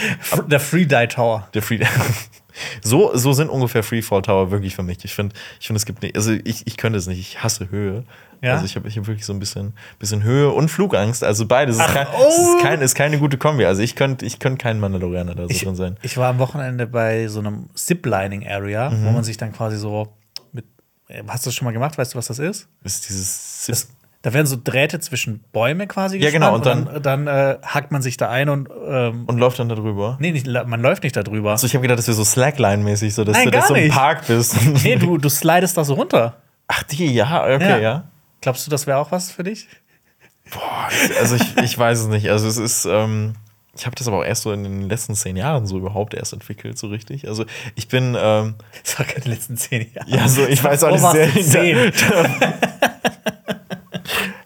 der Free Die Tower. Der Free *laughs* so, so sind ungefähr Freefall Tower wirklich für mich. Ich finde, ich finde, es gibt nicht, also ich, ich könnte es nicht, ich hasse Höhe. Ja? Also ich habe ich hab wirklich so ein bisschen, bisschen Höhe und Flugangst. Also beides. Ach, ist, kein, oh. es ist, kein, ist keine gute Kombi. Also ich könnte ich könnt kein Mandalorianer da so Ich, drin sein. ich war am Wochenende bei so einem Ziplining-Area, Mhm. wo man sich dann quasi so mit. äh, Hast du das schon mal gemacht? Weißt du, was das ist? Ist dieses Das, da werden so Drähte zwischen Bäume quasi Ja, genau, gespannt und dann, dann äh, hackt man sich da ein und. Ähm, und läuft dann da drüber. nee, nicht, man läuft nicht da drüber. Also ich habe gedacht, das wäre so Slackline-mäßig, so dass Nein, du dass du im. Park bist. *laughs* nee, du, du slidest da so runter. Ach, die, ja, okay, ja. Glaubst du, das wäre auch was für dich? Boah, also ich, ich weiß es nicht. Also es ist, ähm, ich habe das aber auch erst so in den letzten zehn Jahren so überhaupt erst entwickelt, so richtig. Also ich bin, ähm, Das war keine letzten zehn Jahre. ja, so, ich weiß auch nicht sehr. *laughs* zehn? *laughs*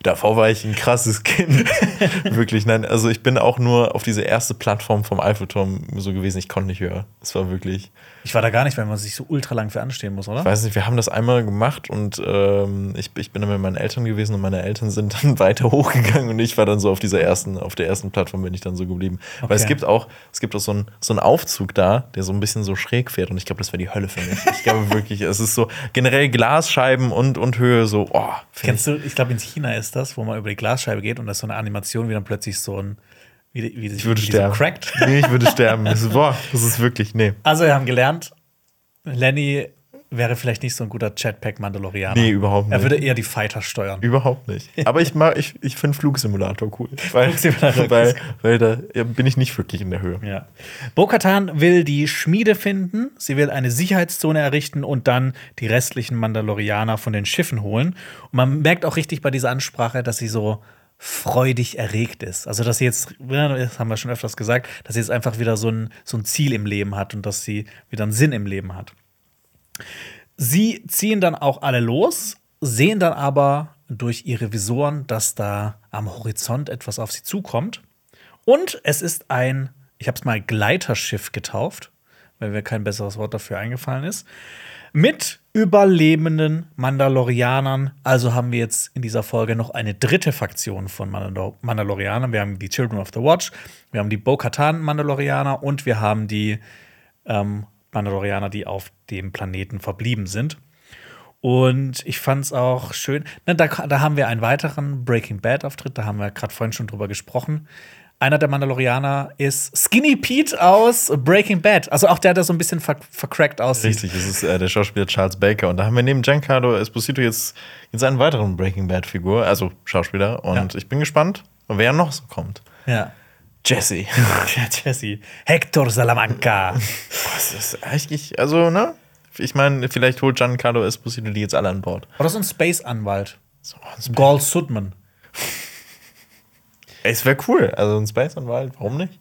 Davor war ich ein krasses Kind. *laughs* wirklich, nein. Also ich bin auch nur auf diese erste Plattform vom Eiffelturm so gewesen. Ich konnte nicht höher. Es war wirklich. Ich war da gar nicht, weil man sich so ultra lang für anstehen muss, oder? Ich weiß nicht, wir haben das einmal gemacht und ähm, ich, ich bin dann mit meinen Eltern gewesen und meine Eltern sind *laughs* dann weiter hochgegangen und ich war dann so auf dieser ersten, auf der ersten Plattform bin ich dann so geblieben. Okay. Weil es gibt auch, es gibt auch so einen so Aufzug da, der so ein bisschen so schräg fährt und ich glaube, das wäre die Hölle für mich. Ich glaube *laughs* wirklich, es ist so generell Glasscheiben und, und Höhe so, oh. Kennst ich. du, ich glaube in China ist das, wo man über die Glasscheibe geht und das ist so eine Animation, wie dann plötzlich so ein wie, wie, ich würde wie sterben. So crackt. Nee, ich würde sterben. Das ist, boah, das ist wirklich, nee. Also, wir haben gelernt, Lenny wäre vielleicht nicht so ein guter Jetpack-Mandalorianer. Nee, überhaupt nicht. Er würde eher die Fighter steuern. Überhaupt nicht. Aber ich mag, ich, ich finde Flugsimulator cool. Weil, weil, weil da bin ich nicht wirklich in der Höhe. Ja. Bo-Katan will die Schmiede finden, sie will eine Sicherheitszone errichten und dann die restlichen Mandalorianer von den Schiffen holen. Und man merkt auch richtig bei dieser Ansprache, dass sie so freudig erregt ist. Also, dass sie jetzt, das haben wir schon öfters gesagt, dass sie jetzt einfach wieder so ein, so ein Ziel im Leben hat und dass sie wieder einen Sinn im Leben hat. Sie ziehen dann auch alle los, sehen dann aber durch ihre Visoren, dass da am Horizont etwas auf sie zukommt. Und es ist ein, ich habe es mal Gleiterschiff getauft, weil mir kein besseres Wort dafür eingefallen ist mit überlebenden Mandalorianern. Also haben wir jetzt in dieser Folge noch eine dritte Faktion von Mandalor Mandalorianern. Wir haben die Children of the Watch, wir haben die Bo-Katan-Mandalorianer und wir haben die ähm, Mandalorianer, die auf dem Planeten verblieben sind. Und ich fand es auch schön. Na, da, da haben wir einen weiteren Breaking Bad-Auftritt, da haben wir gerade vorhin schon drüber gesprochen einer der Mandalorianer ist Skinny Pete aus Breaking Bad. Also auch der, der so ein bisschen ver vercrackt aussieht. Richtig, das ist äh, der Schauspieler Charles Baker. Und da haben wir neben Giancarlo Esposito jetzt, jetzt einen weiteren Breaking Bad-Figur, also Schauspieler. Und ja. ich bin gespannt, wer noch so kommt. Ja. Jesse. *laughs* ja, Jesse. Hector Salamanca. Was ist eigentlich, also, ne? Ich meine, vielleicht holt Giancarlo Esposito die jetzt alle an Bord. Oder so ein Space-Anwalt. So, Space. Gall Sudman. Es wäre cool. Also ein Space-Anwalt, warum nicht?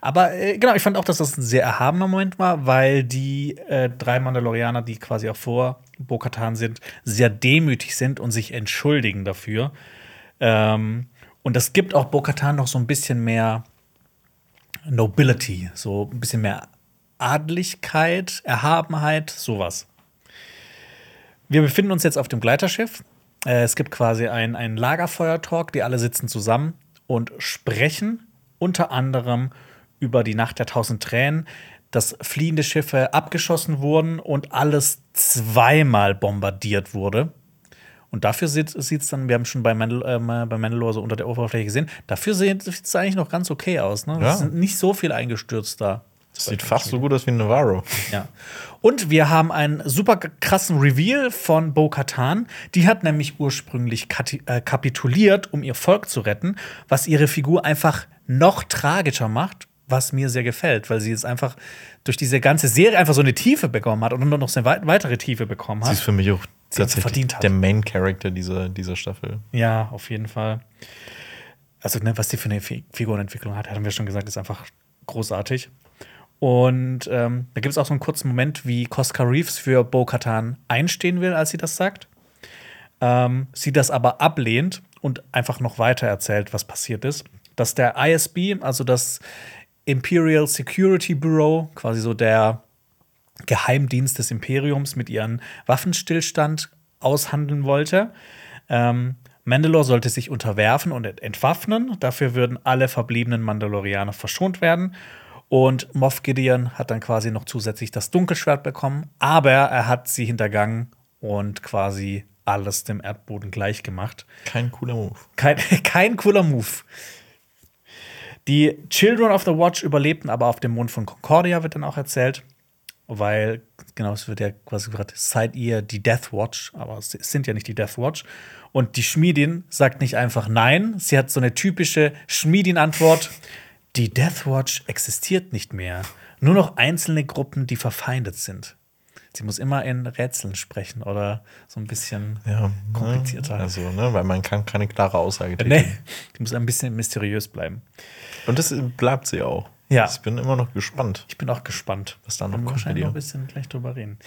Aber äh, genau, ich fand auch, dass das ein sehr erhabener Moment war, weil die äh, drei Mandalorianer, die quasi auch vor Bo-Katan sind, sehr demütig sind und sich entschuldigen dafür. Ähm, und das gibt auch Bo-Katan noch so ein bisschen mehr Nobility, so ein bisschen mehr Adligkeit, Erhabenheit, sowas. Wir befinden uns jetzt auf dem Gleiterschiff. Äh, es gibt quasi einen Lagerfeuer-Talk, die alle sitzen zusammen und sprechen unter anderem über die Nacht der tausend Tränen, dass fliehende Schiffe abgeschossen wurden und alles zweimal bombardiert wurde. Und dafür sieht es dann, wir haben schon bei, Mandal äh, bei Mandalore so unter der Oberfläche gesehen, dafür sieht es eigentlich noch ganz okay aus. Ne? Ja. Es ist nicht so viel eingestürzt da. Das sieht fast so gut aus wie ein Navarro. Ja. Und wir haben einen super krassen Reveal von Bo Katan. Die hat nämlich ursprünglich äh, kapituliert, um ihr Volk zu retten, was ihre Figur einfach noch tragischer macht, was mir sehr gefällt, weil sie jetzt einfach durch diese ganze Serie einfach so eine Tiefe bekommen hat und noch so eine weitere Tiefe bekommen hat. Sie ist für mich auch tatsächlich der Main Character dieser, dieser Staffel. Ja, auf jeden Fall. Also, ne, was die für eine Figurenentwicklung hat, haben wir schon gesagt, ist einfach großartig. Und ähm, da gibt es auch so einen kurzen Moment, wie Cosca Reeves für Bo Katan einstehen will, als sie das sagt. Ähm, sie das aber ablehnt und einfach noch weiter erzählt, was passiert ist. Dass der ISB, also das Imperial Security Bureau, quasi so der Geheimdienst des Imperiums, mit ihren Waffenstillstand aushandeln wollte. Ähm, Mandalore sollte sich unterwerfen und entwaffnen. Dafür würden alle verbliebenen Mandalorianer verschont werden. Und Moff Gideon hat dann quasi noch zusätzlich das Dunkelschwert bekommen, aber er hat sie hintergangen und quasi alles dem Erdboden gleich gemacht. Kein cooler Move. Kein, *laughs* kein cooler Move. Die Children of the Watch überlebten aber auf dem Mond von Concordia, wird dann auch erzählt. Weil, genau, es wird ja quasi gerade, seid ihr die Death Watch, aber es sind ja nicht die Death Watch. Und die Schmiedin sagt nicht einfach nein, sie hat so eine typische Schmiedin-Antwort. Die Death Watch existiert nicht mehr. Nur noch einzelne Gruppen, die verfeindet sind. Sie muss immer in Rätseln sprechen oder so ein bisschen ja, komplizierter. Also, ne, weil man kann keine klare Aussage tätigen. Nee, die muss ein bisschen mysteriös bleiben. Und das bleibt sie auch. Ja. Ich bin immer noch gespannt. Ich bin auch gespannt, was da noch kommt. Wahrscheinlich noch ein bisschen gleich drüber reden.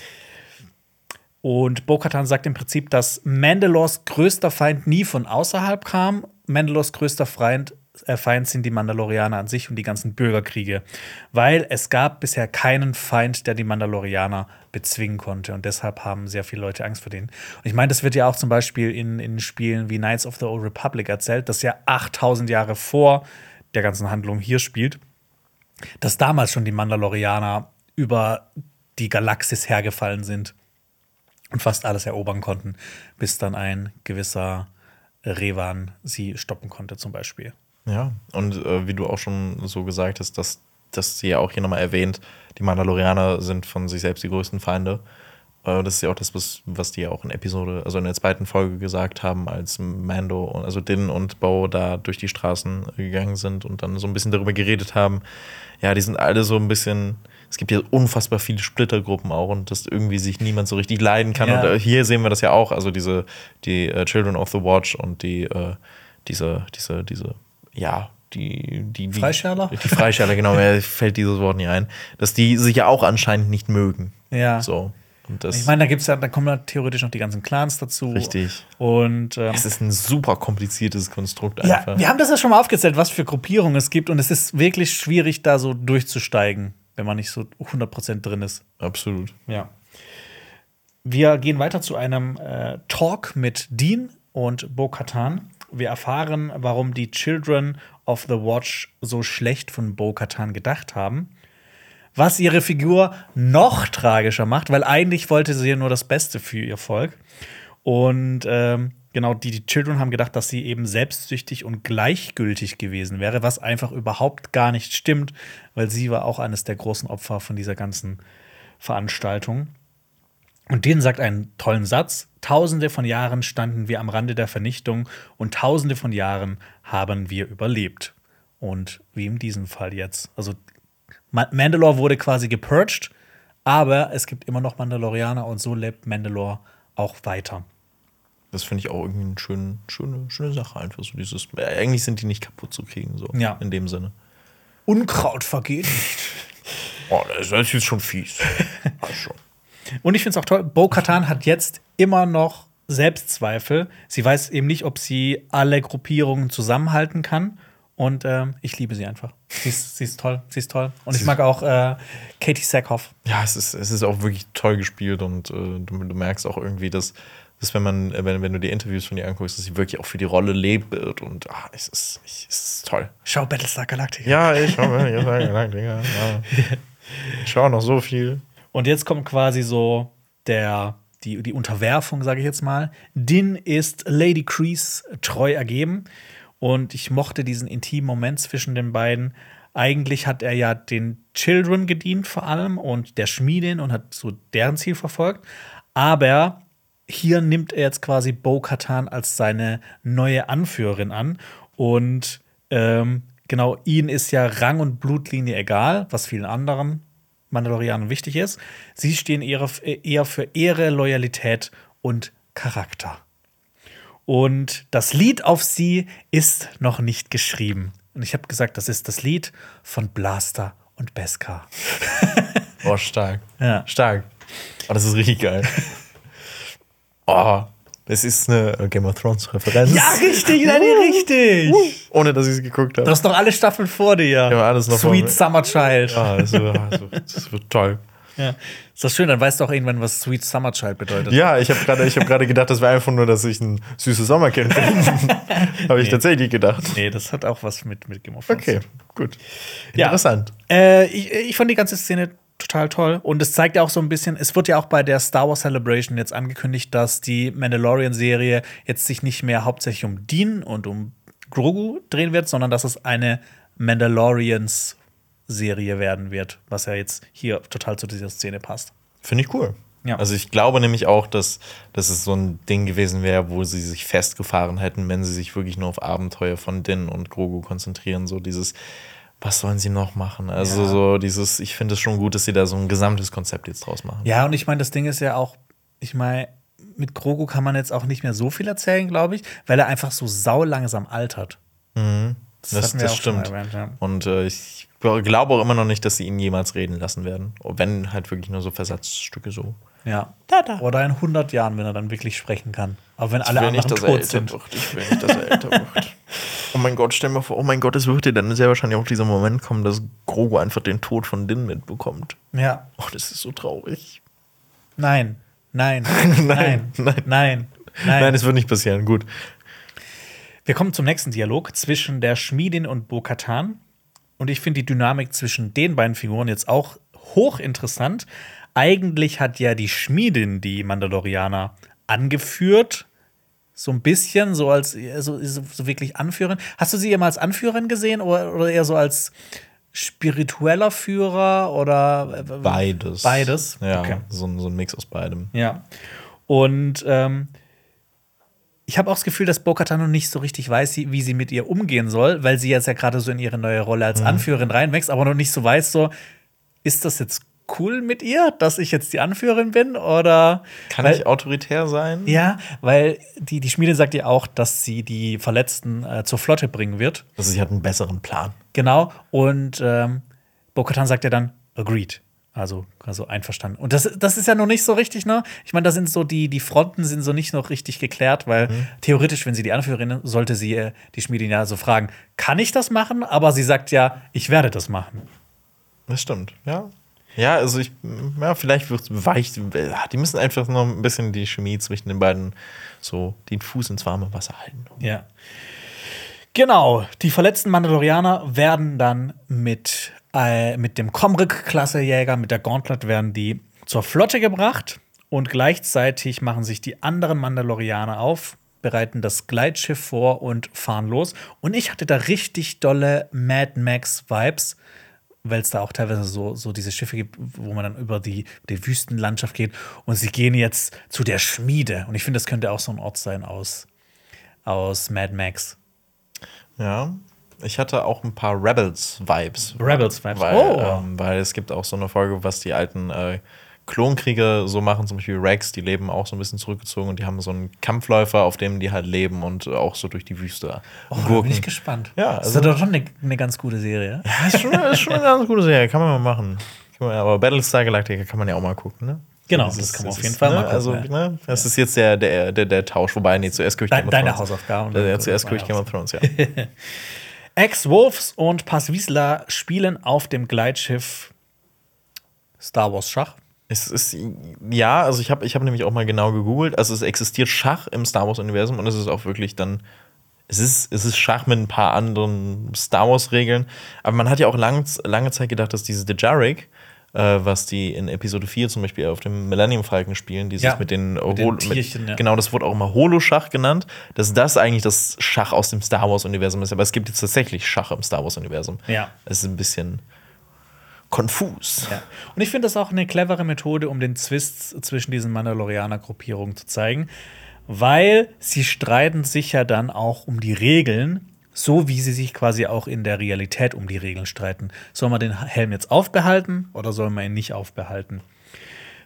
Und Bo-Katan sagt im Prinzip, dass Mandalors größter Feind nie von außerhalb kam. Mandalors größter Feind, äh, Feind sind die Mandalorianer an sich und die ganzen Bürgerkriege. Weil es gab bisher keinen Feind, der die Mandalorianer bezwingen konnte. Und deshalb haben sehr viele Leute Angst vor denen. Und ich meine, das wird ja auch zum Beispiel in, in Spielen wie Knights of the Old Republic erzählt, das ja 8000 Jahre vor der ganzen Handlung hier spielt, dass damals schon die Mandalorianer über die Galaxis hergefallen sind und fast alles erobern konnten, bis dann ein gewisser Revan sie stoppen konnte, zum Beispiel. Ja, und äh, wie du auch schon so gesagt hast, dass, dass sie ja auch hier nochmal erwähnt, die Mandalorianer sind von sich selbst die größten Feinde. Äh, das ist ja auch das, was, was die ja auch in Episode, also in der zweiten Folge gesagt haben, als Mando, also Din und Bo da durch die Straßen gegangen sind und dann so ein bisschen darüber geredet haben. Ja, die sind alle so ein bisschen es gibt ja unfassbar viele Splittergruppen auch und dass irgendwie sich niemand so richtig leiden kann. Ja. Und äh, hier sehen wir das ja auch, also diese, die uh, Children of the Watch und die, uh, diese, diese, diese, ja, die, die, die Freischärler? Die Freischärler, genau, mir *laughs* fällt dieses Wort nicht ein. Dass die sich ja auch anscheinend nicht mögen. Ja. So. Ich meine, da gibt's ja, da kommen ja theoretisch noch die ganzen Clans dazu. Richtig. Und ähm, es ist ein super kompliziertes Konstrukt einfach. Ja, wir haben das ja schon mal aufgezählt, was für Gruppierungen es gibt, und es ist wirklich schwierig, da so durchzusteigen wenn man nicht so 100% drin ist. Absolut. Ja. Wir gehen weiter zu einem äh, Talk mit Dean und Bo-Katan. Wir erfahren, warum die Children of the Watch so schlecht von Bo-Katan gedacht haben. Was ihre Figur noch tragischer macht, weil eigentlich wollte sie ja nur das Beste für ihr Volk. Und ähm, genau, die, die Children haben gedacht, dass sie eben selbstsüchtig und gleichgültig gewesen wäre, was einfach überhaupt gar nicht stimmt, weil sie war auch eines der großen Opfer von dieser ganzen Veranstaltung. Und denen sagt einen tollen Satz: Tausende von Jahren standen wir am Rande der Vernichtung und tausende von Jahren haben wir überlebt. Und wie in diesem Fall jetzt. Also Mandalore wurde quasi gepurged, aber es gibt immer noch Mandalorianer und so lebt Mandalore auch weiter. Das finde ich auch irgendwie eine schöne, schöne, schöne Sache, einfach so dieses. Äh, eigentlich sind die nicht kaputt zu kriegen, so ja. in dem Sinne. Unkraut vergeht nicht. *laughs* oh, das ist jetzt schon fies. *laughs* schon. Und ich finde es auch toll, Bo Katan hat jetzt immer noch Selbstzweifel. Sie weiß eben nicht, ob sie alle Gruppierungen zusammenhalten kann. Und ähm, ich liebe sie einfach. Sie ist, sie ist toll. Sie ist toll. Und ich mag auch äh, Katie Sackhoff. Ja, es ist, es ist auch wirklich toll gespielt und äh, du, du merkst auch irgendwie, dass dass wenn man, äh, wenn, wenn du die Interviews von ihr anguckst, dass sie wirklich auch für die Rolle lebt und ah, es ist, es ist toll. Schau Battlestar Galactica. Ja, ich schau Battlestar Galactica. Ja. Ich schau noch so viel. Und jetzt kommt quasi so der, die, die Unterwerfung, sage ich jetzt mal. Din ist Lady Crease treu ergeben. Und ich mochte diesen intimen Moment zwischen den beiden. Eigentlich hat er ja den Children gedient vor allem und der Schmiedin und hat so deren Ziel verfolgt. Aber hier nimmt er jetzt quasi Bo Katan als seine neue Anführerin an. Und ähm, genau, ihnen ist ja Rang und Blutlinie egal, was vielen anderen Mandalorianern wichtig ist. Sie stehen eher, eher für Ehre, Loyalität und Charakter. Und das Lied auf sie ist noch nicht geschrieben. Und ich habe gesagt, das ist das Lied von Blaster und Beskar. *laughs* oh, stark. Ja. Stark. Oh, das ist richtig geil. *laughs* Oh, das ist eine Game of Thrones Referenz. Ja, richtig, nein, richtig. Ohne dass ich es geguckt habe. Du hast doch alle Staffeln vor dir. Ja, alles noch Sweet Summer Child. Ja, das wird, das wird toll. Ja. Ist das schön, dann weißt du auch irgendwann, was Sweet Summer Child bedeutet. Ja, ich habe gerade hab gedacht, das wäre einfach nur, dass ich ein süßes Sommerkind bin. *laughs* habe ich nee. tatsächlich gedacht. Nee, das hat auch was mit, mit Game of Thrones. Okay, gut. Interessant. Ja. Äh, ich, ich fand die ganze Szene total toll. Und es zeigt ja auch so ein bisschen, es wird ja auch bei der Star Wars Celebration jetzt angekündigt, dass die Mandalorian-Serie jetzt sich nicht mehr hauptsächlich um Dean und um Grogu drehen wird, sondern dass es eine Mandalorians-Serie werden wird, was ja jetzt hier total zu dieser Szene passt. Finde ich cool. Ja. Also ich glaube nämlich auch, dass, dass es so ein Ding gewesen wäre, wo sie sich festgefahren hätten, wenn sie sich wirklich nur auf Abenteuer von Din und Grogu konzentrieren. So dieses, was sollen sie noch machen? Also ja. so dieses, ich finde es schon gut, dass sie da so ein gesamtes Konzept jetzt draus machen. Ja, und ich meine, das Ding ist ja auch, ich meine, mit Grogu kann man jetzt auch nicht mehr so viel erzählen, glaube ich, weil er einfach so sau langsam altert. Mhm. Das, das, das stimmt. Erwähnt, ja. Und äh, ich glaube auch immer noch nicht, dass sie ihn jemals reden lassen werden. Wenn halt wirklich nur so Versatzstücke so. Ja. Da, da. Oder in 100 Jahren, wenn er dann wirklich sprechen kann. Aber wenn alle anderen nicht, dass tot sind. Wird. Ich will nicht, dass er älter *laughs* wird. Oh mein Gott, stell mir vor, oh mein Gott, es wird dir dann sehr wahrscheinlich auch dieser Moment kommen, dass Grogu einfach den Tod von Din mitbekommt. Ja. Oh, das ist so traurig. Nein, nein, *laughs* nein, nein, nein, nein, nein. es wird nicht passieren. Gut. Wir kommen zum nächsten Dialog zwischen der Schmiedin und Bo-Katan. Und ich finde die Dynamik zwischen den beiden Figuren jetzt auch hochinteressant. Eigentlich hat ja die Schmiedin die Mandalorianer angeführt. So ein bisschen, so als so, so wirklich Anführerin. Hast du sie jemals als Anführerin gesehen oder, oder eher so als spiritueller Führer oder beides? Beides. Ja, okay. so, so ein Mix aus beidem. Ja. Und ähm, ich habe auch das Gefühl, dass Bo-Katan noch nicht so richtig weiß, wie sie mit ihr umgehen soll, weil sie jetzt ja gerade so in ihre neue Rolle als mhm. Anführerin reinwächst, aber noch nicht so weiß, so, ist das jetzt cool mit ihr, dass ich jetzt die Anführerin bin? Oder kann weil, ich autoritär sein? Ja, weil die, die Schmiede sagt ja auch, dass sie die Verletzten äh, zur Flotte bringen wird. Also sie hat einen besseren Plan. Genau. Und ähm, Bo-Katan sagt ja dann, agreed. Also, also einverstanden. Und das, das ist ja noch nicht so richtig, ne? Ich meine, da sind so die, die Fronten sind so nicht noch richtig geklärt, weil mhm. theoretisch, wenn sie die Anführerin sollte sie äh, die Schmiedin ja so fragen, kann ich das machen? Aber sie sagt ja, ich werde das machen. Das stimmt, ja. Ja, also ich, ja, vielleicht wird es weich. Die müssen einfach noch ein bisschen die Chemie zwischen den beiden so den Fuß ins warme Wasser halten. Ja. Genau, die verletzten Mandalorianer werden dann mit äh, mit dem Komrik-Klasse-Jäger, mit der Gauntlet, werden die zur Flotte gebracht und gleichzeitig machen sich die anderen Mandalorianer auf, bereiten das Gleitschiff vor und fahren los. Und ich hatte da richtig dolle Mad Max-Vibes, weil es da auch teilweise so, so diese Schiffe gibt, wo man dann über die, die Wüstenlandschaft geht. Und sie gehen jetzt zu der Schmiede. Und ich finde, das könnte auch so ein Ort sein aus, aus Mad Max. Ja, ich hatte auch ein paar Rebels-Vibes. Rebels-Vibes, weil, oh. Ähm, weil es gibt auch so eine Folge, was die alten äh, Klonkriege so machen, zum Beispiel Rex, die leben auch so ein bisschen zurückgezogen und die haben so einen Kampfläufer, auf dem die halt leben und auch so durch die Wüste. Oh, da bin ich gespannt. Ja, also, das ist also doch schon eine, eine ganz gute Serie. Ja, ist schon, ist schon eine ganz gute Serie, kann man mal machen. Aber Battlestar Galactica kann man ja auch mal gucken, ne? Genau, das, das kann man auf jeden Fall ne, mal gucken. Also, ne, das ist jetzt der, der, der, der Tausch, wobei, nee, zuerst gucke ich Game of Thrones. Deine Hausaufgaben. Der, der zuerst gucke ich Game of Thrones, ja. *laughs* Ex-Wolves und Passwiesler spielen auf dem Gleitschiff Star Wars Schach. Es ist, ja, also ich habe ich hab nämlich auch mal genau gegoogelt. Also es existiert Schach im Star Wars-Universum und es ist auch wirklich dann. Es ist, es ist Schach mit ein paar anderen Star Wars-Regeln. Aber man hat ja auch lang, lange Zeit gedacht, dass dieses Dejarik, äh, was die in Episode 4 zum Beispiel auf dem Millennium Falcon spielen, dieses ja, mit den, mit den Tierchen, mit, ja. Genau, das wurde auch immer Holo-Schach genannt, dass das eigentlich das Schach aus dem Star Wars-Universum ist. Aber es gibt jetzt tatsächlich Schach im Star Wars-Universum. Ja. Es ist ein bisschen konfus. Ja. Und ich finde das auch eine clevere Methode, um den Zwist zwischen diesen Mandalorianer-Gruppierungen zu zeigen, weil sie streiten sich ja dann auch um die Regeln so wie sie sich quasi auch in der Realität um die Regeln streiten. Soll man den Helm jetzt aufbehalten oder soll man ihn nicht aufbehalten?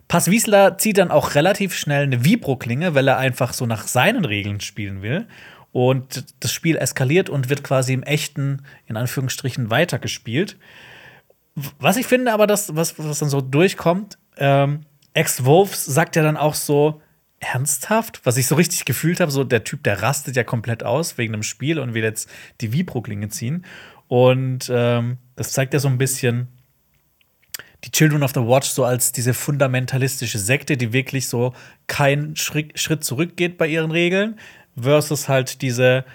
Passwiesler zieht dann auch relativ schnell eine Vibro-Klinge, weil er einfach so nach seinen Regeln spielen will. Und das Spiel eskaliert und wird quasi im echten, in Anführungsstrichen, weitergespielt. Was ich finde, aber, das, was, was dann so durchkommt, ähm, Ex-Wolves sagt ja dann auch so, ernsthaft, was ich so richtig gefühlt habe, so der Typ, der rastet ja komplett aus wegen einem Spiel und will jetzt die Vibro-Klinge ziehen. Und ähm, das zeigt ja so ein bisschen die Children of the Watch so als diese fundamentalistische Sekte, die wirklich so keinen Schritt, zurückgeht bei ihren Regeln, versus halt diese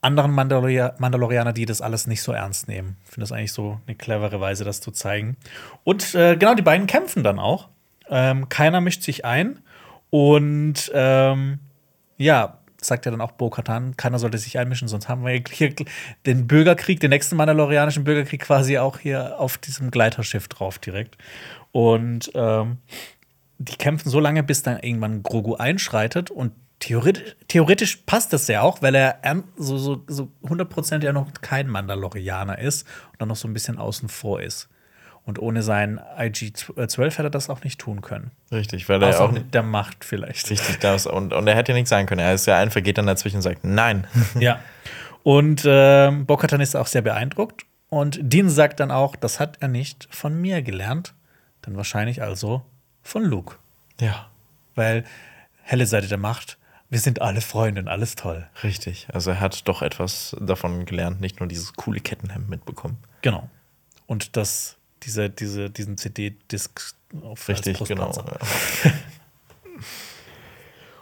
anderen Mandalori Mandalorianer, die das alles nicht so ernst nehmen. Ich finde das eigentlich so eine clevere Weise, das zu zeigen. Und äh, genau, die beiden kämpfen dann auch. Ähm, keiner mischt sich ein. Und ähm, ja, sagt ja dann auch Bo-Katan, keiner sollte sich einmischen, sonst haben wir hier den Bürgerkrieg, den nächsten mandalorianischen Bürgerkrieg quasi auch hier auf diesem Gleiterschiff drauf direkt. Und ähm, die kämpfen so lange, bis dann irgendwann Grogu einschreitet und theoretisch, theoretisch passt das ja auch, weil er so, so, so 100% ja noch kein Mandalorianer ist und dann noch so ein bisschen außen vor ist. Und ohne sein IG-12 hätte er das auch nicht tun können. Richtig, weil er Außer auch mit der Macht vielleicht. Richtig, das, und, und er hätte ja nichts sagen können. Er ist ja einfach, geht dann dazwischen und sagt Nein. *laughs* Ja. Und äh, Bo-Katan ist auch sehr beeindruckt. Und Dean sagt dann auch, das hat er nicht von mir gelernt, dann wahrscheinlich also von Luke. Ja. Weil helle Seite der Macht, wir sind alle Freunde und alles toll. Richtig. Also er hat doch etwas davon gelernt, nicht nur dieses coole Kettenhemd mitbekommen. Genau. Und das, diese, diese, diesen CD-Disc auf Richtig, genau. *laughs*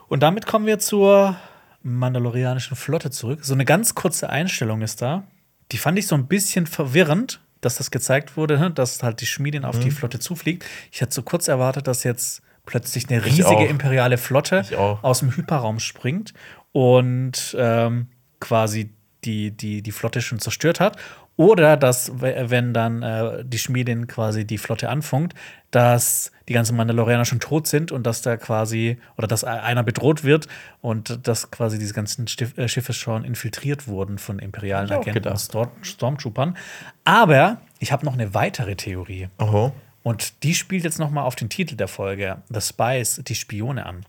Und damit kommen wir zur Mandalorianischen Flotte zurück. So eine ganz kurze Einstellung ist da. Die fand ich so ein bisschen verwirrend, dass das gezeigt wurde, ne, dass halt die Schmiedin auf Mhm. die Flotte zufliegt. Ich hätte so kurz erwartet, dass jetzt plötzlich eine riesige imperiale Flotte aus dem Hyperraum springt und ähm, quasi die, die, die Flotte schon zerstört hat. Oder dass, we- wenn dann äh, die Schmiedin quasi die Flotte anfunkt, dass die ganzen Mandalorianer schon tot sind und dass da quasi, oder dass einer bedroht wird und dass quasi diese ganzen Stif äh, Schiffe schon infiltriert wurden von imperialen Agenten und gedacht. Stor Stormtroopern. Aber ich habe noch eine weitere Theorie. Oho. Und die spielt jetzt noch mal auf den Titel der Folge, The Spies, die Spione an.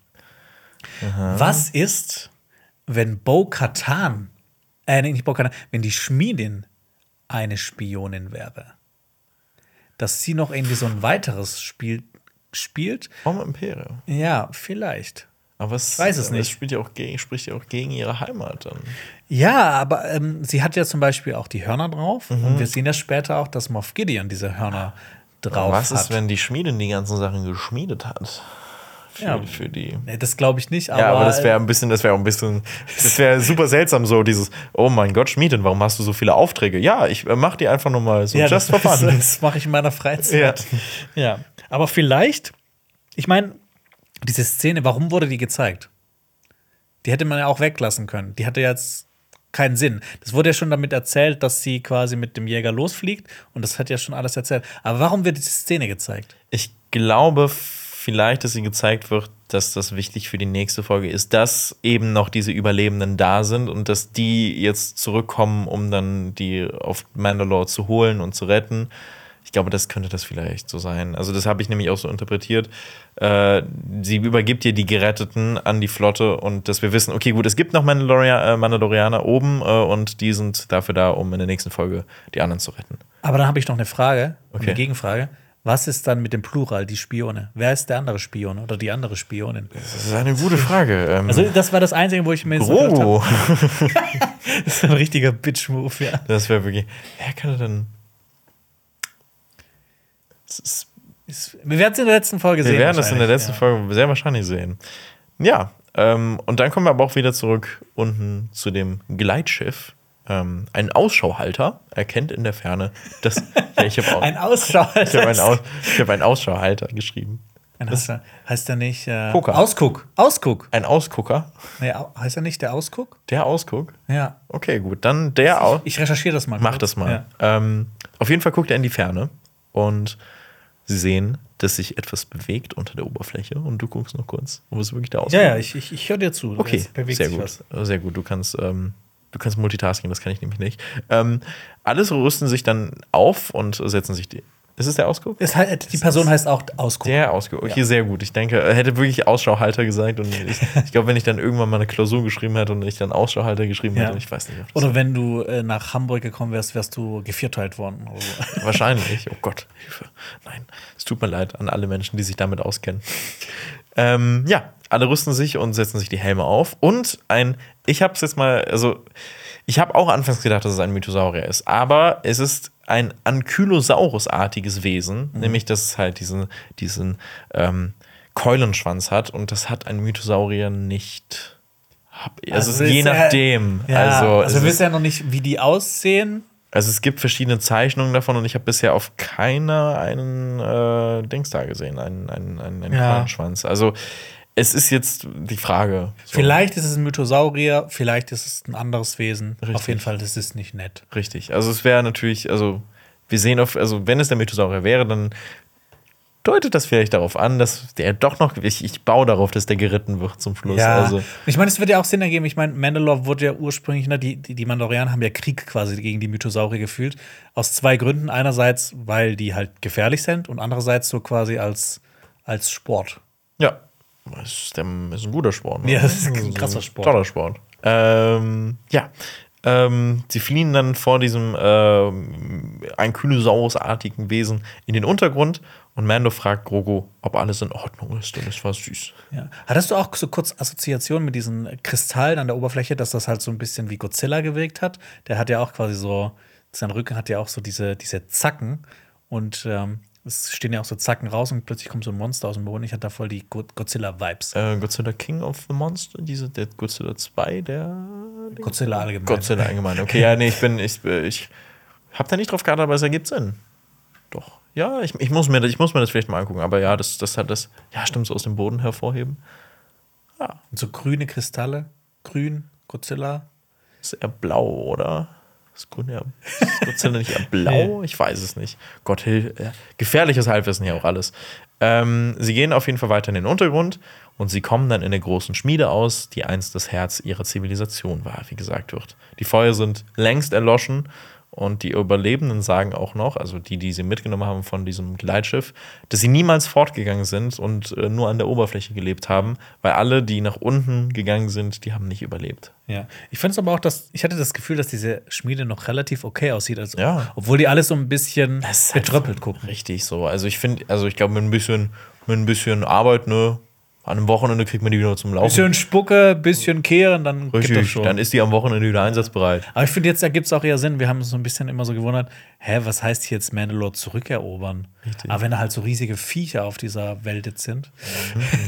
Was ist, wenn Bo-Katan, äh, nee, nicht Bo-Katan, wenn die Schmiedin eine Spionin wäre? Dass sie noch irgendwie so ein weiteres Spiel spielt? Vom Imperium. Ja, vielleicht. Aber es, weiß es nicht. Spielt ja auch gegen, spricht ja auch gegen ihre Heimat dann. Ja, aber ähm, sie hat ja zum Beispiel auch die Hörner drauf. Mhm. Und wir sehen ja später auch, dass Moff Gideon diese Hörner drauf Was hat. ist, wenn die Schmiedin die ganzen Sachen geschmiedet hat? Für, Ja. für die. Nee, das glaube ich nicht, aber, ja, aber das wäre ein bisschen, das wäre auch ein bisschen, das wäre super seltsam, so dieses, oh mein Gott, Schmiedin, warum hast du so viele Aufträge? Ja, ich äh, mach die einfach nur mal so ja, just das, for fun. *laughs* das mache ich in meiner Freizeit. Ja. Ja, aber vielleicht, ich meine, diese Szene, warum wurde die gezeigt? Die hätte man ja auch weglassen können. Die hatte jetzt keinen Sinn. Das wurde ja schon damit erzählt, dass sie quasi mit dem Jäger losfliegt und das hat ja schon alles erzählt. Aber warum wird diese Szene gezeigt? Ich glaube vielleicht, dass sie gezeigt wird, dass das wichtig für die nächste Folge ist, dass eben noch diese Überlebenden da sind und dass die jetzt zurückkommen, um dann die auf Mandalore zu holen und zu retten. Ich glaube, das könnte das vielleicht so sein. Also, das habe ich nämlich auch so interpretiert. Äh, sie übergibt ihr die Geretteten an die Flotte und dass wir wissen, okay, gut, es gibt noch Mandaloria äh, Mandalorianer oben äh, und die sind dafür da, um in der nächsten Folge die anderen zu retten. Aber dann habe ich noch eine Frage, Okay. eine Gegenfrage. Was ist dann mit dem Plural, die Spione? Wer ist der andere Spion oder die andere Spionin? Das ist eine gute Frage. Ähm, Also, das war das Einzige, wo ich mir so gedacht Grogu. habe, *laughs* das ist ein richtiger Bitch-Move, ja. Das wäre wirklich. Wer kann denn. Es ist, Ist- Wir werden es in der letzten Folge sehen. wir werden das in der letzten ja. Folge sehr wahrscheinlich sehen. Ja, ähm, und dann kommen wir aber auch wieder zurück unten zu dem Gleitschiff. Ähm, ein Ausschauhalter erkennt in der Ferne, dass. ja, ich habe *laughs* auch. Ein Ausschau. ich habe einen, Aus, ich hab einen Ausschauhalter geschrieben. Ein Ausschau. Heißt der nicht äh. Ausguck? Ausguck. Ein Ausgucker. Nee, heißt er nicht der Ausguck? Der Ausguck. Ja. Okay, gut. Dann der Aus. Ich recherchiere das mal. Mach das mal. Ja. Ähm, auf jeden Fall guckt er in die Ferne und sie sehen, dass sich etwas bewegt unter der Oberfläche und du guckst noch kurz, wo ist wirklich der Ausgang. Ja, ja, ich, ich, ich höre dir zu. Okay, Es sehr gut. was. Sehr gut. Du kannst, ähm, du kannst Multitasking, das kann ich nämlich nicht. Ähm, alles rüsten sich dann auf und setzen sich die. Ist es der Ausguck? Es halt, die Person heißt auch Ausguck. Der Ausguck. Okay, Ja. sehr gut. Ich denke, er hätte wirklich Ausschauhalter gesagt und *laughs* ich, ich glaube, wenn ich dann irgendwann mal eine Klausur geschrieben hätte und ich dann Ausschauhalter geschrieben Ja. hätte, ich weiß nicht. Oder wenn du äh, nach Hamburg gekommen wärst, wärst du gevierteilt worden. So. *laughs* Wahrscheinlich. Oh Gott, Hilfe. Nein, es tut mir leid an alle Menschen, die sich damit auskennen. Ähm, ja, alle rüsten sich und setzen sich die Helme auf. Und ein, ich habe es jetzt mal, also ich habe auch anfangs gedacht, dass es ein Mythosaurier ist, aber es ist ein Ankylosaurus-artiges Wesen, nämlich dass es halt diesen, diesen ähm, Keulenschwanz hat und das hat ein Mythosaurier nicht. Also, Also je ist nachdem. Ja, also, also, wir wissen ja noch nicht, wie die aussehen. also es gibt verschiedene Zeichnungen davon und ich habe bisher auf keiner einen äh, Dings da gesehen, einen, einen, einen, einen Ja. Also es ist jetzt die Frage. So, Vielleicht ist es ein Mythosaurier, vielleicht ist es ein anderes Wesen. Richtig. Auf jeden Fall, das ist nicht nett. Richtig. Also es wäre natürlich, also wir sehen auf, also wenn es der Mythosaurier wäre, dann deutet das vielleicht darauf an, dass der doch noch, ich, ich baue darauf, dass der geritten wird zum Schluss. Ja, Also, ich meine, es wird ja auch Sinn ergeben. Ich meine, Mandalore wurde ja ursprünglich, ne, die, die, die Mandalorianer haben ja Krieg quasi gegen die Mythosaurier geführt. Aus zwei Gründen. Einerseits, weil die halt gefährlich sind und andererseits so quasi als, als Sport. ja, das ist, der, ist ein guter Sport. Ne? Ja, das ist ein krasser Sport. Toller Sport. Ähm, ja, Ähm, sie fliehen dann vor diesem ähm, Ankylosaurus-artigen Wesen in den Untergrund und Mando fragt Grogu, ob alles in Ordnung ist, denn es war süß. Ja. Hattest du auch so kurz Assoziation mit diesen Kristallen an der Oberfläche, dass das halt so ein bisschen wie Godzilla gewirkt hat? Der hat ja auch quasi so, sein Rücken hat ja auch so diese, diese Zacken und ähm, es stehen ja auch so Zacken raus und plötzlich kommt so ein Monster aus dem Boden. Ich hatte da voll die Go- Godzilla-Vibes. Äh, Godzilla King of the Monster, diese, der Godzilla 2, der Godzilla allgemein. Godzilla allgemein. *laughs* Okay, ja, nee, ich bin, ich, ich hab da nicht drauf geachtet, aber es ergibt Sinn. Doch. Ja, ich, ich, muss mir, das- ich muss mir das vielleicht mal angucken, aber ja, das, das hat das, ja, stimmt, so aus dem Boden hervorheben. Und so grüne Kristalle. Grün, Godzilla. Ist eher blau, oder? Ist grün eher, ist Godzilla nicht eher blau? Ich weiß es nicht. Gott hilf, äh, gefährliches Halbwissen hier auch alles. Ähm, sie gehen auf jeden Fall weiter in den Untergrund und sie kommen dann in der großen Schmiede aus, die einst das Herz ihrer Zivilisation war, wie gesagt wird. Die Feuer sind längst erloschen und die Überlebenden sagen auch noch, also die, die sie mitgenommen haben von diesem Gleitschiff, dass sie niemals fortgegangen sind und äh, nur an der Oberfläche gelebt haben, weil alle, die nach unten gegangen sind, die haben nicht überlebt. Ja. Ich fand es aber auch, dass ich hatte das Gefühl, dass diese Schmiede noch relativ okay aussieht. Also, Ja. Obwohl die alles so ein bisschen ist halt betröppelt gucken. Richtig so. Also ich finde, also ich glaube, mit ein bisschen, mit ein bisschen Arbeit, ne, an einem Wochenende kriegt man die wieder zum Laufen. Bisschen Spucke, bisschen kehren, dann geht das Richtig, schon. dann ist die am Wochenende wieder einsatzbereit. Aber ich finde, jetzt ergibt es auch eher Sinn. Wir haben uns so ein bisschen immer so gewundert, hä, was heißt hier jetzt Mandalore zurückerobern? Richtig. Aber wenn da halt so riesige Viecher auf dieser Welt jetzt sind.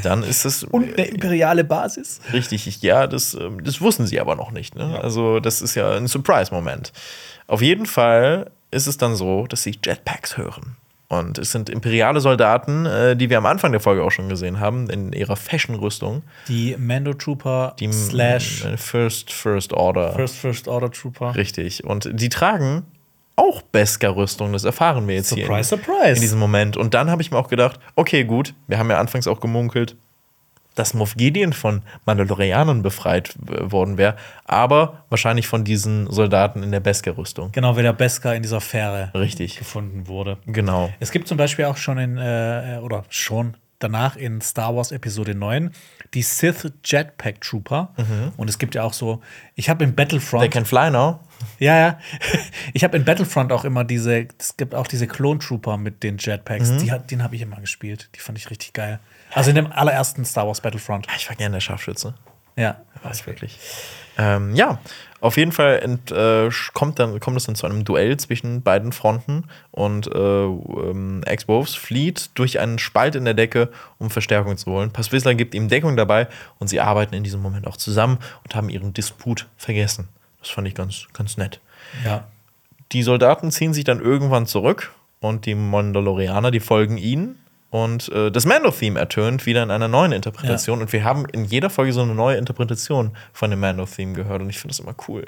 Dann ist es Und eine imperiale Basis. richtig. Ich, ja, das, ähm, das wussten sie aber noch nicht. Ne? Also das ist ja ein Surprise-Moment. Auf jeden Fall ist es dann so, dass sie Jetpacks hören. Und es sind imperiale Soldaten, äh, die wir am Anfang der Folge auch schon gesehen haben, in ihrer Fashion-Rüstung. Die Mando Trooper Die slash äh, First, First Order. First First Order Trooper. Richtig. Und die tragen auch Beskar-Rüstung. Das erfahren wir jetzt hier. Surprise, surprise. In diesem Moment. Und dann habe ich mir auch gedacht, okay, gut, wir haben ja anfangs auch gemunkelt, dass Moff Gideon von Mandalorianern befreit worden wäre, aber wahrscheinlich von diesen Soldaten in der Beskar-Rüstung. Genau, wie der Beskar in dieser Fähre Richtig. gefunden wurde. Genau. Es gibt zum Beispiel auch schon in, äh, oder schon danach in Star Wars Episode 9 die Sith Jetpack Trooper. Und es gibt ja auch so, ich habe in Battlefront. They can fly now. Ja, ja. *laughs* Ich habe in Battlefront auch immer diese, es gibt auch diese Clone Trooper mit den Jetpacks. Die hat, den habe ich immer gespielt. Die fand ich richtig geil. Also in dem allerersten Star Wars Battlefront. Ah, Ich war gerne der Scharfschütze. Ja. War es wirklich. Ähm, ja, auf jeden Fall ent, äh, kommt, dann, kommt es dann zu einem Duell zwischen beiden Fronten und äh, ähm, X-Wolves flieht durch einen Spalt in der Decke, um Verstärkung zu holen. Passwissler gibt ihm Deckung dabei und sie arbeiten in diesem Moment auch zusammen und haben ihren Disput vergessen. Das fand ich ganz, ganz nett. Ja. Die Soldaten ziehen sich dann irgendwann zurück und die Mandalorianer, die folgen ihnen. Und äh, das Mando-Theme ertönt wieder in einer neuen Interpretation. Und wir haben in jeder Folge so eine neue Interpretation von dem Mando-Theme gehört. Und ich finde das immer cool.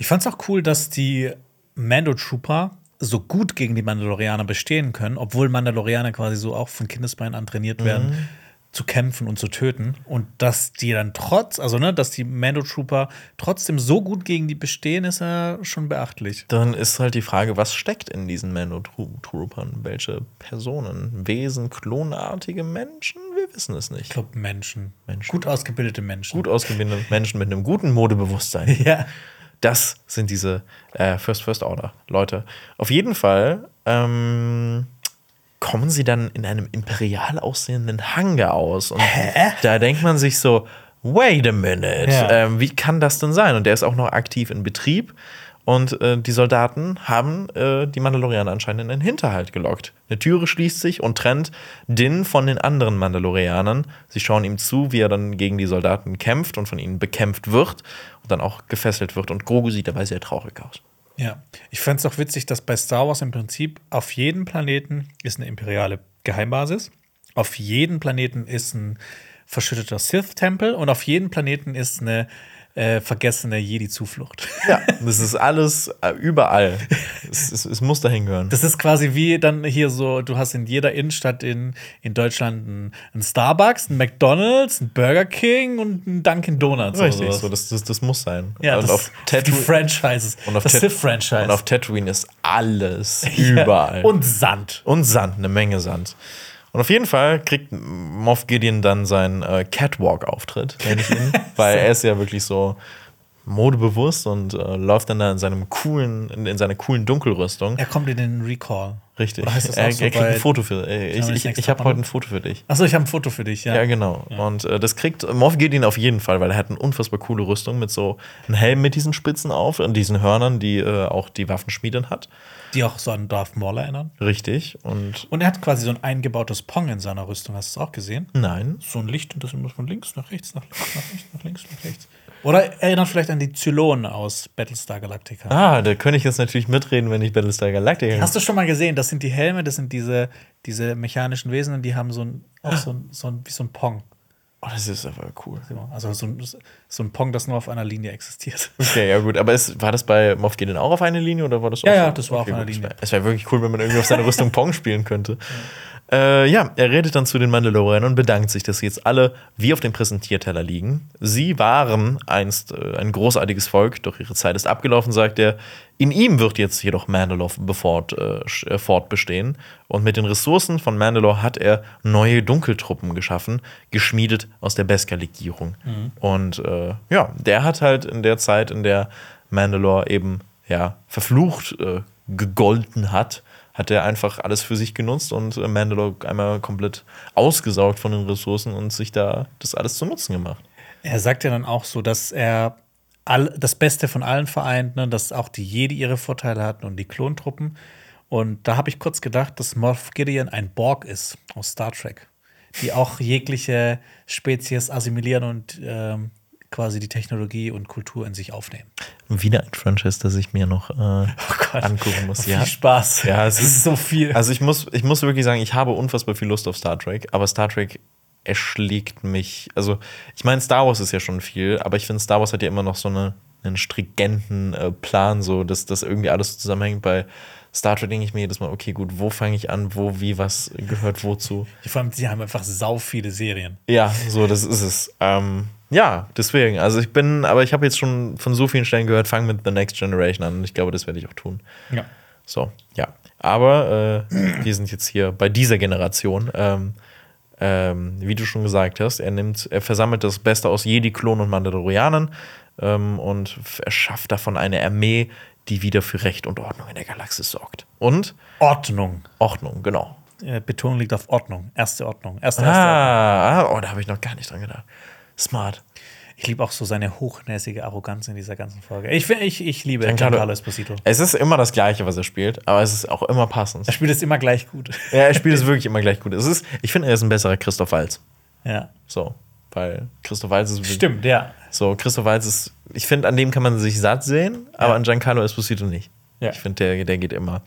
Ich fand's auch cool, dass die Mando Trooper so gut gegen die Mandalorianer bestehen können, obwohl Mandalorianer quasi so auch von Kindesbeinen an trainiert werden, zu kämpfen und zu töten. Und dass die dann trotz, also ne, dass die Mando Trooper trotzdem so gut gegen die bestehen, ist ja schon beachtlich. Dann ist halt die Frage, was steckt in diesen Mando-Troopern? Welche Personen? Wesen, klonartige Menschen? Wir wissen es Ich nicht. glaube Menschen. Menschen. Gut ausgebildete Menschen. Gut ausgebildete Menschen mit einem guten Modebewusstsein. *laughs* Ja. Das sind diese äh, First First Order Leute. Auf jeden Fall ähm, kommen sie dann in einem imperial aussehenden Hangar aus. Und da denkt man sich so, wait a minute, Ja. ähm, wie kann das denn sein? Und der ist auch noch aktiv in Betrieb. Und äh, die Soldaten haben äh, die Mandalorianer anscheinend in einen Hinterhalt gelockt. Eine Türe schließt sich und trennt Din von den anderen Mandalorianern. Sie schauen ihm zu, wie er dann gegen die Soldaten kämpft und von ihnen bekämpft wird und dann auch gefesselt wird. Und Grogu sieht dabei sehr traurig aus. Ja, ich fand es auch witzig, dass bei Star Wars im Prinzip auf jedem Planeten ist eine imperiale Geheimbasis. Auf jedem Planeten ist ein verschütteter Sith-Tempel und auf jedem Planeten ist eine äh, vergessene Jedi-Zuflucht. *laughs* Ja, das ist alles äh, überall. es, es, es muss dahin gehören. Das ist quasi wie dann hier so, du hast in jeder Innenstadt in, in Deutschland einen, einen Starbucks, einen McDonalds, einen Burger King und einen Dunkin' Donuts. Richtig, so, das, das, das muss sein. Ja, und das, auf die Tatooine Franchises. und auf das Tat- Sith-Franchise. und auf Tatooine ist alles *laughs* Ja, überall. Und Sand. Und Sand, eine Menge Sand. Und auf jeden Fall kriegt Moff Gideon dann seinen äh, Catwalk-Auftritt, nenne ich ihn, *laughs* weil er ist ja wirklich so modebewusst und äh, läuft dann da in seinem coolen, in, in seiner coolen Dunkelrüstung. Er kommt in den Recall. Richtig. Er, auch er so kriegt ein Foto für. Äh, ich ich, ich habe heute ein Foto für dich. Achso, ich habe ein Foto für dich, ja. Ja, genau. Und äh, das kriegt Moff Gideon auf jeden Fall, weil er hat eine unfassbar coole Rüstung mit so einem Helm mit diesen Spitzen auf und diesen Hörnern, die äh, auch die Waffenschmieden hat. Die auch so an Darth Maul erinnern. Richtig. Und Und er hat quasi so ein eingebautes Pong in seiner Rüstung. Hast du es auch gesehen? nein. So ein Licht und das immer von links nach rechts, nach links, nach rechts, nach links, nach rechts. Oder erinnert vielleicht an die Zylonen aus Battlestar Galactica. Ah, da könnte ich jetzt natürlich mitreden, wenn ich Battlestar Galactica. Hast du schon mal gesehen? Das sind die Helme, das sind diese, diese mechanischen Wesen und die haben so ein, auch so ein, so ein, wie so ein Pong. Oh, das ist aber cool. Also so ein, so ein Pong, das nur auf einer Linie existiert. *laughs* Okay, ja gut. Aber es, war das bei Moff Gideon auch auf einer Linie oder war das Ja, auch ja, das war auf einer. Linie. Es wäre wirklich cool, wenn man irgendwie auf seiner Rüstung Pong spielen könnte. Äh, ja, er redet dann zu den Mandalorianern und bedankt sich, dass sie jetzt alle wie auf dem Präsentierteller liegen. Sie waren einst äh, ein großartiges Volk, doch ihre Zeit ist abgelaufen, sagt er. In ihm wird jetzt jedoch Mandalore befort, äh, äh, fortbestehen. Und mit den Ressourcen von Mandalore hat er neue Dunkeltruppen geschaffen, geschmiedet aus der Beskar-Legierung. Und äh, ja, der hat halt in der Zeit, in der Mandalore eben ja, verflucht äh, gegolten hat, hat er einfach alles für sich genutzt und äh, Mandalore einmal komplett ausgesaugt von den Ressourcen und sich da das alles zu Nutzen gemacht. Er sagt ja dann auch so, dass er all, das Beste von allen vereint, ne? dass auch die Jedi ihre Vorteile hatten und die Klontruppen. Und da habe ich kurz gedacht, dass Moff Gideon ein Borg ist aus Star Trek, die auch jegliche Spezies assimilieren und ähm, quasi die Technologie und Kultur in sich aufnehmen. Wieder ein Franchise, das ich mir noch äh, *laughs* Oh Gott. angucken muss. Viel Spaß. Ja, es es ist so viel. Also ich muss, ich muss wirklich sagen, ich habe unfassbar viel Lust auf Star Trek, aber Star Trek erschlägt mich. Also, ich meine, Star Wars ist ja schon viel, aber ich finde, Star Wars hat ja immer noch so eine, einen stringenten äh, Plan, so dass das irgendwie alles zusammenhängt. Bei Star Trek denke ich mir jedes Mal, okay, gut, wo fange ich an, wo, wie, was gehört wozu? Vor allem, sie haben einfach sau viele Serien. Ja, so, das ist es. Ähm, ja, deswegen. Also ich bin, aber ich habe jetzt schon von so vielen Stellen gehört, fang mit The Next Generation an und ich glaube, das werde ich auch tun. Ja. So, ja. Aber äh, wir sind jetzt hier bei dieser Generation. Ähm, ähm, wie du schon gesagt hast, er nimmt, er versammelt das Beste aus Jedi-Klonen und Mandalorianern ähm, und erschafft davon eine Armee, die wieder für Recht und Ordnung in der Galaxis sorgt. Und Ordnung. Ordnung, genau. Äh, Betonung liegt auf Ordnung. Erste Ordnung. Erste, erste Ordnung. Ah, ah, oh, da habe ich noch gar nicht dran gedacht. Smart. Ich liebe auch so seine hochnäsige Arroganz in dieser ganzen Folge. Ich, find- ich, ich liebe Giancarlo- Esposito. Es ist immer das Gleiche, was er spielt, aber es ist auch immer passend. Er spielt es immer gleich gut. Ja, er spielt es *laughs* wirklich immer gleich gut. Es ist, ich finde, er ist ein besserer Christoph Waltz. ja. So, weil Christoph Waltz ist Stimmt, ja. So, Christoph Waltz ist, ich finde, an dem kann man sich satt sehen, aber Ja. an Giancarlo Esposito nicht. Ja. Ich finde, der, der geht immer.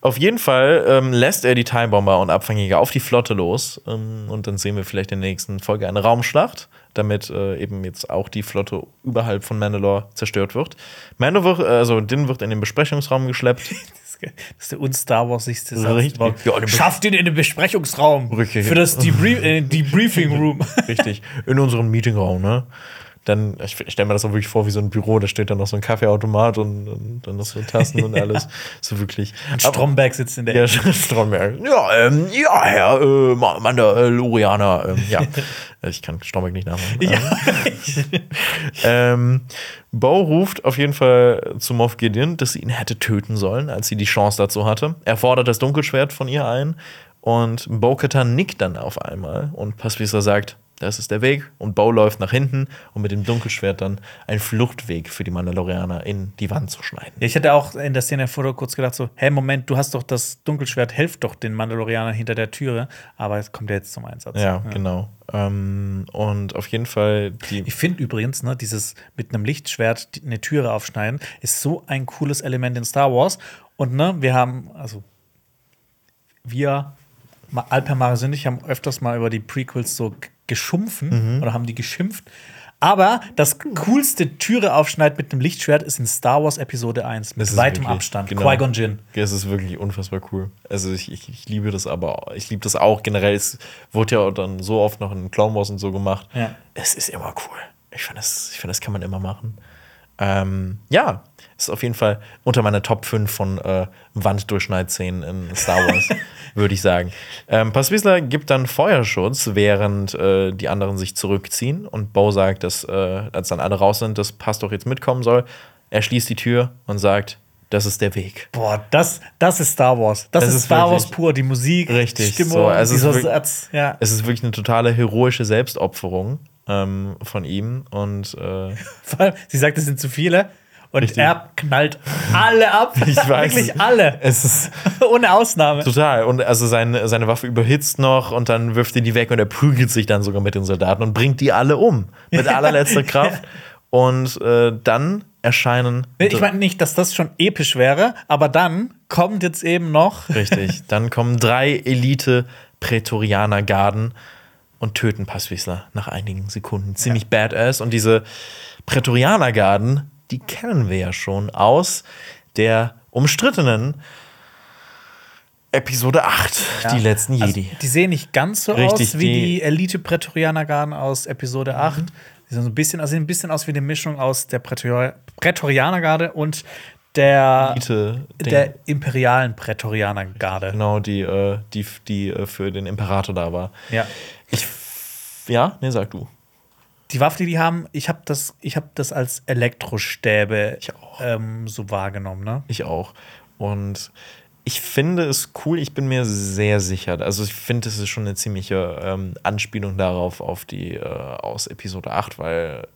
Auf jeden Fall ähm, lässt er die Timebomber und Abfangjäger auf die Flotte los. Ähm, und dann sehen wir vielleicht in der nächsten Folge eine Raumschlacht, damit äh, eben jetzt auch die Flotte überhalb von Mandalore zerstört wird. Mando wird, also Din wird in den Besprechungsraum geschleppt. *laughs* Das ist der un-Star Wars-sigste So richtig. Ja, Schafft ihn in den Besprechungsraum. Richtig. Für das Debrief äh, *laughs* Debriefing Room. Richtig. In unserem Meetingraum, ne? Dann, ich stelle mir das auch wirklich vor wie so ein Büro, da steht dann noch so ein Kaffeeautomat und, und dann noch so Tassen und *laughs* alles. So wirklich. Stromberg sitzt in der Ja, *laughs* Stromberg. Ja, ähm, ja, Herr äh, Ma- Mandalorianer. Ähm, ja, *laughs* ich kann Stromberg nicht nachmachen. Ähm, Bo ruft auf jeden Fall zu Moff Gideon, dass sie ihn hätte töten sollen, als sie die Chance dazu hatte. Er fordert das Dunkelschwert von ihr ein und Bo-Katan nickt dann auf einmal und Paspisra sagt, das ist der Weg und Bo läuft nach hinten, um mit dem Dunkelschwert dann einen Fluchtweg für die Mandalorianer in die Wand zu schneiden. Ja, ich hatte auch in der Szene vorher kurz gedacht, so, hey, Moment, du hast doch das Dunkelschwert, hilft doch den Mandalorianern hinter der Türe, aber es kommt ja jetzt zum Einsatz. Ja, genau. Ähm, und auf jeden Fall die. Ich finde übrigens, ne, dieses mit einem Lichtschwert eine Türe aufschneiden, ist so ein cooles Element in Star Wars. Und ne, wir haben, also wir, Alper Maris und ich haben öfters mal über die Prequels so geschumpfen Mhm. oder haben die geschimpft. Aber das coolste Türe aufschneiden mit einem Lichtschwert ist in Star Wars Episode 1 mit weitem wirklich- Abstand. genau. Qui-Gon Jinn. Es ist wirklich unfassbar cool. Also ich, ich, ich liebe das aber, ich liebe das auch generell. Es wurde ja dann so oft noch in Clone Wars und so gemacht. Ja. Es ist immer cool. Ich finde, das, ich find, das kann man immer machen. Ähm, ja, ist auf jeden Fall unter meiner Top 5 von äh, Wanddurchschneidszenen in Star Wars, *laughs* würde ich sagen. Ähm, Passwiesler gibt dann Feuerschutz, während äh, die anderen sich zurückziehen. Und Bo sagt, dass, äh, als dann alle raus sind, dass Pass doch jetzt mitkommen soll. Er schließt die Tür und sagt, das ist der Weg. Boah, das, das ist Star Wars. Das, Das ist Star Wars pur. Die Musik, Richtig, die Stimmung, so, also es dieser ist wirklich- Satz. Ja. Es ist wirklich eine totale heroische Selbstopferung ähm, von ihm. Und äh, *laughs* Vor allem, sie sagt, es sind zu viele. Und Richtig. er knallt alle ab. *laughs* Ich weiß. Wirklich alle. es ist *laughs* Ohne Ausnahme. total. Und also seine, seine Waffe überhitzt noch und dann wirft er die weg und er prügelt sich dann sogar mit den Soldaten und bringt die alle um. Mit *laughs* allerletzter Kraft. Und äh, dann erscheinen. Ich meine nicht, dass das schon episch wäre, aber dann kommt jetzt eben noch. Richtig. Dann kommen drei Elite-Prätorianer-Garden und töten Passwiesler nach einigen Sekunden. Ziemlich badass. Und diese Prätorianer-Garden, die kennen wir ja schon aus der umstrittenen Episode 8, die letzten Jedi. Also, die sehen nicht ganz so Richtig, aus wie die- Mhm. die Elite-Prätorianergarden aus Episode 8. Die sehen so ein bisschen, also sehen ein bisschen aus wie eine Mischung aus der Prätor Prätorianergarde und der, Elite der imperialen Prätorianergarde. genau, die, äh, die, die äh, für den Imperator da war. Ja. Ich, ja, nee, sag du. Die Waffe, die die haben, ich habe das, ich hab das als Elektrostäbe ähm, so wahrgenommen. Ne? Ich auch. Und ich finde es cool, ich bin mir sehr sicher. Also ich finde, es ist schon eine ziemliche ähm, Anspielung darauf, auf die äh, aus Episode 8, weil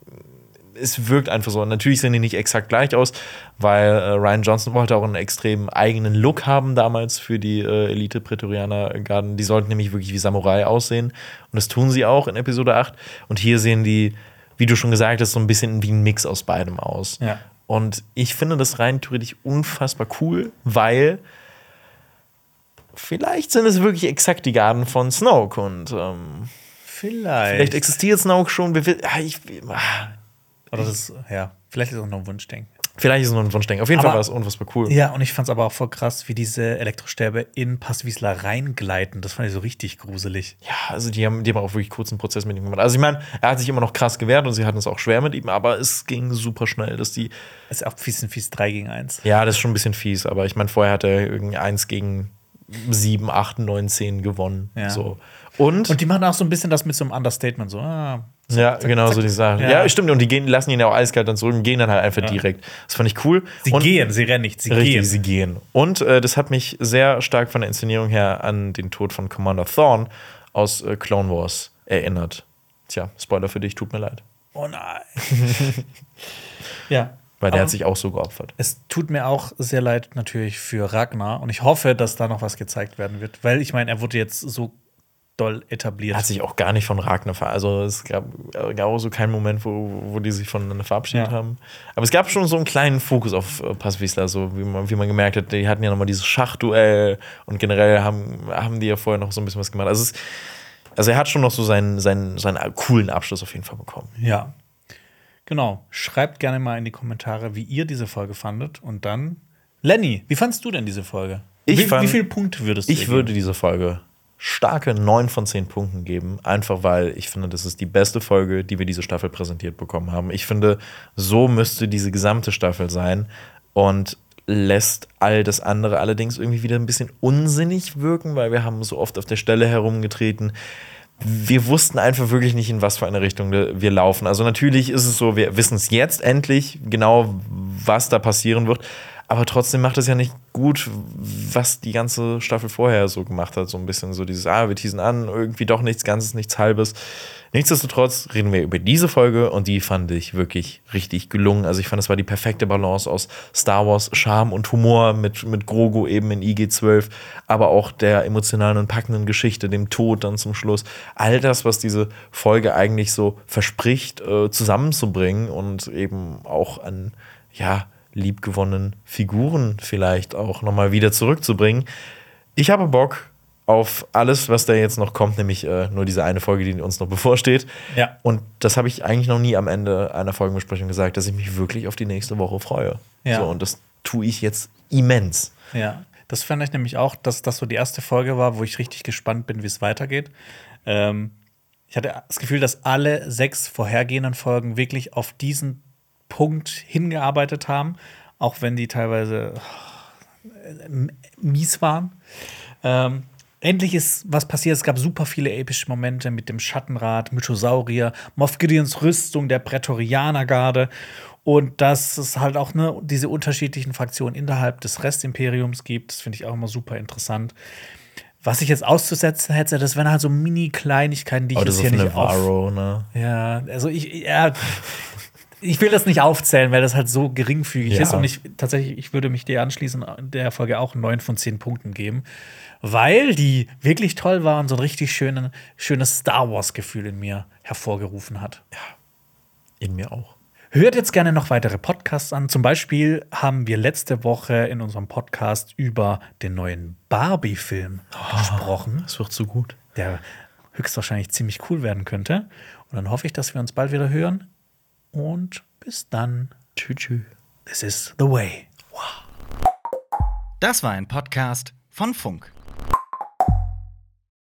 es wirkt einfach so. Natürlich sehen die nicht exakt gleich aus, weil äh, Ryan Johnson wollte auch einen extrem eigenen Look haben damals für die äh, Elite Prätorianer Garden. Die sollten nämlich wirklich wie Samurai aussehen. Und das tun sie auch in Episode 8. Und hier sehen die, wie du schon gesagt hast, so ein bisschen wie ein Mix aus beidem aus. Ja. Und ich finde das rein theoretisch unfassbar cool, weil vielleicht sind es wirklich exakt die Garden von Snoke und ähm, Vielleicht. vielleicht existiert Snoke schon. Ah, ich, ah, Oder das, ja, vielleicht ist es auch nur ein Wunschdenken. vielleicht ist es nur ein Wunschdenken. Auf jeden Fall Aber- war es unfassbar cool. Ja, und ich fand es aber auch voll krass, wie diese Elektrostäbe in Passwiesler reingleiten. Das fand ich so richtig gruselig. Ja, also die haben, die haben auch wirklich kurzen Prozess mit ihm gemacht. Also ich meine, er hat sich immer noch krass gewehrt und sie hatten es auch schwer mit ihm, aber es ging super schnell, dass die. Das ist auch fies und fies 3 gegen 1. Ja, das ist schon ein bisschen fies, aber ich meine, vorher hat er irgendwie eins gegen sieben, acht, neun, zehn gewonnen. Ja. So. Und, Und die machen auch so ein bisschen das mit so einem Understatement, so, ah, ja, genau so die Sachen. Ja. Ja. stimmt. Und die gehen, lassen ihn ja auch eiskalt dann zurück und gehen dann halt einfach Ja. direkt. Das fand ich cool. sie und, gehen, sie rennen nicht, sie Richtig, gehen. sie gehen. Und äh, das hat mich sehr stark von der Inszenierung her an den Tod von Commander Thorn aus äh, Clone Wars erinnert. Tja, Spoiler für dich, tut mir leid. Oh nein. *laughs* ja. Weil der Aber hat sich auch so geopfert. Es tut mir auch sehr leid natürlich für Ragnar und ich hoffe, dass da noch was gezeigt werden wird, weil ich meine, er wurde jetzt so doll etabliert. Er hat sich auch gar nicht von Ragnar ver Also es gab, äh, gab auch so keinen Moment, wo, wo die sich voneinander verabschiedet Ja. haben. Aber es gab schon so einen kleinen Fokus auf äh, Passwiesler, so wie man, wie man gemerkt hat, die hatten ja nochmal dieses Schachduell und generell haben, haben die ja vorher noch so ein bisschen was gemacht. Also, es, also er hat schon noch so seinen, seinen, seinen coolen Abschluss auf jeden Fall bekommen. Ja. Genau. Schreibt gerne mal in die Kommentare, wie ihr diese Folge fandet. Und dann, Lenny, wie fandst du denn diese Folge? Ich wie, fand- wie viele Punkte würdest du Ich würde dieser Folge starke 9 von 10 Punkten geben, einfach weil ich finde, das ist die beste Folge, die wir diese Staffel präsentiert bekommen haben. Ich finde, so müsste diese gesamte Staffel sein und lässt all das andere allerdings irgendwie wieder ein bisschen unsinnig wirken, weil wir haben so oft auf der Stelle herumgetreten. Wir wussten einfach wirklich nicht, in was für eine Richtung wir laufen. Also natürlich ist es so, wir wissen es jetzt endlich genau, was da passieren wird. Aber trotzdem macht es ja nicht gut, was die ganze Staffel vorher so gemacht hat. So ein bisschen so dieses, ah, wir teasen an, irgendwie doch nichts Ganzes, nichts Halbes. Nichtsdestotrotz reden wir über diese Folge und die fand ich wirklich richtig gelungen. Also ich fand, es war die perfekte Balance aus Star Wars, Charme und Humor mit, mit Grogu eben in IG-12, aber auch der emotionalen und packenden Geschichte, dem Tod dann zum Schluss. All das, was diese Folge eigentlich so verspricht, äh, zusammenzubringen und eben auch an, ja, liebgewonnenen Figuren vielleicht auch nochmal wieder zurückzubringen. Ich habe Bock auf alles, was da jetzt noch kommt, nämlich äh, nur diese eine Folge, die uns noch bevorsteht. Ja. Und das habe ich eigentlich noch nie am Ende einer Folgenbesprechung gesagt, dass ich mich wirklich auf die nächste Woche freue. Ja. So, und das tue ich jetzt immens. Ja, das fand ich nämlich auch, dass das so die erste Folge war, wo ich richtig gespannt bin, wie es weitergeht. Ähm, ich hatte das Gefühl, dass alle sechs vorhergehenden Folgen wirklich auf diesen Punkt hingearbeitet haben, auch wenn die teilweise äh, mies waren. Ähm, endlich ist was passiert. Es gab super viele epische Momente mit dem Schattenrad, Mythosaurier, Moff Gideons Rüstung, der Prätorianergarde. Und dass es halt auch ne, diese unterschiedlichen Fraktionen innerhalb des Restimperiums gibt, das finde ich auch immer super interessant. Was ich jetzt auszusetzen hätte, das wären halt so Mini-Kleinigkeiten, die ich jetzt das hier ist nicht eine auf. Ne? Ja, also ich, ja, ich will das nicht aufzählen, weil das halt so geringfügig Ja. ist. Und ich tatsächlich, ich würde mich dir anschließen, der Folge auch 9 von 10 Punkten geben, weil die wirklich toll war und so ein richtig schönen, schönes Star Wars-Gefühl in mir hervorgerufen hat. In mir auch. Hört jetzt gerne noch weitere Podcasts an. Zum Beispiel haben wir letzte Woche in unserem Podcast über den neuen Barbie-Film gesprochen, Es wird so gut. der höchstwahrscheinlich ziemlich cool werden könnte. Und dann hoffe ich, dass wir uns bald wieder hören. Und bis dann. Tschüss. tschüss. This is the way. Das war ein Podcast von Funk.